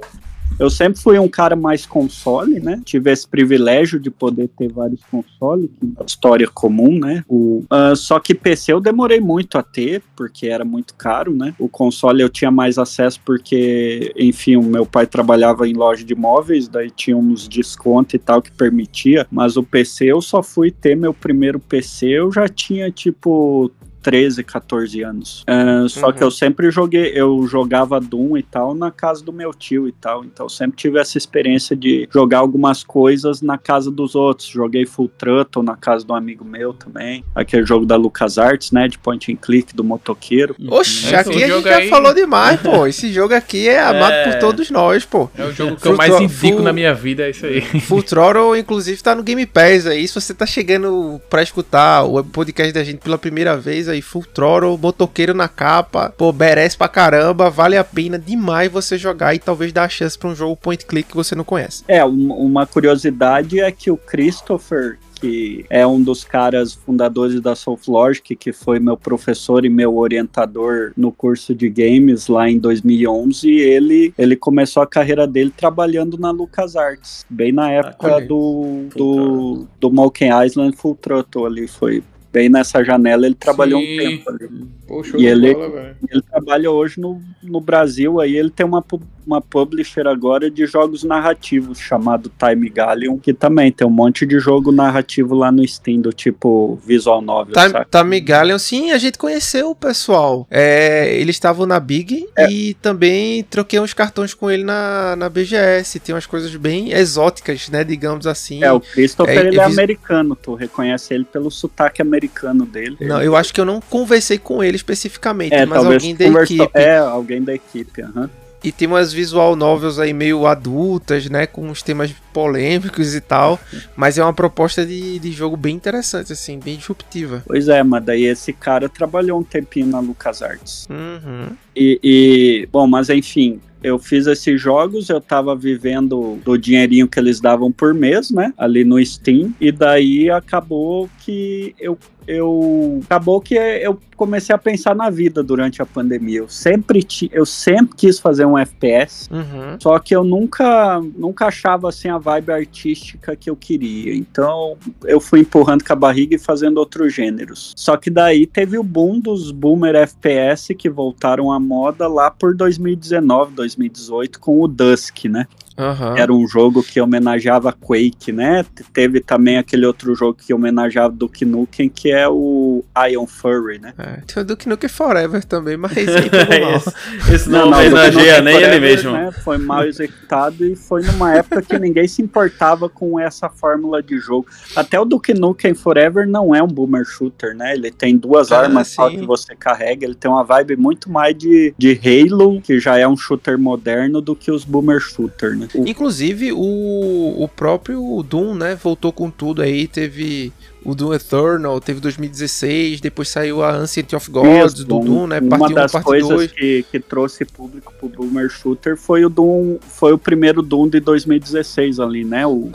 Eu sempre fui um cara mais console, né? Tive esse privilégio de poder ter vários consoles, história comum, né? O, uh, só que PC eu demorei muito a ter, porque era muito caro, né? O console eu tinha mais acesso porque, enfim, o meu pai trabalhava em loja de móveis, daí tinha uns descontos e tal que permitia, mas o PC eu só fui ter meu primeiro PC, eu já tinha tipo 13, 14 anos. Uh, só uhum. que eu sempre joguei, eu jogava Doom e tal na casa do meu tio e tal. Então eu sempre tive essa experiência de jogar algumas coisas na casa dos outros. Joguei Full Throttle na casa de um amigo meu também. Aquele jogo da LucasArts, né? De point and click do motoqueiro. Oxe, aqui a gente já falou demais, pô. Esse jogo aqui é amado é... por todos nós, pô. É o jogo que Full eu mais indico Full... na minha vida, é isso aí. Full Throttle, inclusive, tá no Game Pass aí. Se você tá chegando pra escutar o podcast da gente pela primeira vez, aí Full Throttle, motoqueiro na capa, pô, merece pra caramba, vale a pena demais você jogar e talvez dar a chance pra um jogo point click que você não conhece. É, uma curiosidade é que o Christopher, que é um dos caras fundadores da Soulflogic, que foi meu professor e meu orientador no curso de games lá em 2011, ele, ele começou a carreira dele trabalhando na LucasArts, bem na época ah, do, do, do Monkey Island Full Throttle ali, foi bem nessa janela, ele trabalhou Sim. um tempo ali. Poxa, e ele, bola, ele trabalha hoje no, no Brasil, aí ele tem uma, uma publisher agora de jogos narrativos chamado Time Galleon, que também tem um monte de jogo narrativo lá no Steam, do tipo Visual Novel. Time, Time Galleon, sim, a gente conheceu o pessoal. É, eles estavam na Big é. e também troquei uns cartões com ele na, na BGS. Tem umas coisas bem exóticas, né, digamos assim. É, o Christopher é, ele é, é americano, tu reconhece ele pelo sotaque americano dele. Não, eu acho que eu não conversei com ele especificamente, é, mas alguém da equipe. É, alguém da equipe, aham. Uhum. E tem umas visual novels aí meio adultas, né? Com uns temas polêmicos e tal. Mas é uma proposta de, de jogo bem interessante, assim, bem disruptiva. Pois é, mas daí esse cara trabalhou um tempinho na LucasArts. Uhum. E, e, bom, mas enfim, eu fiz esses jogos, eu tava vivendo do dinheirinho que eles davam por mês, né? Ali no Steam. E daí acabou que eu eu acabou que eu comecei a pensar na vida durante a pandemia. Eu sempre eu sempre quis fazer um FPS, uhum. só que eu nunca nunca achava assim a vibe artística que eu queria. Então eu fui empurrando com a barriga e fazendo outros gêneros. Só que daí teve o boom dos boomer FPS que voltaram à moda lá por 2019, 2018 com o Dusk, né? Uhum. Era um jogo que homenageava Quake, né? Teve também aquele outro jogo que homenageava Duke Nukem, que é o Iron Furry, né? É, tem o Duke Nukem Forever também, mas esse esse, não, não homenageia nem Forever, ele mesmo. Né, foi mal executado e foi numa época que ninguém se importava com essa fórmula de jogo. Até o Duke Nukem Forever não é um boomer shooter, né? Ele tem duas ah, armas só que você carrega, ele tem uma vibe muito mais de, de Halo, que já é um shooter moderno, do que os boomer shooter, né? Inclusive, o, o próprio Doom, né, voltou com tudo aí, teve o Doom Eternal, teve 2016, depois saiu a Ancient of Gods do Doom, né? Parte uma das 1, coisas que, que trouxe público pro Boomer Shooter foi o Doom, foi o primeiro Doom de 2016 ali, né? O,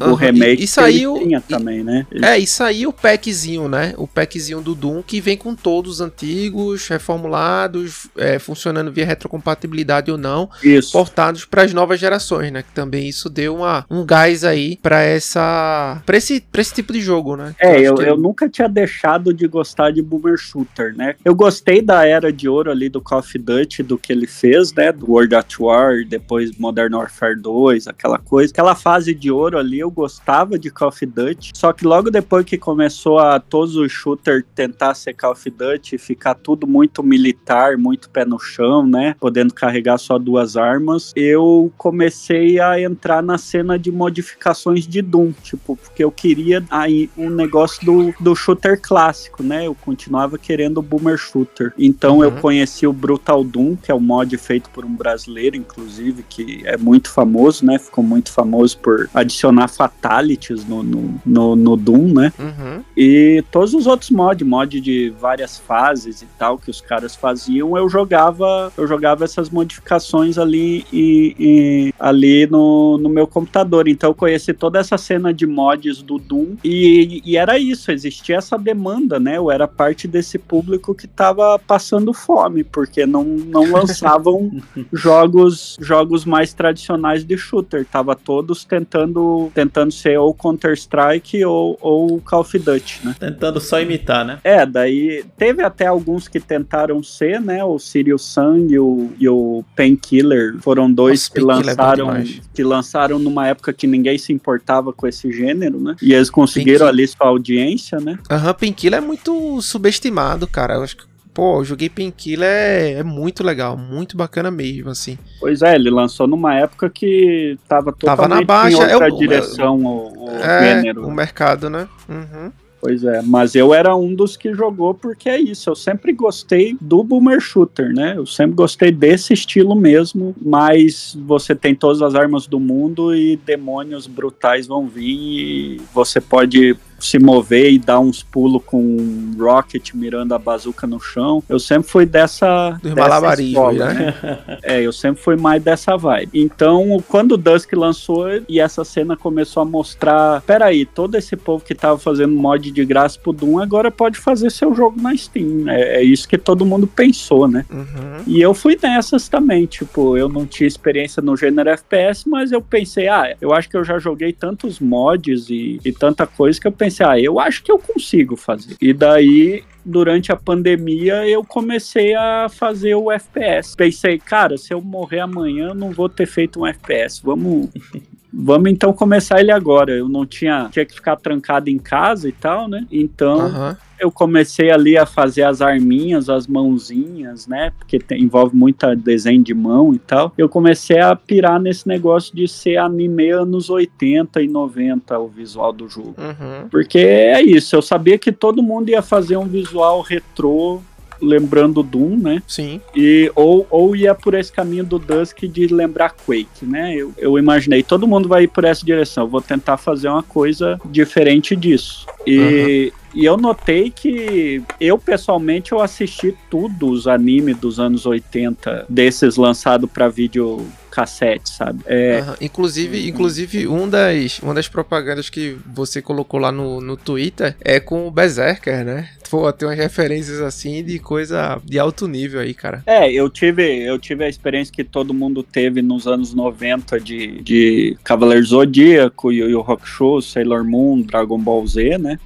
o remake e, e saiu, tinha e, também, né? Ele... É, e saiu o packzinho, né? O packzinho do Doom que vem com todos antigos, reformulados, é, funcionando via retrocompatibilidade ou não, isso. portados para as novas gerações, né? Que também isso deu uma, um gás aí para essa, para esse, pra esse tipo de jogo, né? Né? É, eu, eu, eu, nunca tinha deixado de gostar de Boomer Shooter, né? Eu gostei da era de ouro ali do Call of Duty, do que ele fez, né? Do World at War, depois Modern Warfare 2, aquela coisa. Aquela fase de ouro ali, eu gostava de Call of Duty, só que logo depois que começou a todos os shooters tentar ser Call of Duty, ficar tudo muito militar, muito pé no chão, né? Podendo carregar só duas armas, eu comecei a entrar na cena de modificações de Doom, tipo, porque eu queria aí um negócio do, do shooter clássico, né? Eu continuava querendo o Boomer Shooter. Então uhum. eu conheci o Brutal Doom, que é o mod feito por um brasileiro, inclusive, que é muito famoso, né? Ficou muito famoso por adicionar fatalities no, no, no, no Doom, né? Uhum. E todos os outros mods, mod de várias fases e tal, que os caras faziam, eu jogava, eu jogava essas modificações ali e, e ali no, no meu computador. Então eu conheci toda essa cena de mods do Doom e, e era isso, existia essa demanda, né? Eu era parte desse público que tava passando fome, porque não, não lançavam jogos jogos mais tradicionais de shooter. Tava todos tentando tentando ser ou Counter-Strike ou, ou Call of Duty, né? Tentando só imitar, né? É, daí teve até alguns que tentaram ser, né? O Sirius Sun e o, e o Painkiller foram dois Nossa, que é lançaram é que lançaram numa época que ninguém se importava com esse gênero, né? E eles conseguiram ali sua audiência, né? Aham, uhum, Painkiller é muito subestimado, cara. Eu acho que pô, eu joguei Painkiller é, é muito legal, muito bacana mesmo, assim. Pois é, ele lançou numa época que tava totalmente tava na baixa, em outra direção o, o é, gênero. O mercado, né? Uhum. Pois é, mas eu era um dos que jogou porque é isso. Eu sempre gostei do boomer shooter, né? Eu sempre gostei desse estilo mesmo, mas você tem todas as armas do mundo e demônios brutais vão vir e você pode se mover e dar uns pulos com um rocket mirando a bazuca no chão. Eu sempre fui dessa. Do dessa né? né? é, eu sempre fui mais dessa vibe. Então, quando o Dusk lançou e essa cena começou a mostrar: peraí, todo esse povo que tava fazendo mod de graça pro Doom agora pode fazer seu jogo na Steam. É, é isso que todo mundo pensou, né? Uhum. E eu fui nessas também. Tipo, eu não tinha experiência no gênero FPS, mas eu pensei: ah, eu acho que eu já joguei tantos mods e, e tanta coisa que eu pensei pensei, ah, eu acho que eu consigo fazer. E daí durante a pandemia eu comecei a fazer o FPS. Pensei, cara, se eu morrer amanhã, não vou ter feito um FPS. Vamos vamos então começar ele agora. Eu não tinha, tinha que ficar trancado em casa e tal, né? Então uhum. Eu comecei ali a fazer as arminhas, as mãozinhas, né? Porque tem, envolve muita desenho de mão e tal. Eu comecei a pirar nesse negócio de ser anime anos 80 e 90 o visual do jogo. Uhum. Porque é isso, eu sabia que todo mundo ia fazer um visual retrô lembrando Doom, né? Sim. E, ou, ou ia por esse caminho do Dusk de lembrar Quake, né? Eu, eu imaginei, todo mundo vai ir por essa direção, eu vou tentar fazer uma coisa diferente disso. E, uhum. E eu notei que eu pessoalmente eu assisti tudo os animes dos anos 80, desses lançados para vídeo cassete, sabe? É... Uhum. Inclusive, inclusive um das, uma das propagandas que você colocou lá no, no Twitter é com o Berserker, né? Pô, tem umas referências assim de coisa de alto nível aí, cara. É, eu tive, eu tive a experiência que todo mundo teve nos anos 90 de, de Cavaleiro Zodíaco, Yu Yu Hakusho, Sailor Moon, Dragon Ball Z, né?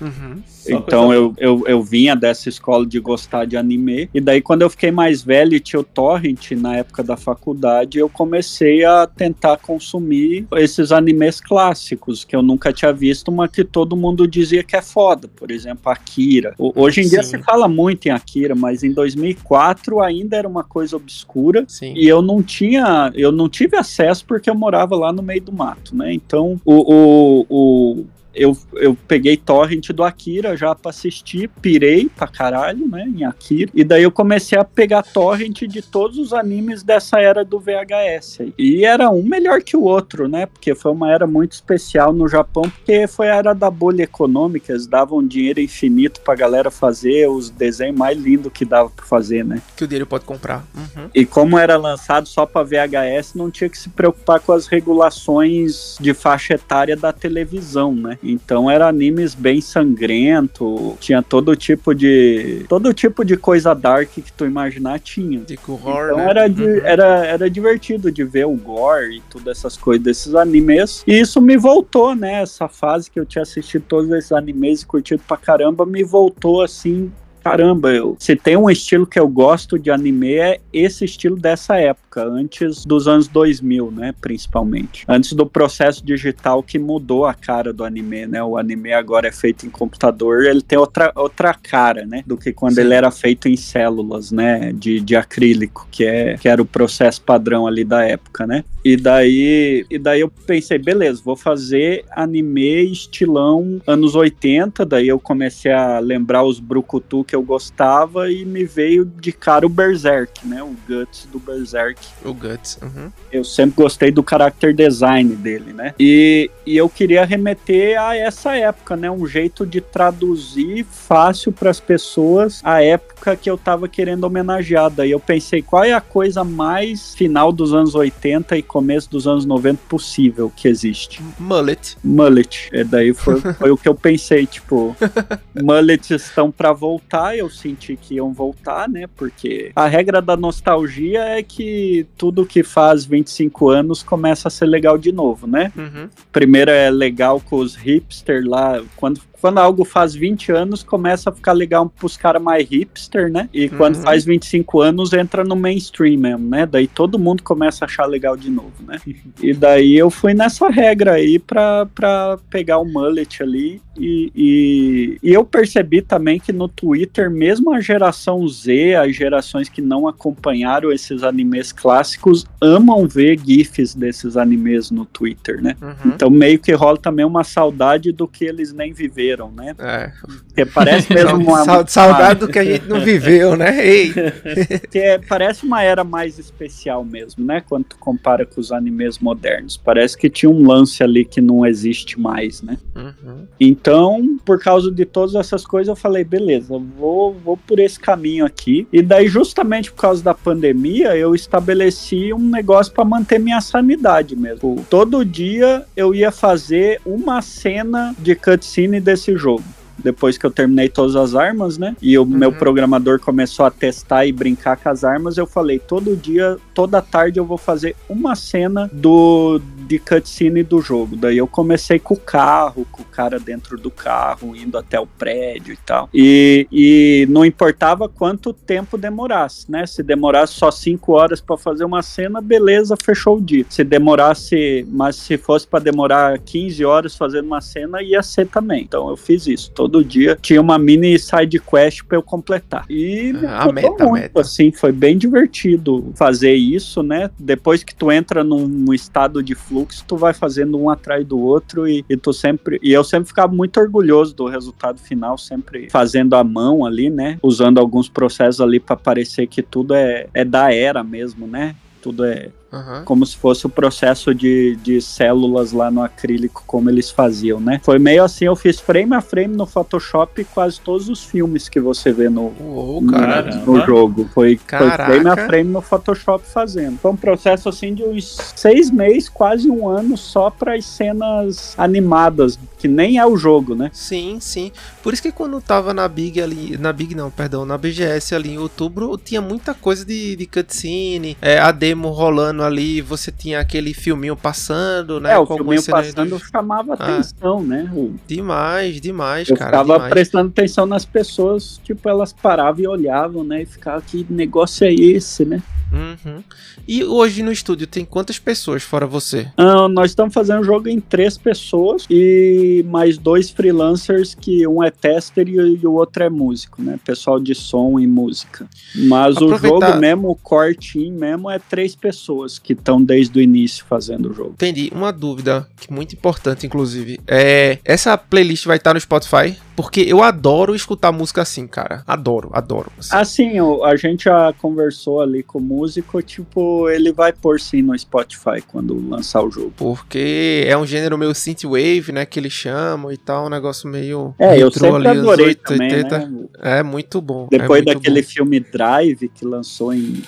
Uhum. Então eu, eu, eu vinha dessa escola de gostar de anime. E daí, quando eu fiquei mais velho e tinha o Torrent na época da faculdade, eu comecei a tentar consumir esses animes clássicos que eu nunca tinha visto, mas que todo mundo dizia que é foda. Por exemplo, Akira. Hoje em Sim. dia se fala muito em Akira, mas em 2004 ainda era uma coisa obscura. Sim. E eu não tinha, eu não tive acesso porque eu morava lá no meio do mato, né? Então, o, o, o eu, eu peguei torrent do Akira já pra assistir, pirei pra caralho, né, em Akira. E daí eu comecei a pegar torrent de todos os animes dessa era do VHS. E era um melhor que o outro, né, porque foi uma era muito especial no Japão, porque foi a era da bolha econômica, eles davam dinheiro infinito pra galera fazer os desenhos mais lindos que dava pra fazer, né. Que o dinheiro pode comprar. Uhum. E como era lançado só pra VHS, não tinha que se preocupar com as regulações de faixa etária da televisão, né. Então era animes bem sangrento, tinha todo tipo de todo tipo de coisa dark que tu imaginar tinha. De horror, então né? era, Uhum. era, era divertido de ver o gore e todas essas coisas desses animes. E isso me voltou, né? Essa fase que eu tinha assistido todos esses animes e curtido pra caramba, me voltou assim caramba, eu, se tem um estilo que eu gosto de anime é esse estilo dessa época, antes dos anos 2000, né, principalmente. Antes do processo digital que mudou a cara do anime, né? O anime agora é feito em computador, ele tem outra, outra cara, né, do que quando Sim. ele era feito em células, né, de, de acrílico, que é que era o processo padrão ali da época, né? E daí, e daí eu pensei, beleza, vou fazer anime estilão anos 80, daí eu comecei a lembrar os brucutu que eu gostava e me veio de cara o Berserk, né? O Guts do Berserk. O Guts. Uhum. Eu sempre gostei do character design dele, né? E, e eu queria remeter a essa época, né? Um jeito de traduzir fácil para as pessoas a época que eu tava querendo homenagear. Daí eu pensei, qual é a coisa mais final dos anos 80 e começo dos anos 90 possível que existe? Mullet. Mullet. E daí foi, foi o que eu pensei, tipo, mullets estão para voltar, eu senti que iam voltar, né? Porque a regra da nostalgia é que tudo que faz 25 anos começa a ser legal de novo, né? Uhum. Primeiro é legal com os hipster lá, quando quando algo faz 20 anos, começa a ficar legal pros caras mais hipster, né? E quando Uhum. faz 25 anos, entra no mainstream mesmo, né? Daí todo mundo começa a achar legal de novo, né? E daí eu fui nessa regra aí pra, pra pegar o mullet ali. E, e, e eu percebi também que no Twitter, mesmo a geração Z, as gerações que não acompanharam esses animes clássicos, amam ver GIFs desses animes no Twitter, né? Uhum. Então meio que rola também uma saudade do que eles nem viveram, né? É. Porque parece mesmo uma, Sa- Saudade do que a gente não viveu, né? Ei. que é- parece uma era mais especial mesmo, né? Quando tu compara com os animes modernos. Parece que tinha um lance ali que não existe mais, né? Uhum. Então, por causa de todas essas coisas, eu falei, beleza, vou, vou por esse caminho aqui. E daí, justamente por causa da pandemia, eu estabeleci um negócio para manter minha sanidade mesmo. Todo dia eu ia fazer uma cena de cutscene desse jogo. Depois que eu terminei todas as armas, né? E o meu programador começou a testar e brincar com as armas, eu falei, todo dia, toda tarde eu vou fazer uma cena do de cutscene do jogo. Daí eu comecei com o carro, com o cara dentro do carro, indo até o prédio e tal. E, e não importava quanto tempo demorasse, né? Se demorasse só 5 horas para fazer uma cena, beleza, fechou o dia. Se demorasse, mas se fosse para demorar 15 horas fazendo uma cena, ia ser também. Então eu fiz isso. Todo dia tinha uma mini side quest para eu completar. E Ah, a meta, muito, meta. assim, foi bem divertido fazer isso, né? Depois que tu entra num estado de fluxo, tu vai fazendo um atrás do outro e, e tu sempre. E eu sempre ficava muito orgulhoso do resultado final, sempre fazendo a mão ali, né? Usando alguns processos ali para parecer que tudo é, é da era mesmo, né? Tudo é Uhum. como se fosse o processo de, de células lá no acrílico, como eles faziam, né? Foi meio assim, eu fiz frame a frame no Photoshop quase todos os filmes que você vê no, Uou, no- jogo. Foi, foi frame a frame no Photoshop fazendo. Foi um processo assim de uns seis meses, quase um ano só para as cenas animadas, que nem é o jogo, né? Sim, sim. Por isso que quando tava na Big ali. Na Big não, perdão, na BGS ali em outubro, tinha muita coisa de, de cutscene, é, a demo rolando ali, você tinha aquele filminho passando, né? é, o filminho passando dos- chamava Ah. atenção, né? O- Demais, demais, Eu cara. ficava demais. prestando atenção nas pessoas, tipo, elas paravam e olhavam, né? E ficavam, que negócio é esse, né? Uhum. E hoje no estúdio tem quantas pessoas fora você? Ah, nós estamos fazendo o jogo em três pessoas e mais dois freelancers, que um é tester e, o outro é músico, né? Pessoal de som e música. Mas o Aproveitar- jogo mesmo, o core team mesmo, é três pessoas que estão desde o início fazendo o jogo. Entendi. Uma dúvida que é muito importante, inclusive. É. Essa playlist vai estar no Spotify? Porque eu adoro escutar música assim, cara. Adoro, adoro. assim. Assim, o- a gente já conversou ali com o músico, tipo, ele vai pôr sim no Spotify quando lançar o jogo. Porque é um gênero meio synthwave, né, que eles chamam e tal, um negócio meio É, eu sempre ali, adorei 8, também, 80. Né? É muito bom. É Depois é muito daquele bom. filme Drive que lançou em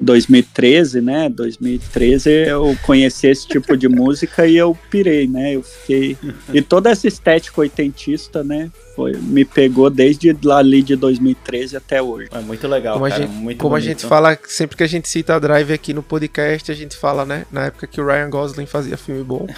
2013, né? 2013 eu conheci esse tipo de música e eu pirei, né? Eu fiquei e toda essa estética oitentista, né? Foi, me pegou desde ali de 2013 até hoje. É muito legal, como cara, a gente, muito Como bonito. a gente fala, sempre que a gente cita a Drive aqui no podcast, a gente fala, né? Na época que o Ryan Gosling fazia filme bom.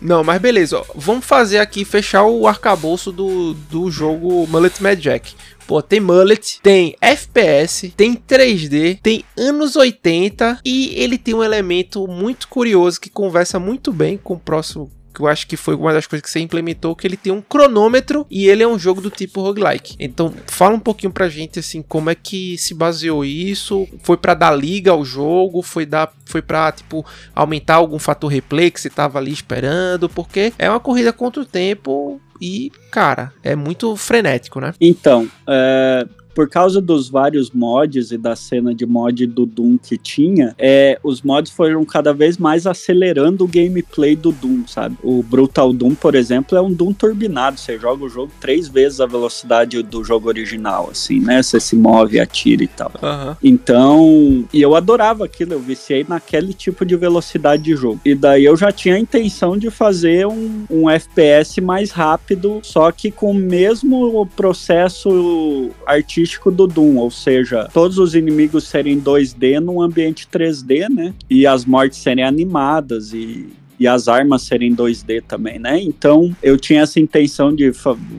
Não, mas beleza, ó, vamos fazer aqui, fechar o arcabouço do, do jogo Mullet Mad Jack. Pô, tem mullet, tem FPS, tem 3D, tem anos 80 e ele tem um elemento muito curioso que conversa muito bem com o próximo que eu acho que foi uma das coisas que você implementou, que ele tem um cronômetro e ele é um jogo do tipo roguelike. Então, fala um pouquinho pra gente assim, como é que se baseou isso? Foi para dar liga ao jogo? Foi dar foi para tipo aumentar algum fator replay que você tava ali esperando? Porque é uma corrida contra o tempo e, cara, é muito frenético, né? Então, é, por causa dos vários mods e da cena de mod do Doom que tinha, é, os mods foram cada vez mais acelerando o gameplay do Doom, sabe? O Brutal Doom, por exemplo, é um Doom turbinado. Você joga o jogo três vezes a velocidade do jogo original, assim, né? Você se move, atira e tal. Uhum. Então, e eu adorava aquilo, eu viciei naquele tipo de velocidade de jogo. E daí eu já tinha a intenção de fazer um, um FPS mais rápido, só que com o mesmo processo artístico do Doom, ou seja, todos os inimigos serem 2D num ambiente 3D, né? E as mortes serem animadas e e as armas serem 2D também, né? Então eu tinha essa intenção de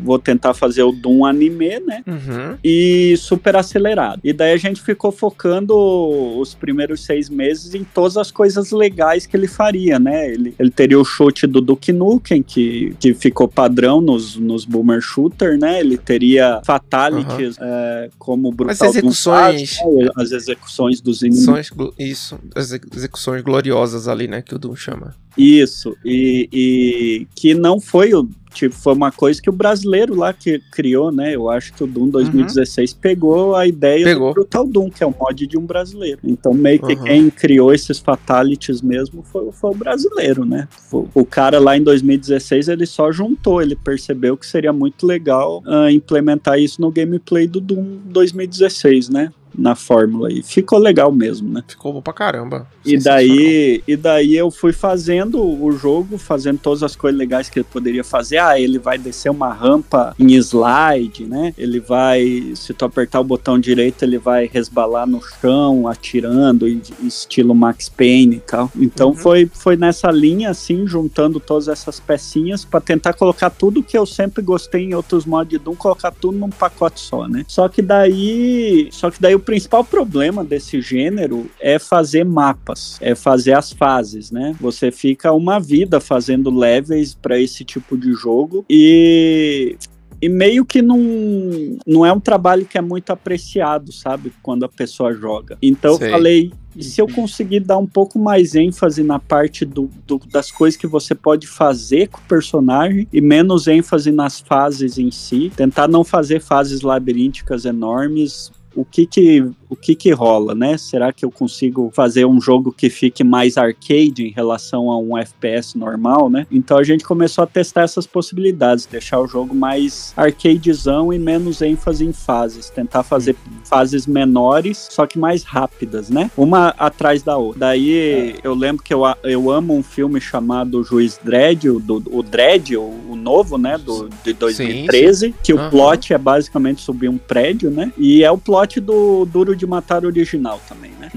vou tentar fazer o Doom anime, né? Uhum. E super acelerado. E daí a gente ficou focando os primeiros seis meses em todas as coisas legais que ele faria, né? Ele, ele teria o chute do Duke Nukem, que, que ficou padrão nos, nos Boomer Shooter, né? Ele teria fatalities uhum. é, como Brutal As execuções... Faz, né? As execuções dos inimigos. Isso, as execuções gloriosas ali, né? Que o Doom chama. Isso, e, e que não foi o tipo, foi uma coisa que o brasileiro lá que criou, né? Eu acho que o Doom 2016 uhum. pegou a ideia pegou. do Brutal Doom, que é um mod de um brasileiro. Então, meio que uhum. quem criou esses fatalities mesmo foi, foi o brasileiro, né? O cara lá em 2016 ele só juntou, ele percebeu que seria muito legal uh, implementar isso no gameplay do Doom 2016, né? na fórmula e ficou legal mesmo, né? Ficou bom pra caramba. E daí, e daí eu fui fazendo o jogo, fazendo todas as coisas legais que ele poderia fazer. Ah, ele vai descer uma rampa em slide, né? Ele vai, se tu apertar o botão direito, ele vai resbalar no chão, atirando, estilo Max Payne e tal. Então uhum. foi, foi nessa linha, assim, juntando todas essas pecinhas para tentar colocar tudo que eu sempre gostei em outros mods de Doom, colocar tudo num pacote só, né? Só que daí, só que daí o principal problema desse gênero é fazer mapas, é fazer as fases, né? Você fica uma vida fazendo levels para esse tipo de jogo e e meio que não, não é um trabalho que é muito apreciado, sabe? Quando a pessoa joga. Então Sei. eu falei, e se eu conseguir dar um pouco mais ênfase na parte do, do, das coisas que você pode fazer com o personagem e menos ênfase nas fases em si, tentar não fazer fases labirínticas enormes, o que que, o que que rola, né? Será que eu consigo fazer um jogo que fique mais arcade em relação a um FPS normal, né? Então a gente começou a testar essas possibilidades, deixar o jogo mais arcadezão e menos ênfase em fases, tentar fazer fases menores, só que mais rápidas, né? Uma atrás da outra. Daí é. eu lembro que eu, eu amo um filme chamado Juiz Dredd, o, do, o Dredd, o, o novo, né, do, de 2013, sim, sim. que uhum. o plot é basicamente subir um prédio, né? E é o plot do Duro de Matar original também, né?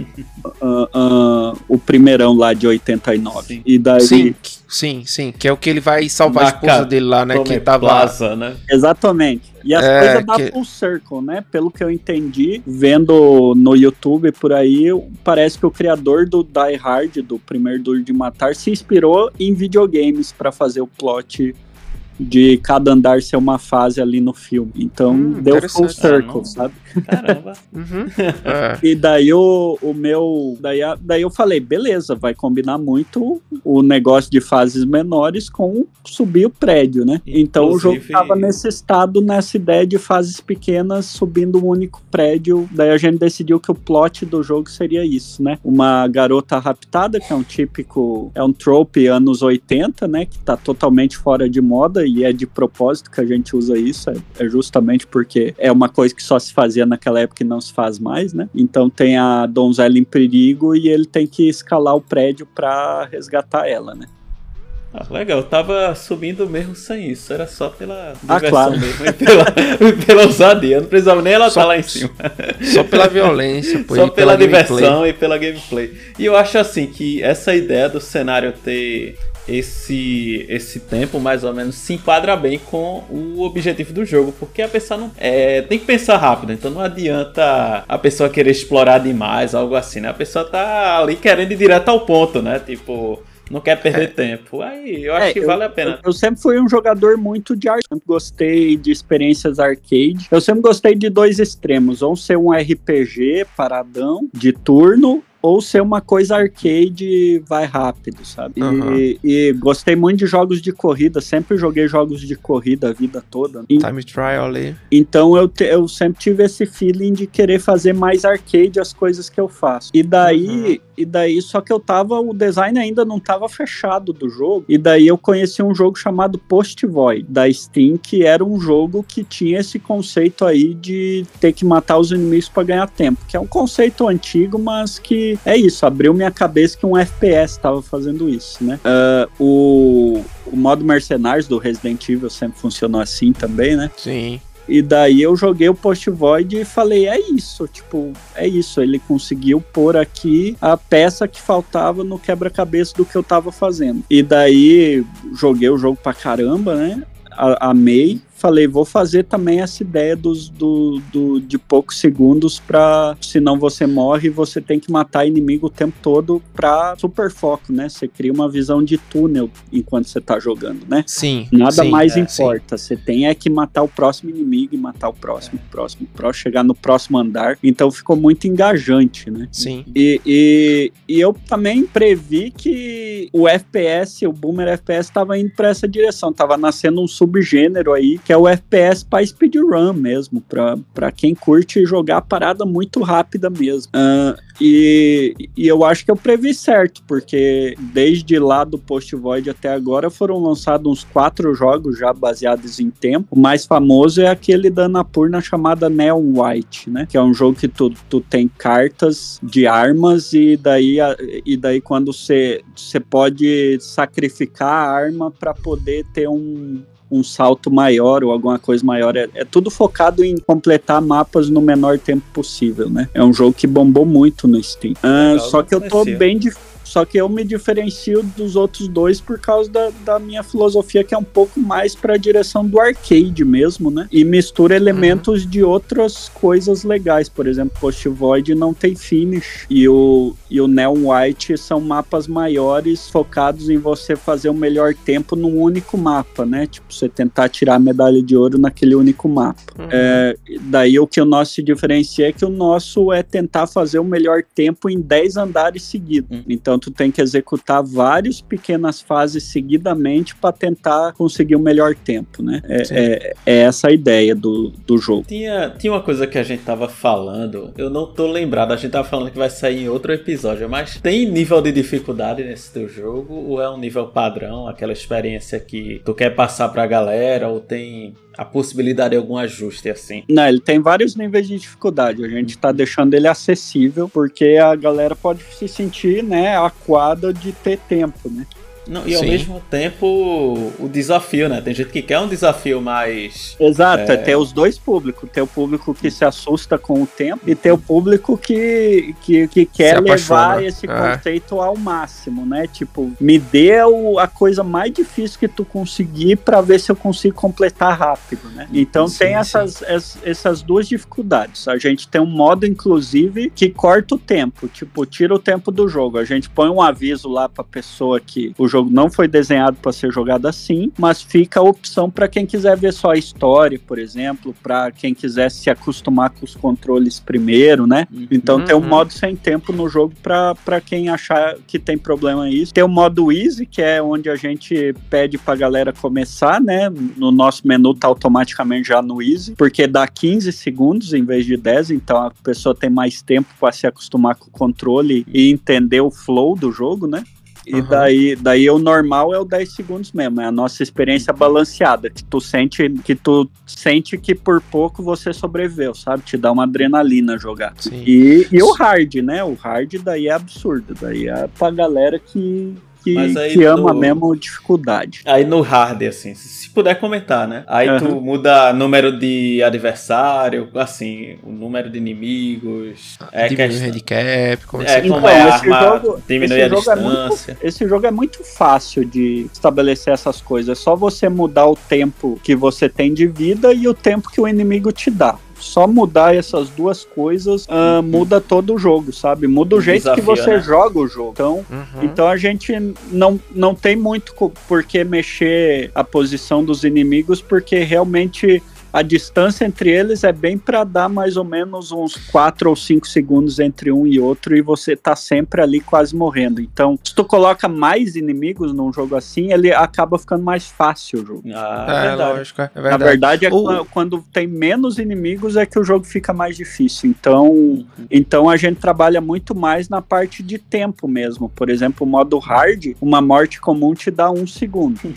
uh, uh, o primeirão lá de 89. Sim. E daí... Sim, sim, sim, que é o que ele vai salvar a esposa dele lá, né? Que tava... Plaza, né? Exatamente. E as é, coisas da que... Full Circle, né? Pelo que eu entendi, vendo no YouTube por aí, parece que o criador do Die Hard, do primeiro Duro de Matar, se inspirou em videogames para fazer o plot de cada andar ser uma fase ali no filme. Então hum, deu full circle, sabe? Caramba. uhum. é. E daí o, o meu. Daí, daí eu falei, beleza, vai combinar muito o negócio de fases menores com subir o prédio, né? Então Inclusive... o jogo tava nesse estado, nessa ideia de fases pequenas subindo um único prédio. Daí a gente decidiu que o plot do jogo seria isso, né? Uma garota raptada, que é um típico. É um trope anos 80, né? Que tá totalmente fora de moda e é de propósito que a gente usa isso. É, é justamente porque é uma coisa que só se fazia naquela época e não se faz mais, né? Então tem a donzela em perigo e ele tem que escalar o prédio para resgatar ela, né? Ah, legal, eu tava subindo mesmo sem isso, era só pela ah, diversão claro. mesmo e pela, pela ousadia, não precisava nem ela estar tá lá em cima. Só pela violência, pô, Só pela, pela diversão e pela gameplay. E eu acho assim que essa ideia do cenário ter esse esse tempo mais ou menos se enquadra bem com o objetivo do jogo, porque a pessoa não é, tem que pensar rápido, então não adianta a pessoa querer explorar demais, algo assim, né? A pessoa tá ali querendo ir direto ao ponto, né? Tipo, não quer perder é. tempo. Aí eu acho é, que vale a pena. Eu, eu, sempre fui um jogador muito de arcade. Sempre gostei de experiências arcade. Eu sempre gostei de dois extremos. Ou ser um RPG paradão de turno, ou ser uma coisa arcade vai rápido, sabe? Uhum. E, e, gostei muito de jogos de corrida, sempre joguei jogos de corrida a vida toda. E, Time trial ali. Então eu, te, eu sempre tive esse feeling de querer fazer mais arcade as coisas que eu faço. E daí, uhum. E daí só que eu tava, o design ainda não tava fechado do jogo. E daí eu conheci um jogo chamado Post Void da Steam, que era um jogo que tinha esse conceito aí de ter que matar os inimigos para ganhar tempo, que é um conceito antigo, mas que é isso, abriu minha cabeça que um FPS estava fazendo isso, né? Uh, o, o modo Mercenários do Resident Evil sempre funcionou assim também, né? Sim. E daí eu joguei o Post Void e falei, é isso, tipo, é isso. Ele conseguiu pôr aqui a peça que faltava no quebra-cabeça do que eu tava fazendo. E daí joguei o jogo pra caramba, né? amei falei, vou fazer também essa ideia dos, do, do, de poucos segundos para senão você morre e você tem que matar inimigo o tempo todo pra super foco, né? Você cria uma visão de túnel enquanto você tá jogando, né? Sim. Nada sim, mais é, importa. Sim. Você tem é que matar o próximo inimigo e matar o próximo, é. próximo, próximo, chegar no próximo andar. Então ficou muito engajante, né? Sim. E, e, e eu também previ que o FPS, o Boomer FPS, estava indo para essa direção. Tava nascendo um subgênero aí que é o FPS para speedrun mesmo, para quem curte jogar parada muito rápida mesmo. Uh, e, e, eu acho que eu previ certo, porque desde lá do Post Void até agora foram lançados uns quatro jogos já baseados em tempo. O mais famoso é aquele da Anapurna chamada Neon White, né? Que é um jogo que tu, tu tem cartas de armas e daí, e daí quando você pode sacrificar a arma para poder ter um, um salto maior ou alguma coisa maior. É, é, tudo focado em completar mapas no menor tempo possível, né? É um jogo que bombou muito no Steam. Uh, só que eu tô bem difícil só que eu me diferencio dos outros dois por causa da, da minha filosofia, que é um pouco mais para a direção do arcade mesmo, né? E mistura elementos uhum. de outras coisas legais. Por exemplo, Post Void não tem finish. E o, e o Neon White são mapas maiores focados em você fazer o melhor tempo num único mapa, né? Tipo, você tentar tirar a medalha de ouro naquele único mapa. Uhum. É, daí o que o nosso se diferencia é que o nosso é tentar fazer o melhor tempo em 10 andares seguidos. Uhum. Então tu tem que executar várias pequenas fases seguidamente para tentar conseguir o um melhor tempo, né? É, é, é, essa a ideia do, do jogo. Tinha, tinha uma coisa que a gente tava falando, eu não tô lembrado, a gente tava falando que vai sair em outro episódio, mas tem nível de dificuldade nesse teu jogo ou é um nível padrão, aquela experiência que tu quer passar pra galera ou tem a possibilidade de algum ajuste assim? Não, ele tem vários níveis de dificuldade. A gente está deixando ele acessível porque a galera pode se sentir, né, aquada de ter tempo, né? Não, e ao Sim. mesmo tempo o desafio, né? Tem gente que quer um desafio mais. Exato, é, é ter os dois públicos. Ter o público que se assusta com o tempo e ter o público que, que, que quer levar esse é. conceito ao máximo, né? Tipo, me dê a coisa mais difícil que tu conseguir para ver se eu consigo completar rápido, né? Então sim, tem essas, essas duas dificuldades. A gente tem um modo, inclusive, que corta o tempo. Tipo, tira o tempo do jogo. A gente põe um aviso lá pra pessoa que o jogo não foi desenhado para ser jogado assim, mas fica a opção para quem quiser ver só a história, por exemplo, para quem quiser se acostumar com os controles primeiro, né? Uhum. Então tem um uhum. modo sem tempo no jogo para quem achar que tem problema isso. Tem o modo easy, que é onde a gente pede pra galera começar, né? No nosso menu tá automaticamente já no easy, porque dá 15 segundos em vez de 10, então a pessoa tem mais tempo para se acostumar com o controle e entender o flow do jogo, né? E uhum. daí, daí o normal é o 10 segundos mesmo, é a nossa experiência balanceada, que tu sente que tu sente que por pouco você sobreviveu, sabe? Te dá uma adrenalina jogar. E, e o hard, né? O hard daí é absurdo, daí é pra galera que que, que ama no... mesmo dificuldade. Aí no hard, assim, se puder comentar, né? Aí uhum. tu muda número de adversário, assim, o número de inimigos. É diminui o handicap, como é, como então, é a arma, jogo, diminui a distância. É muito, esse jogo é muito fácil de estabelecer essas coisas. É só você mudar o tempo que você tem de vida e o tempo que o inimigo te dá só mudar essas duas coisas uh, muda todo o jogo, sabe? Muda o jeito Desafio, que você né? joga o jogo. Então, uhum. então a gente não, não tem muito por que mexer a posição dos inimigos, porque realmente a distância entre eles é bem para dar mais ou menos uns 4 ou 5 segundos entre um e outro e você tá sempre ali quase morrendo. Então, se tu coloca mais inimigos num jogo assim, ele acaba ficando mais fácil o jogo. Ah, é, é lógico, é verdade. Na verdade, é o... quando tem menos inimigos é que o jogo fica mais difícil. Então, uhum. então a gente trabalha muito mais na parte de tempo mesmo. Por exemplo, o modo hard, uma morte comum te dá um segundo.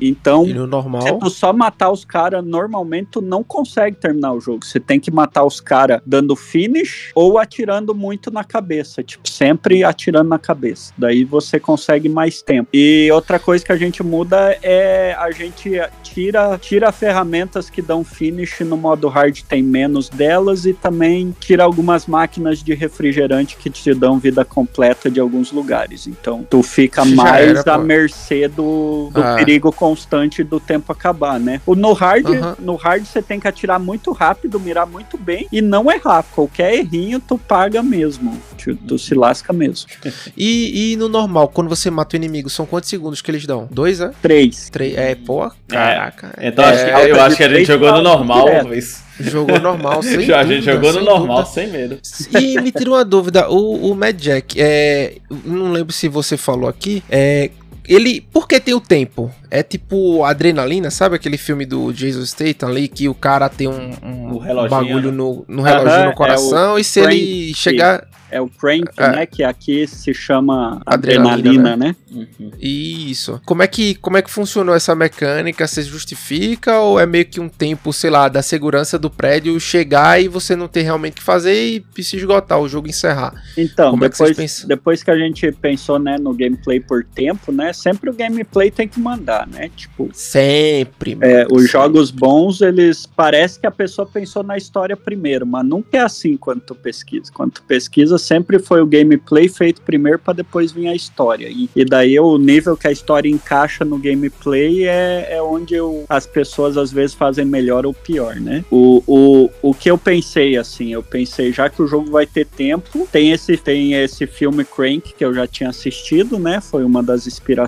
Então, e no normal? se tu só matar os caras normalmente tu não consegue terminar o jogo. Você tem que matar os caras dando finish ou atirando muito na cabeça. Tipo, sempre atirando na cabeça. Daí você consegue mais tempo. E outra coisa que a gente muda é a gente tira, tira ferramentas que dão finish no modo hard, tem menos delas, e também tira algumas máquinas de refrigerante que te dão vida completa de alguns lugares. Então tu fica Já mais era, à mercê do, do ah. perigo constante do tempo acabar, né? O no hard, no hard você tem que atirar muito rápido, mirar muito bem e não errar. Qualquer errinho tu paga mesmo. Tu, tu se lasca mesmo. e, e no normal, quando você mata o inimigo, são quantos segundos que eles dão? Dois, é? Três. Três. É, pô, caraca. É, então é, acho que, eu acho que a gente jogou no normal, Luiz. Jogou normal, sem Já, A gente jogou no normal, dúvida. sem medo. E me tira uma dúvida, o, o Mad Jack, é, não lembro se você falou aqui, é, ele. Por que tem o tempo? É tipo adrenalina, sabe aquele filme do Jason Statham ali que o cara tem um, um bagulho né? no, no reloginho no coração é e se ele chegar. É o Crank, é. né? Que aqui se chama adrenalina, adrenalina né? né? Uhum. Isso. Como é, que, como é que funcionou essa mecânica? Você justifica ou é meio que um tempo, sei lá, da segurança do prédio chegar e você não ter realmente que fazer e se esgotar, o jogo encerrar? Então, como depois, é que depois que a gente pensou né, no gameplay por tempo, né? Sempre o gameplay tem que mandar, né? Tipo. Sempre. É, os sempre. jogos bons, eles. Parece que a pessoa pensou na história primeiro, mas nunca é assim quando tu pesquisa. Quando tu pesquisa, sempre foi o gameplay feito primeiro para depois vir a história. E, e, daí o nível que a história encaixa no gameplay é, é onde eu, as pessoas às vezes fazem melhor ou pior, né? O, o, o que eu pensei assim, eu pensei já que o jogo vai ter tempo, tem esse tem esse filme Crank que eu já tinha assistido, né? Foi uma das inspirações,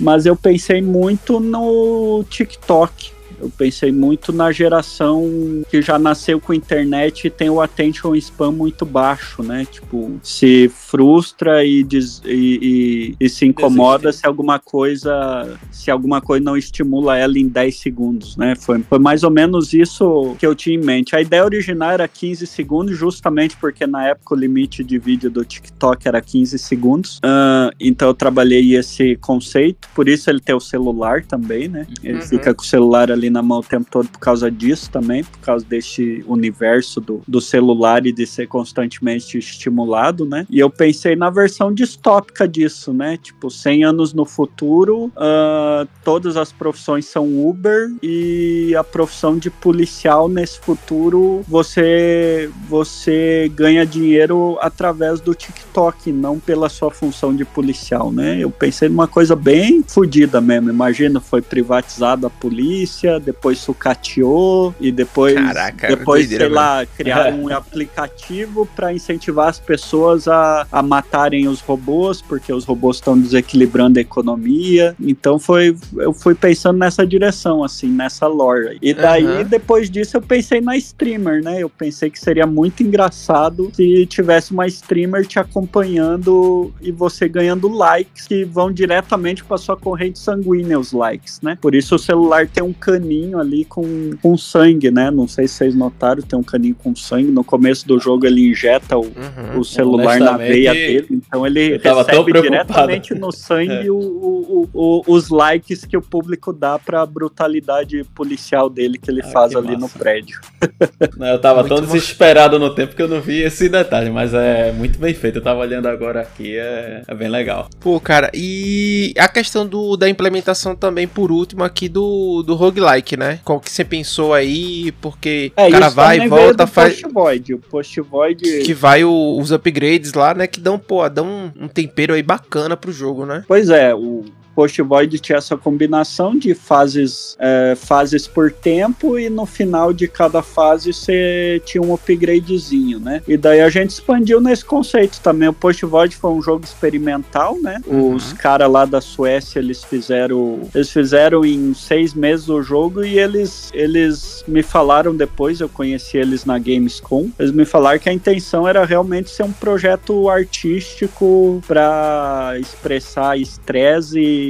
mas eu pensei muito no TikTok eu pensei muito na geração que já nasceu com internet e tem o attention spam muito baixo, né? Tipo, se frustra e, diz, e, e, e se incomoda Existe. se alguma coisa se alguma coisa não estimula ela em 10 segundos, né? Foi, foi mais ou menos isso que eu tinha em mente. A ideia original era 15 segundos, justamente porque na época o limite de vídeo do TikTok era 15 segundos. Uh, então eu trabalhei esse conceito, por isso ele tem o celular também, né? Ele uhum. fica com o celular ali ali na mão o tempo todo por causa disso também, por causa deste universo do, do celular e de ser constantemente estimulado, né? E eu pensei na versão distópica disso, né? Tipo, 100 anos no futuro, uh, todas as profissões são Uber e a profissão de policial nesse futuro você você ganha dinheiro através do TikTok, não pela sua função de policial, né? Eu pensei numa coisa bem fodida mesmo. Imagina, foi privatizada a polícia, depois sucateou e depois, Caraca, depois sei lá, criaram um aplicativo para incentivar as pessoas a, a matarem os robôs, porque os robôs estão desequilibrando a economia. Então foi, eu fui pensando nessa direção, assim, nessa lore. E daí, uhum. depois disso, eu pensei na streamer, né? Eu pensei que seria muito engraçado se tivesse uma streamer te acompanhando e você ganhando likes que vão diretamente para sua corrente sanguínea, os likes, né? Por isso o celular tem um caninho ali com, com sangue, né? Não sei se vocês notaram, tem um caninho com sangue. No começo do jogo ele injeta o, uhum. o celular na veia dele, então ele recebe diretamente no sangue é. o, o, o, os likes que o público dá pra brutalidade policial dele que ele ah, faz que ali massa. no prédio. Não, eu tava muito tão desesperado no tempo que eu não vi esse detalhe, mas é muito bem feito. Eu tava olhando agora aqui, é, é bem legal. Pô, cara, e a questão do, da implementação também, por último, aqui do, do roguelike, né? Qual que você pensou aí? Porque é, o cara vai e volta, faz. Post Void, o Post Void. Que vai o, os upgrades lá, né? Que dão, pô, dão um, um tempero aí bacana pro jogo, né? Pois é, o Post Void tinha essa combinação de fases, é, fases por tempo e no final de cada fase você tinha um upgradezinho, né? E daí a gente expandiu nesse conceito também. O Post Void foi um jogo experimental, né? Uhum. Os caras lá da Suécia, eles fizeram eles fizeram em seis meses o jogo e eles, eles me falaram depois, eu conheci eles na Gamescom, eles me falaram que a intenção era realmente ser um projeto artístico para expressar estresse e,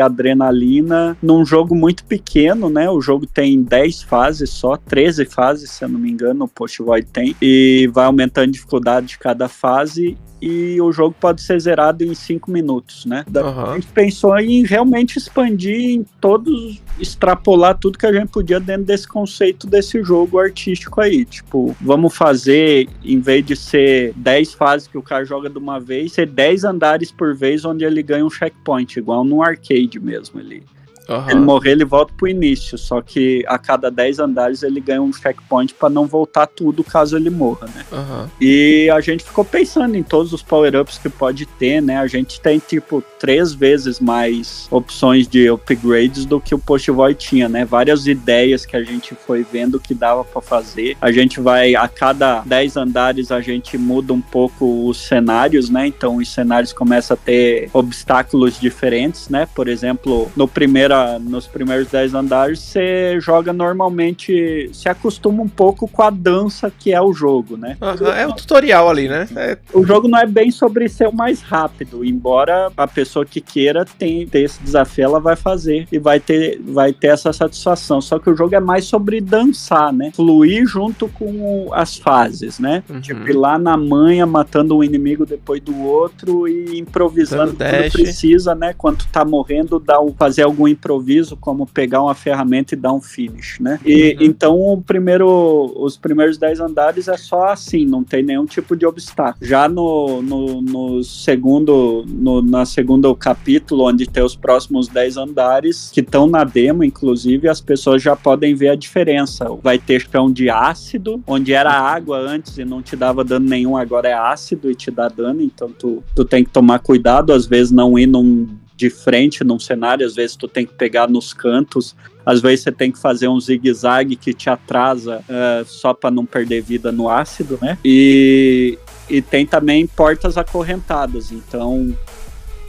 adrenalina num jogo muito pequeno, né? O jogo tem 10 fases só, 13 fases, se eu não me engano, o Post Void tem, e vai aumentando a dificuldade de cada fase e o jogo pode ser zerado em 5 minutos, né? Uhum. A gente pensou em realmente expandir em todos, extrapolar tudo que a gente podia dentro desse conceito desse jogo artístico aí. Tipo, vamos fazer, em vez de ser 10 fases que o cara joga de uma vez, ser 10 andares por vez onde ele ganha um checkpoint, igual no arcade mesmo ali. Uhum. Ele morrer, ele volta pro início, só que a cada 10 andares ele ganha um checkpoint para não voltar tudo caso ele morra, né? Uhum. E a gente ficou pensando em todos os power-ups que pode ter, né? A gente tem, tipo, três vezes mais opções de upgrades do que o Post Void tinha, né? Várias ideias que a gente foi vendo que dava para fazer. A gente vai, a cada 10 andares, a gente muda um pouco os cenários, né? Então os cenários começam a ter obstáculos diferentes, né? Por exemplo, no primeiro nos primeiros 10 andares, você joga normalmente, se acostuma um pouco com a dança que é o jogo, né? É o tutorial ali, né? É... O jogo não é bem sobre ser o mais rápido, embora a pessoa que queira tem, ter esse desafio, ela vai fazer e vai ter, vai ter essa satisfação. Só que o jogo é mais sobre dançar, né? Fluir junto com as fases, né? Uhum. Tipo, ir lá na manha, matando um inimigo depois do outro e improvisando quando precisa, né? Quando tá morrendo, dá um, fazer algum improviso como pegar uma ferramenta e dar um finish, né? E uhum. então o primeiro, os primeiros 10 andares é só assim, não tem nenhum tipo de obstáculo. Já no, no, no segundo, no, na segundo capítulo, onde tem os próximos 10 andares, que estão na demo, inclusive, as pessoas já podem ver a diferença. Vai ter chão de ácido, onde era água antes e não te dava dano nenhum, agora é ácido e te dá dano, então tu, tu tem que tomar cuidado, às vezes não ir num de frente num cenário, às vezes tu tem que pegar nos cantos, às vezes você tem que fazer um zigue-zague que te atrasa uh, só para não perder vida no ácido, né? E, e tem também portas acorrentadas, então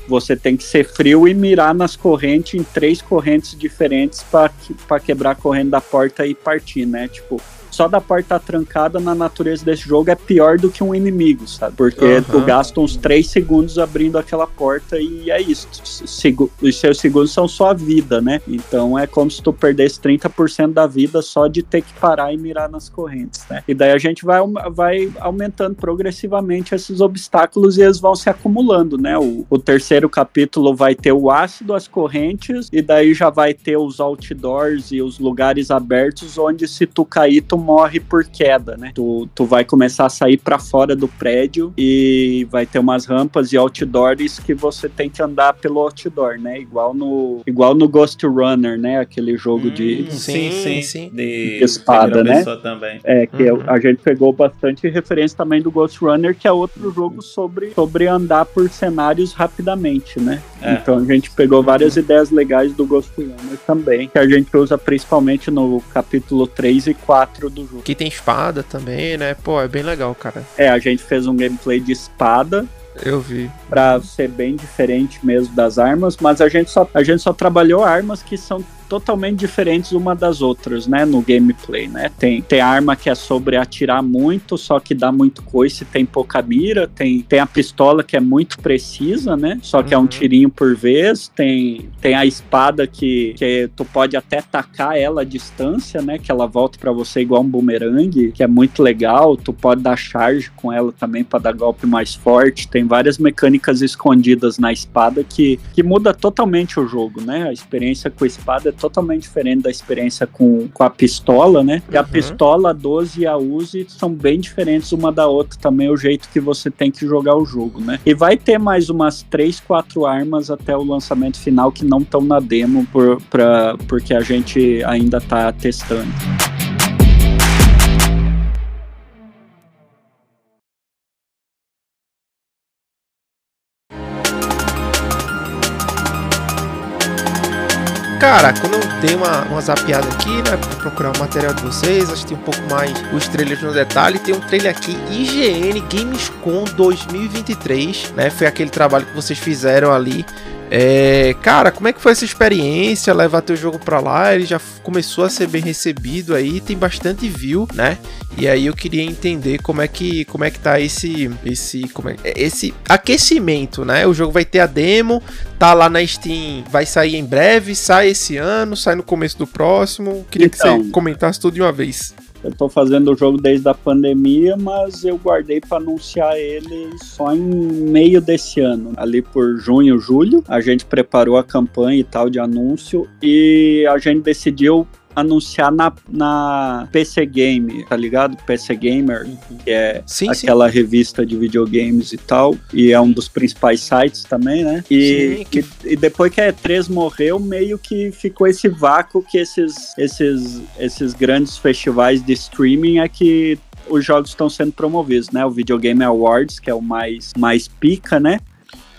você tem que ser frio e mirar nas correntes, em três correntes diferentes para quebrar a corrente da porta e partir, né? Tipo, só da porta trancada na natureza desse jogo é pior do que um inimigo, sabe? Porque uhum. tu gasta uns 3 segundos abrindo aquela porta e é isso. Os seus segundos são só a vida, né? Então é como se tu perdesse 30% da vida só de ter que parar e mirar nas correntes, né? E daí a gente vai, vai aumentando progressivamente esses obstáculos e eles vão se acumulando, né? O, o terceiro capítulo vai ter o ácido, as correntes, e daí já vai ter os outdoors e os lugares abertos onde se tu cair, tu morre por queda, né? Tu, tu vai começar a sair para fora do prédio e vai ter umas rampas e outdoors que você tem que andar pelo outdoor, né? Igual no, igual no Ghost Runner, né? Aquele jogo hum, de. Sim, sim, sim. De, de espada, né? Também. É, que uhum. a gente pegou bastante referência também do Ghost Runner, que é outro jogo sobre, sobre andar por cenários rapidamente, né? É. Então a gente pegou várias uhum. ideias legais do Ghost Runner também, que a gente usa principalmente no capítulo 3 e 4 do jogo. Que tem espada também, né? Pô, é bem legal, cara. É, a gente fez um gameplay de espada eu vi. Pra ser bem diferente mesmo das armas, mas a gente só, a gente só trabalhou armas que são totalmente diferentes uma das outras, né, no gameplay, né? Tem, tem arma que é sobre atirar muito, só que dá muito coice, tem pouca mira, tem, tem a pistola que é muito precisa, né? Só que uhum. é um uhum. tirinho por vez, tem, tem a espada que, que tu pode até tacar ela à distância, né? Que ela volta para você igual um boomerang, que é muito legal, tu pode dar charge com ela também para dar golpe mais forte, tem várias mecânicas escondidas na espada que, que muda totalmente o jogo, né? A experiência com a espada é totalmente diferente da experiência com, com a pistola, né? E a uhum. pistola, a 12 e a Uzi são bem diferentes uma da outra também, o jeito que você tem que jogar o jogo, né? E vai ter mais umas 3, 4 armas até o lançamento final que não estão na demo por, pra, porque a gente ainda tá testando. Cara, quando eu dei uma, uma aqui, né, pra procurar o material de vocês, assisti um pouco mais os trailers no detalhe, tem um trailer aqui, IGN Gamescom 2023, né, foi aquele trabalho que vocês fizeram ali é, cara, como é que foi essa experiência? Levar teu jogo pra lá, ele já começou a ser bem recebido aí, tem bastante view, né? E aí eu queria entender como é que como é que tá esse esse como é, esse aquecimento, né? O jogo vai ter a demo, tá lá na Steam, vai sair em breve, sai esse ano, sai no começo do próximo. Queria então, que você então. comentasse tudo de uma vez. Eu tô fazendo o jogo desde a pandemia, mas eu guardei para anunciar ele só em meio desse ano. Ali por junho, julho, a gente preparou a campanha e tal de anúncio e a gente decidiu anunciar na, na PC Game, tá ligado? PC Gamer, que é sim, aquela sim. revista de videogames e tal, e é um dos principais sites também, né? E, sim, que... e, e depois que a E3 morreu, meio que ficou esse vácuo que esses, esses, esses grandes festivais de streaming é que os jogos estão sendo promovidos, né? O Videogame Awards, que é o mais, mais pica, né?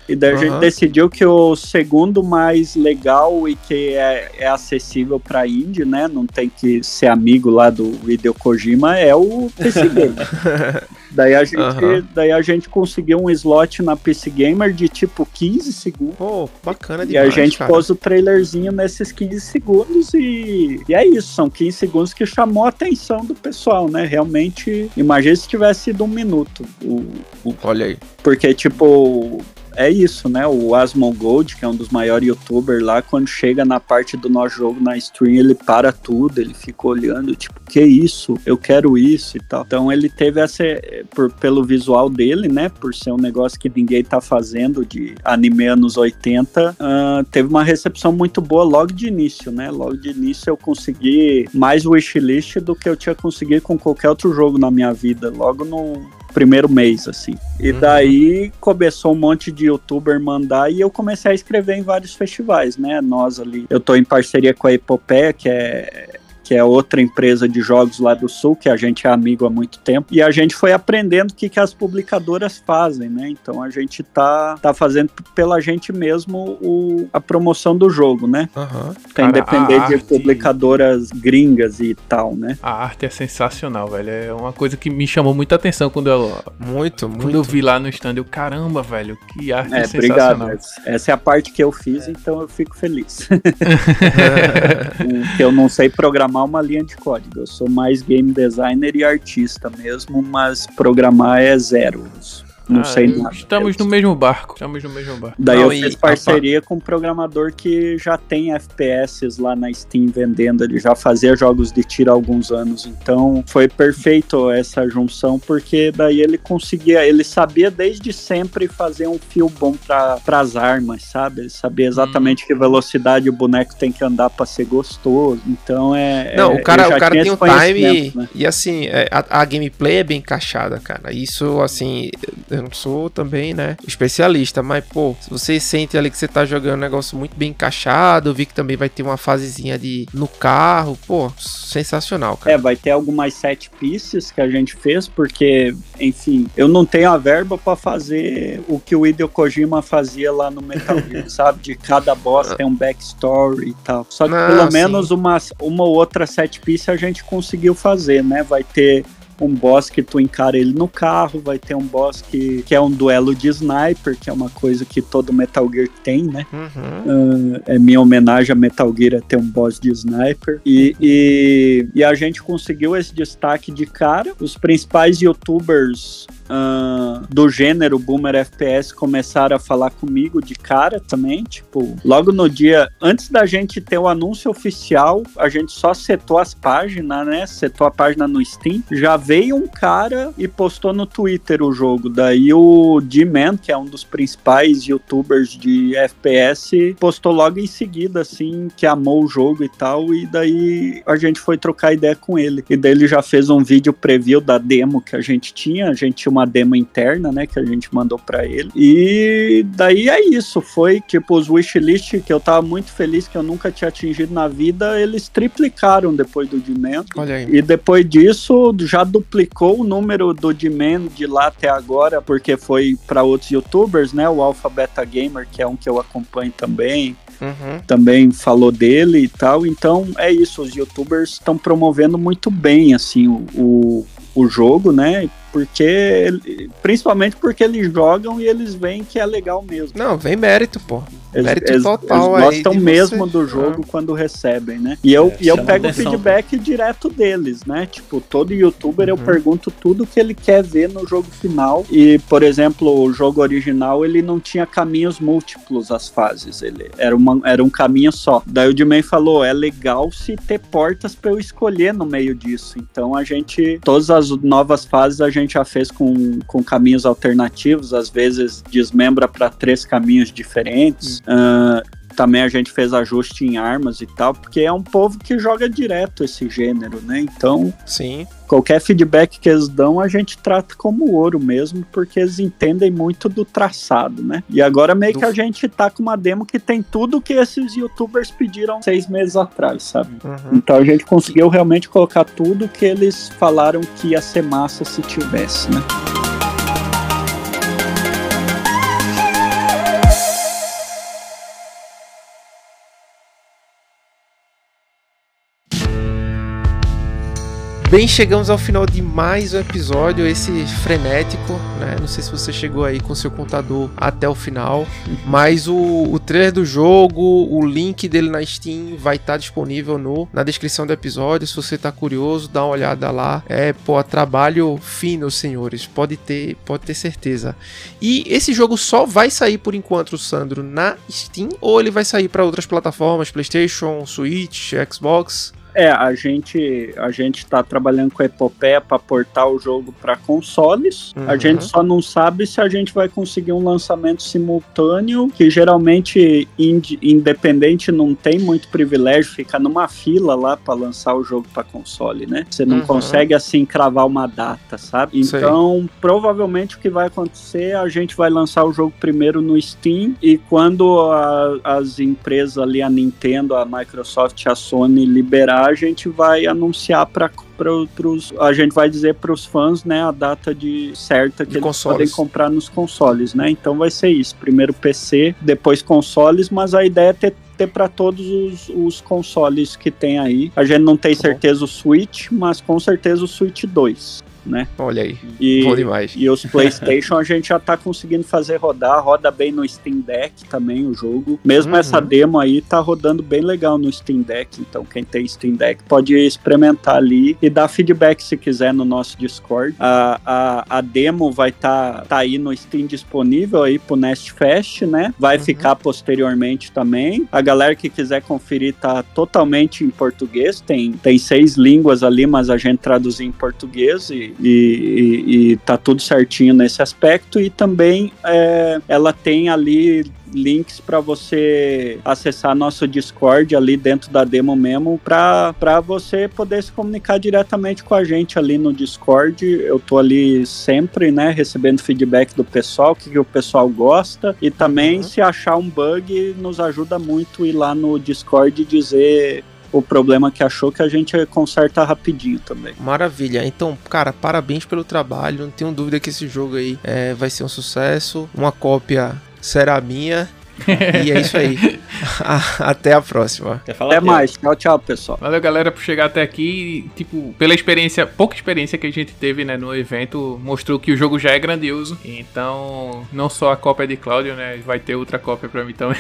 E daí uhum. a gente decidiu que o segundo mais legal e que é, é acessível para indie, né? Não tem que ser amigo lá do Hideo Kojima, é o PC Gamer. daí, a gente, uhum. daí a gente conseguiu um slot na PC Gamer de tipo 15 segundos. Pô, bacana demais, E a gente cara. pôs o trailerzinho nesses 15 segundos e, e é isso, são 15 segundos que chamou a atenção do pessoal, né? Realmente, imagina se tivesse sido um minuto. O, o, Olha aí. Porque, tipo, é isso, né? O Asmongold, que é um dos maiores youtubers lá, quando chega na parte do nosso jogo na stream, ele para tudo, ele fica olhando, tipo, que isso? Eu quero isso e tal. Então ele teve essa, por, pelo visual dele, né? Por ser um negócio que ninguém tá fazendo de anime anos 80, uh, ah, teve uma recepção muito boa logo de início, né? Logo de início eu consegui mais wishlist do que eu tinha conseguido com qualquer outro jogo na minha vida. Logo no, primeiro mês, assim. E uhum. daí começou um monte de youtuber mandar e eu comecei a escrever em vários festivais, né? Nós ali. Eu tô em parceria com a Epopeia, que é que é outra empresa de jogos lá do Sul, que a gente é amigo há muito tempo, e a gente foi aprendendo o que, que as publicadoras fazem, né? Então a gente tá, tá fazendo pela gente mesmo o, a promoção do jogo, né? Uhum. Tem depender de arte... publicadoras gringas e tal, né? A arte é sensacional, velho. É uma coisa que me chamou muita atenção quando eu. Muito, quando muito. eu vi lá no stand. Eu, caramba, velho, que arte é, sensacional. Obrigado. Essa é a parte que eu fiz, é. então eu fico feliz. eu não sei programar programar uma linha de código. Eu sou mais game designer e artista mesmo, mas programar é zero. Não ah, sei nada. Estamos no mesmo barco. Estamos no mesmo barco. Daí não, eu fiz parceria com um programador que já tem FPS lá na Steam vendendo. Ele já fazia jogos de tiro há alguns anos. Então foi perfeito essa junção, porque daí ele conseguia, ele sabia desde sempre fazer um fio bom para as armas, sabe? Ele sabia exatamente hum. que velocidade o boneco tem que andar para ser gostoso. Então é. Não, é, o cara, o cara tem um time né? e assim, é, a, a gameplay é bem encaixada, cara. Isso, assim, eu não sou também, né, especialista, mas, pô, se você sente ali que você tá jogando um negócio muito bem encaixado, eu vi que também vai ter uma fasezinha de no carro, pô, sensacional, cara. É, vai ter algumas sete pieces que a gente fez, porque, enfim, eu não tenho a verba para fazer o que o Hideo Kojima fazia lá no Metal Gear, sabe? De cada boss tem um backstory e tal. Só que pelo menos uma, uma ou outra set piece a gente conseguiu fazer, né? Vai ter um boss que tu encara ele no carro, vai ter um boss que, que é um duelo de sniper, que é uma coisa que todo Metal Gear tem, né? Uhum. Uh, é minha homenagem a Metal Gear é ter um boss de sniper. E, e, e a gente conseguiu esse destaque de cara. Os principais youtubers uh, do gênero Boomer FPS começaram a falar comigo de cara também. Tipo, logo no dia antes da gente ter o anúncio oficial, a gente só setou as páginas, né? Setou a página no Steam. Já veio um cara e postou no Twitter o jogo. Daí o D-Man, que é um dos principais youtubers de FPS, postou logo em seguida, assim, que amou o jogo e tal. E daí a gente foi trocar ideia com ele. E daí ele já fez um vídeo preview da demo que a gente tinha. A gente tinha uma demo interna, né, que a gente mandou para ele. E daí é isso, foi tipo os wishlist que eu tava muito feliz que eu nunca tinha atingido na vida, eles triplicaram depois do Demand. Olha aí. E depois disso já duplicou o número do Demand de lá até agora, porque foi para outros youtubers, né, o Alpha Beta Gamer, que é um que eu acompanho também, Uhum. também falou dele e tal. Então é isso, os youtubers estão promovendo muito bem assim o, o, o jogo, né? Porque principalmente porque eles jogam e eles veem que é legal mesmo. Não, vem mérito, pô. Mérito eles, total eles gostam mesmo você. do jogo ah. quando recebem, né? E eu, é, e eu pego o feedback direto deles, né? Tipo, todo youtuber uhum. eu pergunto tudo que ele quer ver no jogo final. E, por exemplo, o jogo original ele não tinha caminhos múltiplos as fases. Ele era, uma, era um caminho só. Daí o Dimei falou: é legal se ter portas para eu escolher no meio disso. Então a gente. Todas as novas fases a gente já fez com, com caminhos alternativos, às vezes desmembra para três caminhos diferentes. Uh, também a gente fez ajuste em armas e tal, porque é um povo que joga direto esse gênero, né? Então, sim. Qualquer feedback que eles dão, a gente trata como ouro mesmo, porque eles entendem muito do traçado, né? E agora meio do... que a gente tá com uma demo que tem tudo que esses youtubers pediram seis meses atrás, sabe? Uhum. Então a gente conseguiu realmente colocar tudo que eles falaram que ia ser massa se tivesse, né? Bem, chegamos ao final de mais um episódio, esse frenético, né? Não sei se você chegou aí com seu contador até o final, mas o, o trailer do jogo, o link dele na Steam vai estar tá disponível no, na descrição do episódio. Se você tá curioso, dá uma olhada lá. É, pô, trabalho fino, senhores, pode ter, pode ter certeza. E esse jogo só vai sair por enquanto, Sandro, na Steam ou ele vai sair para outras plataformas, PlayStation, Switch, Xbox? É, a gente a gente tá trabalhando com a Epopeia para portar o jogo para consoles. Uhum. A gente só não sabe se a gente vai conseguir um lançamento simultâneo, que geralmente ind independente não tem muito privilégio, fica numa fila lá para lançar o jogo para console, né? Você não uhum. consegue assim cravar uma data, sabe? Então, provavelmente o que vai acontecer, a gente vai lançar o jogo primeiro no Steam e quando a, as empresas ali, a Nintendo, a Microsoft, a Sony liberar a gente vai anunciar para os a gente vai dizer para os fãs né a data de certa que de eles consoles. podem comprar nos consoles né então vai ser isso primeiro PC depois consoles mas a ideia é ter ter para todos os, os, consoles que tem aí. A gente não tem tá certeza o Switch, mas com certeza o Switch 2. Né? Olha aí, e, bom demais. E os PlayStation a gente já tá conseguindo fazer rodar, roda bem no Steam Deck também o jogo. Mesmo uhum. essa demo aí tá rodando bem legal no Steam Deck, então quem tem Steam Deck pode experimentar ali e dar feedback se quiser no nosso Discord. A, a, a demo vai estar tá, tá aí no Steam disponível aí pro Nest Fest, né? Vai uhum. ficar posteriormente também. A galera que quiser conferir tá totalmente em português, tem, tem seis línguas ali, mas a gente traduziu em português e, e, e, e tá tudo certinho nesse aspecto. E também é, ela tem ali links para você acessar nosso Discord ali dentro da demo mesmo, para você poder se comunicar diretamente com a gente ali no Discord. Eu tô ali sempre, né, recebendo feedback do pessoal, o que, que o pessoal gosta, e também uhum. se achar um bug, nos ajuda muito ir lá no Discord e dizer o problema que achou que a gente conserta rapidinho também. Maravilha. Então, cara, parabéns pelo trabalho. Não tenho dúvida que esse jogo aí é, vai ser um sucesso. Uma cópia será minha. E é isso aí. até a próxima. Até mais. Tchau, tchau, pessoal. Valeu, galera, por chegar até aqui. Tipo, pela experiência, pouca experiência que a gente teve, né, no evento, mostrou que o jogo já é grandioso. Então, não só a cópia de Cláudio, né, vai ter outra cópia pra mim também.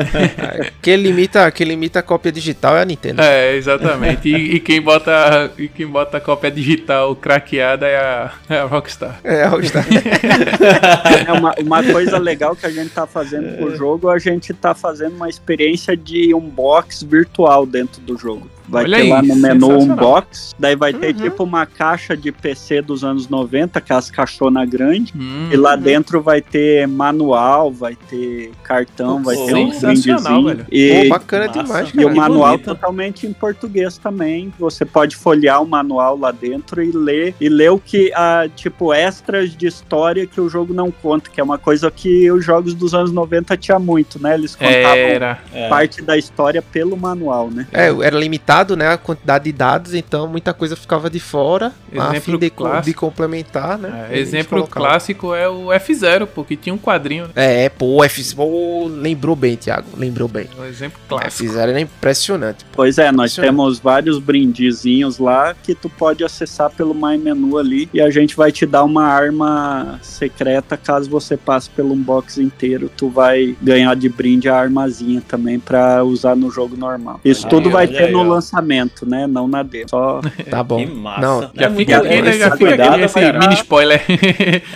quem limita, quem limita a cópia digital é a Nintendo. É, exatamente. E, e quem bota, e quem bota a cópia digital craqueada é a, é a Rockstar. É a Rockstar. é uma, uma coisa legal que a gente tá fazendo o jogo, a gente tá fazendo uma experiência de unbox virtual dentro do jogo. Vai Olha ter lá no menu Unbox, daí vai ter uhum. tipo uma caixa de PC dos anos 90, que é as caixonas grandes, uhum. e lá dentro vai ter manual, vai ter cartão, vai ter um brindezinho. E, Pô, bacana Massa. demais, cara. E o manual bonito. totalmente em português também. Você pode folhear o manual lá dentro e ler e ler o que a tipo extras de história que o jogo não conta, que é uma coisa que os jogos dos anos 90 tinha muito, né? Eles contavam era, parte da história pelo manual, né? É, era limitado limitado, né, a quantidade de dados, então muita coisa ficava de fora, exemplo a fim de, de complementar, né? É, exemplo clássico é o F0, porque tinha um quadrinho. Né? É, pô, F0 lembrou bem, Thiago, lembrou bem. Um exemplo clássico. F0 era impressionante. Pô. Pois é, nós temos vários brindezinhos lá que tu pode acessar pelo My Menu ali e a gente vai te dar uma arma secreta caso você passe pelo unbox inteiro, tu vai ganhar de brinde a armazinha também para usar no jogo normal. Isso tudo vai ter no lançamento lançamento, né? Não na demo. Só... Tá bom. Que massa. Não, já é fica aqui, né? Já fica aqui esse mini spoiler.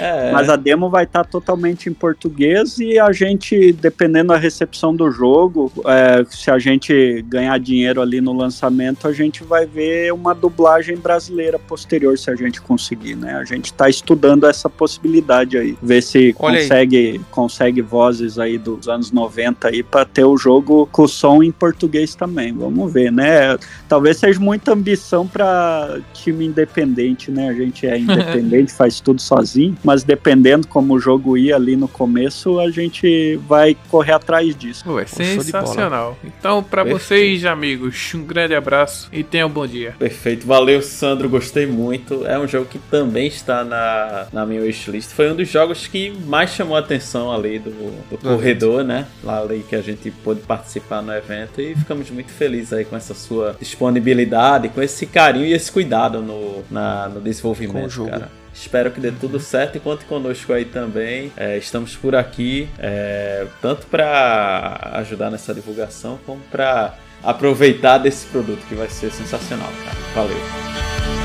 É. Mas a demo vai estar tá totalmente em português e a gente, dependendo da recepção do jogo, é, se a gente ganhar dinheiro ali no lançamento, a gente vai ver uma dublagem brasileira posterior, se a gente conseguir, né? A gente tá estudando essa possibilidade aí. Ver se consegue, consegue vozes aí dos anos 90 aí para ter o jogo com som em português também. Vamos ver, né? Talvez seja muita ambição para time independente, né? A gente é independente, faz tudo sozinho, mas dependendo como o jogo ia ali no começo, a gente vai correr atrás disso. Ué, sensacional. Então, para vocês, amigos, um grande abraço e tenham um bom dia. Perfeito, valeu, Sandro, gostei muito. É um jogo que também está na, na minha wishlist. Foi um dos jogos que mais chamou a atenção ali do, do corredor, né? Lá ali que a gente pôde participar no evento e ficamos muito felizes aí com essa sua disponibilidade, com esse carinho e esse cuidado no, na, no desenvolvimento, cara. Espero que dê tudo certo e conte conosco aí também. É, estamos por aqui, é, tanto para ajudar nessa divulgação, como para aproveitar desse produto que vai ser sensacional, cara. Valeu.